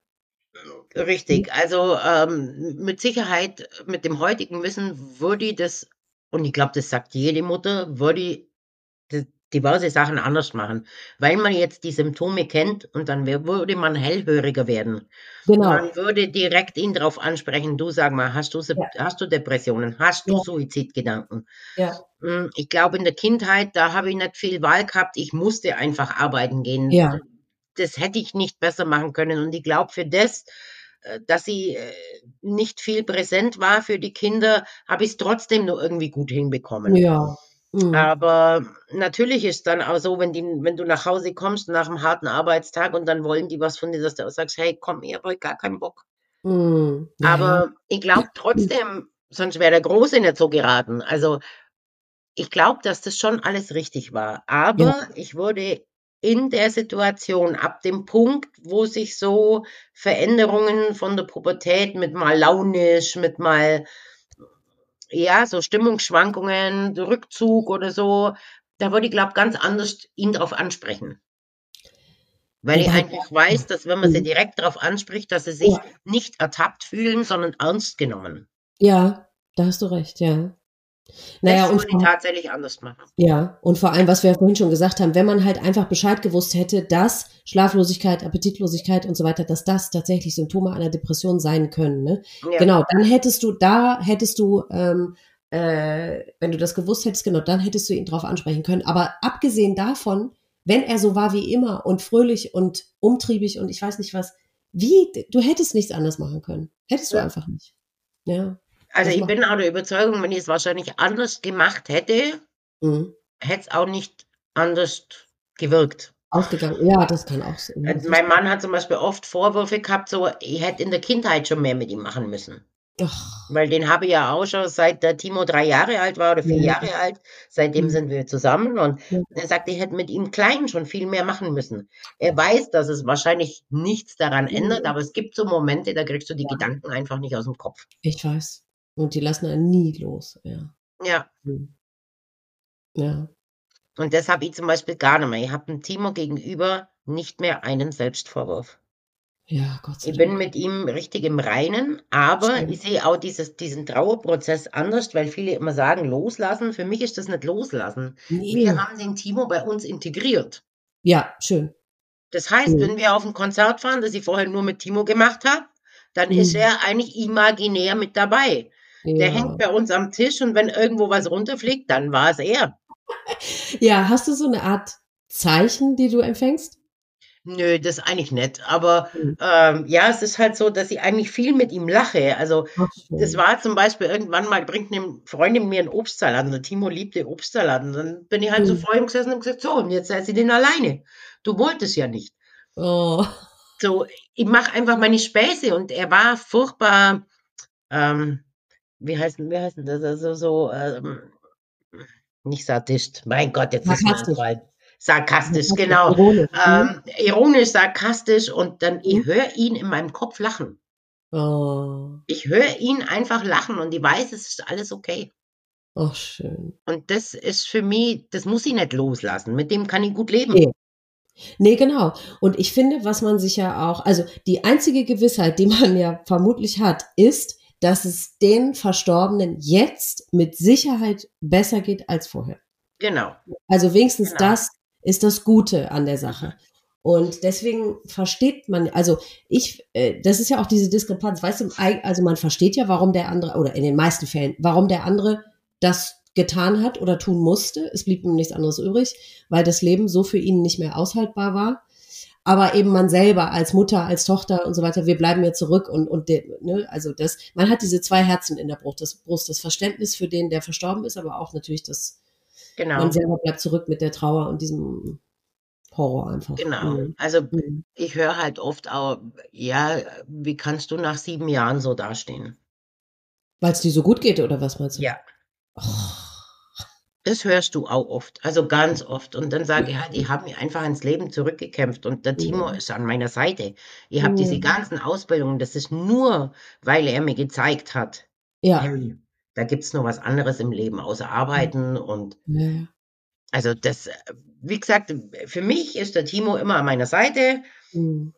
Richtig, also ähm, mit Sicherheit, mit dem heutigen Wissen würde das, und ich glaube, das sagt jede Mutter, würde diverse Sachen anders machen, weil man jetzt die Symptome kennt und dann würde man hellhöriger werden. Genau. Man würde direkt ihn darauf ansprechen, du sag mal, hast du, ja. hast du Depressionen, hast du ja. Suizidgedanken? Ja. Hm, ich glaube, in der Kindheit, da habe ich nicht viel Wahl gehabt, ich musste einfach arbeiten gehen. Ja. Das hätte ich nicht besser machen können und ich glaube, für das, äh, dass sie äh, nicht viel präsent war für die Kinder, habe ich es trotzdem nur irgendwie gut hinbekommen. Ja. Mhm. Aber natürlich ist dann auch so, wenn, die, wenn du nach Hause kommst nach einem harten Arbeitstag und dann wollen die was von dir, dass du auch sagst, hey, komm, ich habe heute gar keinen Bock. Mhm. Aber ich glaube trotzdem, sonst wäre der Große nicht so geraten. Also ich glaube, dass das schon alles richtig war. Aber ja. ich wurde in der Situation ab dem Punkt, wo sich so Veränderungen von der Pubertät mit mal launisch, mit mal ja, so Stimmungsschwankungen, Rückzug oder so, da würde ich, glaube ganz anders ihn darauf ansprechen. Weil ich einfach weiß, dass wenn man sie mhm. direkt darauf anspricht, dass sie sich ja. nicht ertappt fühlen, sondern ernst genommen. Ja, da hast du recht, ja. Naja, das und vor, tatsächlich anders machen. Ja, und vor allem, was wir vorhin schon gesagt haben, wenn man halt einfach Bescheid gewusst hätte, dass Schlaflosigkeit, Appetitlosigkeit und so weiter, dass das tatsächlich Symptome einer Depression sein können. Ne? Ja. Genau, dann hättest du, da hättest du, ähm, äh, wenn du das gewusst hättest, genau, dann hättest du ihn drauf ansprechen können. Aber abgesehen davon, wenn er so war wie immer und fröhlich und umtriebig und ich weiß nicht was, wie, du hättest nichts anders machen können. Hättest du ja. einfach nicht. Ja. Also ich bin auch der Überzeugung, wenn ich es wahrscheinlich anders gemacht hätte, mhm. hätte es auch nicht anders gewirkt. Ausgegangen, ja, das kann auch sein. Also mein Mann hat zum Beispiel oft Vorwürfe gehabt, so ich hätte in der Kindheit schon mehr mit ihm machen müssen. Ach. Weil den habe ich ja auch schon seit der Timo drei Jahre alt war oder vier ja. Jahre alt. Seitdem sind wir zusammen und ja. er sagt, ich hätte mit ihm klein schon viel mehr machen müssen. Er weiß, dass es wahrscheinlich nichts daran ändert, aber es gibt so Momente, da kriegst du die ja. Gedanken einfach nicht aus dem Kopf. Ich weiß. Und die lassen einen nie los, ja. Ja. Hm. Ja. Und das habe ich zum Beispiel gar nicht mehr. Ich habe dem Timo gegenüber nicht mehr einen Selbstvorwurf. Ja, Gott sei Dank. Ich bin mit ihm richtig im Reinen, aber Stimmt. ich sehe auch dieses, diesen Trauerprozess anders, weil viele immer sagen, loslassen. Für mich ist das nicht loslassen. Nee. Wir haben den Timo bei uns integriert. Ja, schön. Das heißt, mhm. wenn wir auf ein Konzert fahren, das ich vorher nur mit Timo gemacht habe, dann mhm. ist er eigentlich imaginär mit dabei. Der hängt bei uns am Tisch und wenn irgendwo was runterfliegt, dann war es er. Ja, hast du so eine Art Zeichen, die du empfängst? Nö, das eigentlich nicht. Aber mhm. ähm, ja, es ist halt so, dass ich eigentlich viel mit ihm lache. Also das war zum Beispiel irgendwann mal, bringt eine Freundin mir einen Obstsalat. Und der Timo liebte Obstsalat. Und dann bin ich halt mhm. so vor ihm gesessen und gesagt, so, und jetzt sei sie den alleine. Du wolltest ja nicht. Oh. So, ich mache einfach meine Späße. Und er war furchtbar, ähm, wie heißt, wie heißt das? Also so, ähm, nicht Sadist. Mein Gott, jetzt ist mein Freund. Sarkastisch, (laughs) genau. Ironisch, ähm, ironisch, sarkastisch und dann, ich mhm. höre ihn in meinem Kopf lachen. Oh. Ich höre ihn einfach lachen und ich weiß, es ist alles okay. Ach, schön. Und das ist für mich, das muss ich nicht loslassen. Mit dem kann ich gut leben. Nee. Nee, genau. Und ich finde, was man sich ja auch, also die einzige Gewissheit, die man ja vermutlich hat, ist, dass es den Verstorbenen jetzt mit Sicherheit besser geht als vorher. Genau. Also wenigstens genau. das ist das Gute an der Sache. Und deswegen versteht man, also ich, äh, das ist ja auch diese Diskrepanz, weißt du, also man versteht ja, warum der andere, oder in den meisten Fällen, warum der andere das getan hat oder tun musste. Es blieb ihm nichts anderes übrig, weil das Leben so für ihn nicht mehr aushaltbar war aber eben man selber als Mutter, als Tochter und so weiter, wir bleiben ja zurück und, und ne, also das, man hat diese zwei Herzen in der Brust, das Brust, das Verständnis für den, der verstorben ist, aber auch natürlich das, genau. man selber bleibt zurück mit der Trauer und diesem Horror einfach. Genau. Mhm. Also mhm. ich höre halt oft auch, ja, wie kannst du nach sieben Jahren so dastehen? Weil es dir so gut geht, oder was meinst du? Ja. Oh. Das hörst du auch oft, also ganz oft. Und dann sage ich halt, ich habe mich einfach ins Leben zurückgekämpft und der Timo ist an meiner Seite. Ich habe diese ganzen Ausbildungen, das ist nur, weil er mir gezeigt hat, ja. hey, da gibt es noch was anderes im Leben außer Arbeiten und ja. also das, wie gesagt, für mich ist der Timo immer an meiner Seite. Mhm.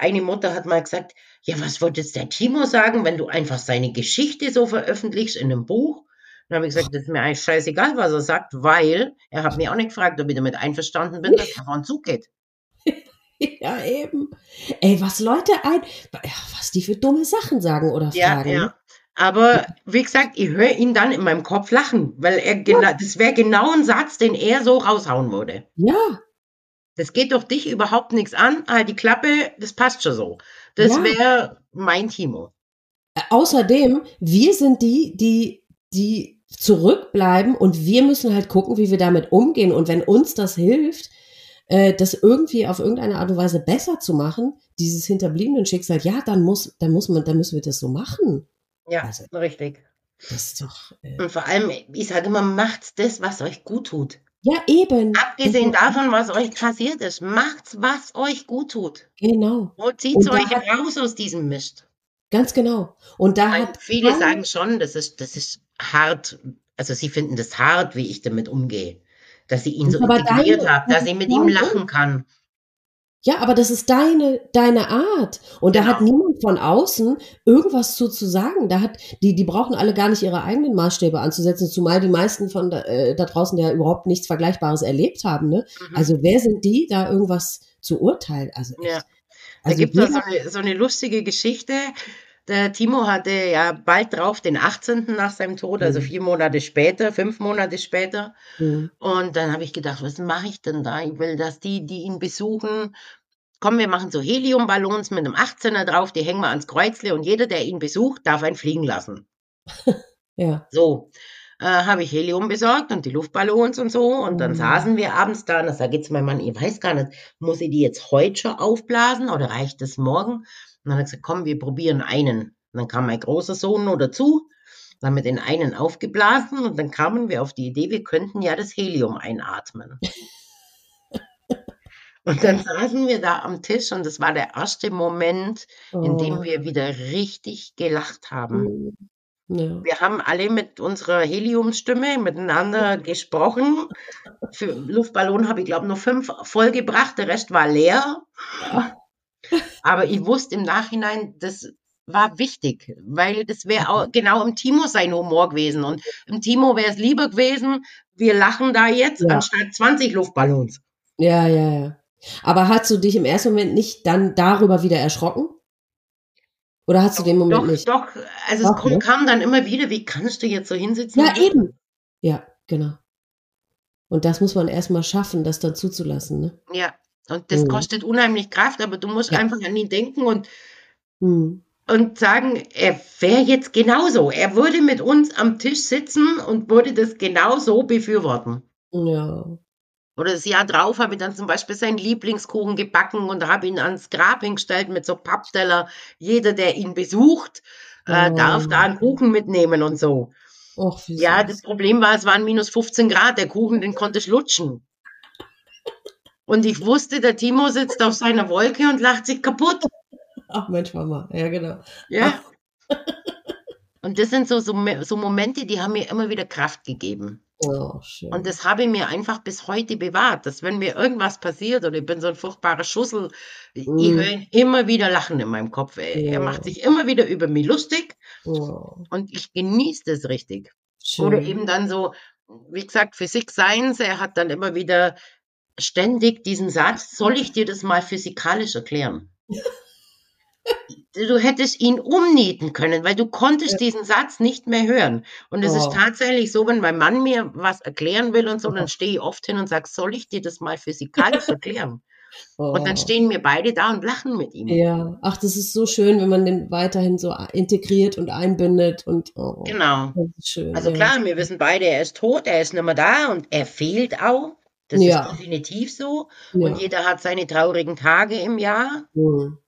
Eine Mutter hat mal gesagt, ja, was wollte jetzt der Timo sagen, wenn du einfach seine Geschichte so veröffentlichst in einem Buch? Dann habe ich gesagt, das ist mir eigentlich scheißegal, was er sagt, weil er hat mich auch nicht gefragt, ob ich damit einverstanden bin, dass er einen Zug geht. (laughs) ja, eben. Ey, was Leute ein, was die für dumme Sachen sagen oder fragen. Ja, ja. Ne? Aber wie gesagt, ich höre ihn dann in meinem Kopf lachen, weil er genau, das wäre genau ein Satz, den er so raushauen würde. Ja. Das geht doch dich überhaupt nichts an. Ah, die Klappe, das passt schon so. Das ja. wäre mein Timo. Äh, außerdem, wir sind die, die, die zurückbleiben und wir müssen halt gucken, wie wir damit umgehen. Und wenn uns das hilft, äh, das irgendwie auf irgendeine Art und Weise besser zu machen, dieses hinterbliebenen Schicksal, ja, dann muss, dann muss man, dann müssen wir das so machen. Ja, also, richtig. Das ist doch. Äh und vor allem, ich sage immer, macht das, was euch gut tut. Ja, eben. Abgesehen davon, was euch passiert ist, macht's, was euch gut tut. Genau. Und zieht euch hat, raus aus diesem Mist. Ganz genau. Und da Weil hat viele sagen schon, das ist, das ist hart. Also sie finden das hart, wie ich damit umgehe. Dass ich ihn so integriert habe, dass ich mit ihm lachen kann. Ja, aber das ist deine, deine Art. Und genau. da hat genau. niemand von außen irgendwas zu, zu sagen. Da hat, die, die brauchen alle gar nicht ihre eigenen Maßstäbe anzusetzen, zumal die meisten von da, äh, da draußen ja überhaupt nichts Vergleichbares erlebt haben. Ne? Mhm. Also wer sind die, da irgendwas zu urteilen? Also, ja. Da also gibt es so so eine lustige Geschichte. Der Timo hatte ja bald drauf den 18. nach seinem Tod, also mhm. vier Monate später, fünf Monate später. Mhm. Und dann habe ich gedacht, was mache ich denn da? Ich will, dass die, die ihn besuchen, komm, wir machen so Heliumballons mit einem 18er drauf, die hängen wir ans Kreuzle und jeder, der ihn besucht, darf einen fliegen lassen. (laughs) ja. So. Äh, habe ich Helium besorgt und die Luftballons und so. Und dann mhm. saßen wir abends da und da sage ich zu meinem Mann, ich weiß gar nicht, muss ich die jetzt heute schon aufblasen oder reicht das morgen? Und dann hat er gesagt, komm, wir probieren einen. Und dann kam mein großer Sohn noch dazu, dann haben wir den einen aufgeblasen und dann kamen wir auf die Idee, wir könnten ja das Helium einatmen. (laughs) und dann saßen wir da am Tisch und das war der erste Moment, in dem oh. wir wieder richtig gelacht haben. Mhm. Ja. Wir haben alle mit unserer Heliumstimme miteinander gesprochen. Für Luftballon habe ich, glaube ich, nur fünf vollgebracht, der Rest war leer. Ja. Aber ich wusste im Nachhinein, das war wichtig, weil das wäre auch genau im Timo sein Humor gewesen. Und im Timo wäre es lieber gewesen, wir lachen da jetzt, ja. anstatt 20 Luftballons. Ja, ja, ja. Aber hast du dich im ersten Moment nicht dann darüber wieder erschrocken? Oder hast du den Moment doch, nicht? Doch, also doch, es ne? kam dann immer wieder, wie kannst du jetzt so hinsitzen? Ja, eben. Ja, genau. Und das muss man erstmal schaffen, das dann zuzulassen, ne? Ja, und das mhm. kostet unheimlich Kraft, aber du musst ja. einfach an ihn denken und, mhm. und sagen, er wäre jetzt genauso. Er würde mit uns am Tisch sitzen und würde das genauso befürworten. Ja. Oder das Jahr drauf habe ich dann zum Beispiel seinen Lieblingskuchen gebacken und habe ihn ans Grab hingestellt mit so Pappsteller. Jeder, der ihn besucht, äh, oh. darf da einen Kuchen mitnehmen und so. Och, ja, das Problem war, es waren minus 15 Grad. Der Kuchen, den konnte ich lutschen. Und ich wusste, der Timo sitzt auf seiner Wolke und lacht sich kaputt. Ach Mensch, Mama, ja genau. Ja. (laughs) Und das sind so, so, so Momente, die haben mir immer wieder Kraft gegeben. Oh, schön. Und das habe ich mir einfach bis heute bewahrt, dass wenn mir irgendwas passiert oder ich bin so ein furchtbarer Schussel, mm. ich höre ihn immer wieder lachen in meinem Kopf. Er, ja. er macht sich immer wieder über mich lustig oh. und ich genieße das richtig. Schön. Oder eben dann so, wie gesagt, Physik Science, er hat dann immer wieder ständig diesen Satz, soll ich dir das mal physikalisch erklären? (laughs) du hättest ihn umnieten können, weil du konntest ja. diesen Satz nicht mehr hören. Und es oh. ist tatsächlich so, wenn mein Mann mir was erklären will und so, oh. dann stehe ich oft hin und sage, soll ich dir das mal physikalisch (laughs) erklären? Oh. Und dann stehen wir beide da und lachen mit ihm. Ja, ach, das ist so schön, wenn man den weiterhin so integriert und einbindet und oh, genau. Schön, also ja. klar, wir wissen beide, er ist tot, er ist nicht mehr da und er fehlt auch. Das ja. ist definitiv so. Ja. Und jeder hat seine traurigen Tage im Jahr. Mhm.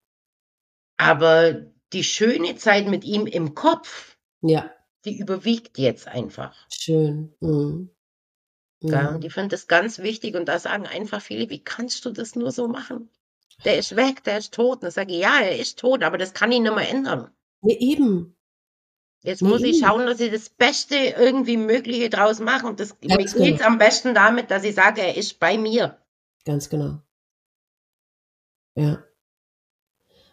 Aber die schöne Zeit mit ihm im Kopf, ja. die überwiegt jetzt einfach. Schön. Mhm. Ja, und ich finde das ganz wichtig. Und da sagen einfach viele, wie kannst du das nur so machen? Der ist weg, der ist tot. Und ich sage, ja, er ist tot, aber das kann ihn nicht mehr ändern. Ja, eben. Jetzt muss ich schauen, dass ich das Beste irgendwie Mögliche draus mache. Und das Ganz mir geht genau. am besten damit, dass ich sage, er ist bei mir. Ganz genau. Ja.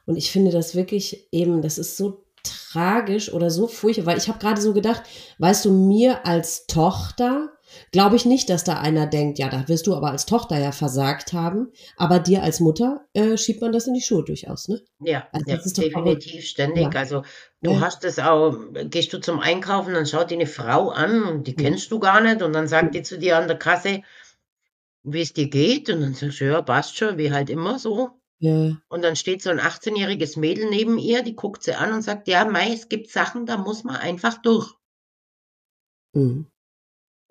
Und ich finde das wirklich eben, das ist so tragisch oder so furchtbar, weil ich habe gerade so gedacht, weißt du, mir als Tochter glaube ich nicht, dass da einer denkt, ja, da wirst du aber als Tochter ja versagt haben, aber dir als Mutter äh, schiebt man das in die Schuhe durchaus, ne? Ja, also ja definitiv ständig. Ja. Also du ja. hast es auch, gehst du zum Einkaufen, dann schaut dir eine Frau an und die kennst du gar nicht und dann sagt die zu dir an der Kasse, wie es dir geht und dann sagst du, ja, passt schon, wie halt immer so. Ja. Und dann steht so ein 18-jähriges Mädel neben ihr, die guckt sie an und sagt, ja, Mai, es gibt Sachen, da muss man einfach durch. Mhm.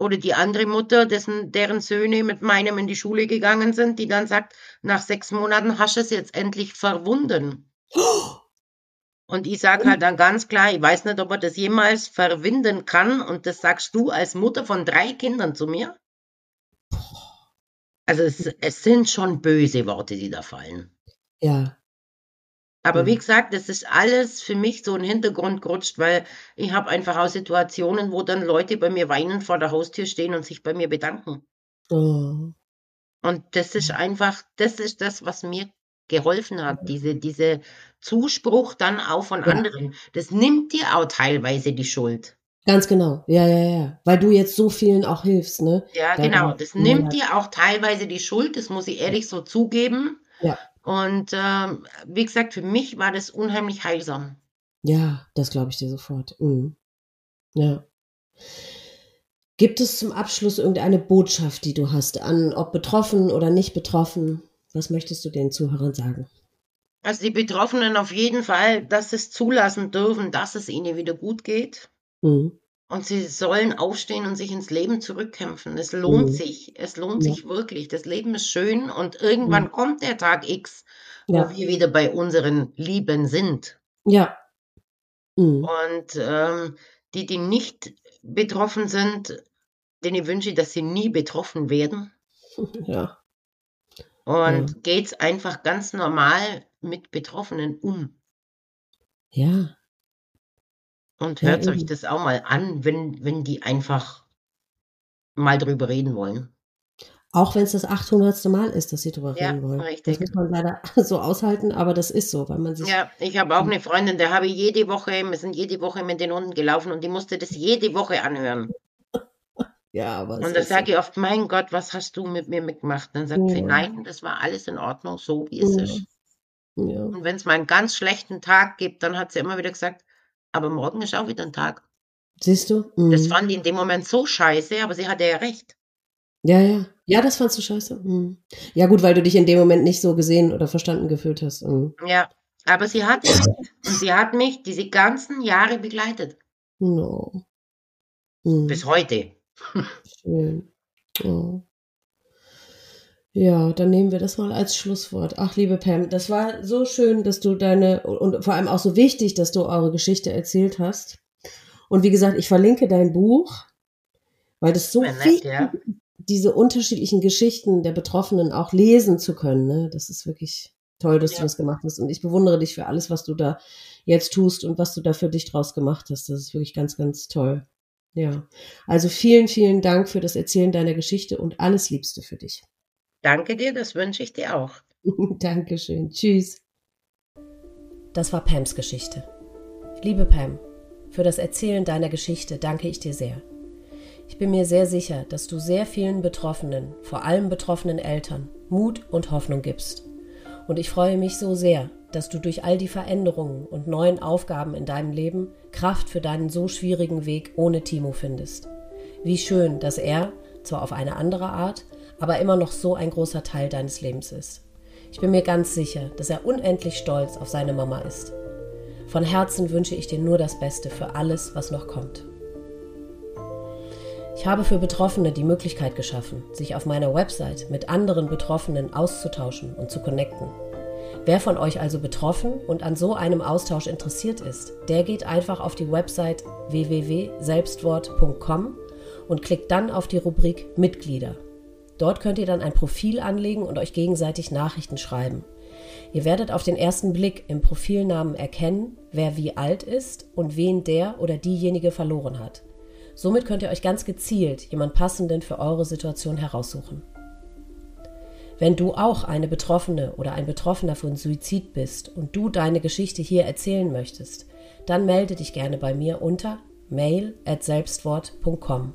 Oder die andere Mutter, dessen, deren Söhne mit meinem in die Schule gegangen sind, die dann sagt, nach sechs Monaten hast du es jetzt endlich verwunden. (gasps) Und ich sage halt dann ganz klar, ich weiß nicht, ob er das jemals verwinden kann. Und das sagst du als Mutter von drei Kindern zu mir. Also es, es sind schon böse Worte, die da fallen. Ja, aber wie mhm. gesagt, das ist alles für mich so 'n Hintergrund gerutscht, weil ich habe einfach auch Situationen, wo dann Leute bei mir weinend vor der Haustür stehen und sich bei mir bedanken. Oh. Und das ist einfach das ist das, was mir geholfen hat, diese diese Zuspruch dann auch von Ja. anderen. Das nimmt dir auch teilweise die Schuld. Ganz genau. Ja, ja, ja. Weil du jetzt so vielen auch hilfst, ne? Ja, genau. Das nimmt dir auch teilweise die Schuld, das muss ich ehrlich so zugeben. Ja. Und ähm, wie gesagt, für mich war das unheimlich heilsam. Ja, das glaube ich dir sofort. Mhm. Ja. Gibt es zum Abschluss irgendeine Botschaft, die du hast, an ob betroffen oder nicht betroffen? Was möchtest du den Zuhörern sagen? Also die Betroffenen auf jeden Fall, dass sie es zulassen dürfen, dass es ihnen wieder gut geht. Mhm. Und sie sollen aufstehen und sich ins Leben zurückkämpfen. Es lohnt mhm. sich. Es lohnt ja. sich wirklich. Das Leben ist schön und irgendwann mhm. kommt der Tag X, wo ja. wir wieder bei unseren Lieben sind. Ja. Mhm. Und ähm, die, die nicht betroffen sind, denen wünsche ich, dass sie nie betroffen werden. (laughs) Ja. Und ja. geht's einfach ganz normal mit Betroffenen um. Ja. Und hört ja, euch das auch mal an, wenn, wenn die einfach mal drüber reden wollen. Auch wenn es das 800. Mal ist, dass sie drüber ja, reden wollen. Richtig. Das muss man leider (laughs) so aushalten, aber das ist so, weil man sich. Ja, ich habe auch eine Freundin, der habe ich jede Woche, wir sind jede Woche mit den Hunden gelaufen und die musste das jede Woche anhören. (laughs) ja, aber. Und da sage ich oft, mein Gott, was hast du mit mir mitgemacht? Dann sagt ja. sie, nein, das war alles in Ordnung, so wie es ja. ist. Und wenn es mal einen ganz schlechten Tag gibt, dann hat sie immer wieder gesagt, aber morgen ist auch wieder ein Tag. Siehst du? Mhm. Das fand ich in dem Moment so scheiße, aber sie hatte ja recht. Ja, ja. Ja, das fandst du scheiße. Mhm. Ja, gut, weil du dich in dem Moment nicht so gesehen oder verstanden gefühlt hast. Mhm. Ja, aber sie hat. Und sie hat mich diese ganzen Jahre begleitet. No. Mhm. Bis heute. Schön. Oh. Ja, dann nehmen wir das mal als Schlusswort. Ach, liebe Pam, das war so schön, dass du deine und vor allem auch so wichtig, dass du eure Geschichte erzählt hast. Und wie gesagt, ich verlinke dein Buch, weil das so nett, wichtig ja. diese unterschiedlichen Geschichten der Betroffenen auch lesen zu können. Ne? Das ist wirklich toll, dass ja. du das gemacht hast. Und ich bewundere dich für alles, was du da jetzt tust und was du da für dich draus gemacht hast. Das ist wirklich ganz, ganz toll. Ja. Also vielen, vielen Dank für das Erzählen deiner Geschichte und alles Liebste für dich. Danke dir, das wünsche ich dir auch. (laughs) Dankeschön. Tschüss. Das war Pams Geschichte. Liebe Pam, für das Erzählen deiner Geschichte danke ich dir sehr. Ich bin mir sehr sicher, dass du sehr vielen Betroffenen, vor allem betroffenen Eltern, Mut und Hoffnung gibst. Und ich freue mich so sehr, dass du durch all die Veränderungen und neuen Aufgaben in deinem Leben Kraft für deinen so schwierigen Weg ohne Timo findest. Wie schön, dass er, zwar auf eine andere Art, aber immer noch so ein großer Teil deines Lebens ist. Ich bin mir ganz sicher, dass er unendlich stolz auf seine Mama ist. Von Herzen wünsche ich dir nur das Beste für alles, was noch kommt. Ich habe für Betroffene die Möglichkeit geschaffen, sich auf meiner Website mit anderen Betroffenen auszutauschen und zu connecten. Wer von euch also betroffen und an so einem Austausch interessiert ist, der geht einfach auf die Website www.selbstwort.com und klickt dann auf die Rubrik Mitglieder Dort könnt ihr dann ein Profil anlegen und euch gegenseitig Nachrichten schreiben. Ihr werdet auf den ersten Blick im Profilnamen erkennen, wer wie alt ist und wen der oder diejenige verloren hat. Somit könnt ihr euch ganz gezielt jemand passenden für eure Situation heraussuchen. Wenn du auch eine Betroffene oder ein Betroffener von Suizid bist und du deine Geschichte hier erzählen möchtest, dann melde dich gerne bei mir unter mail at selbstwort.com.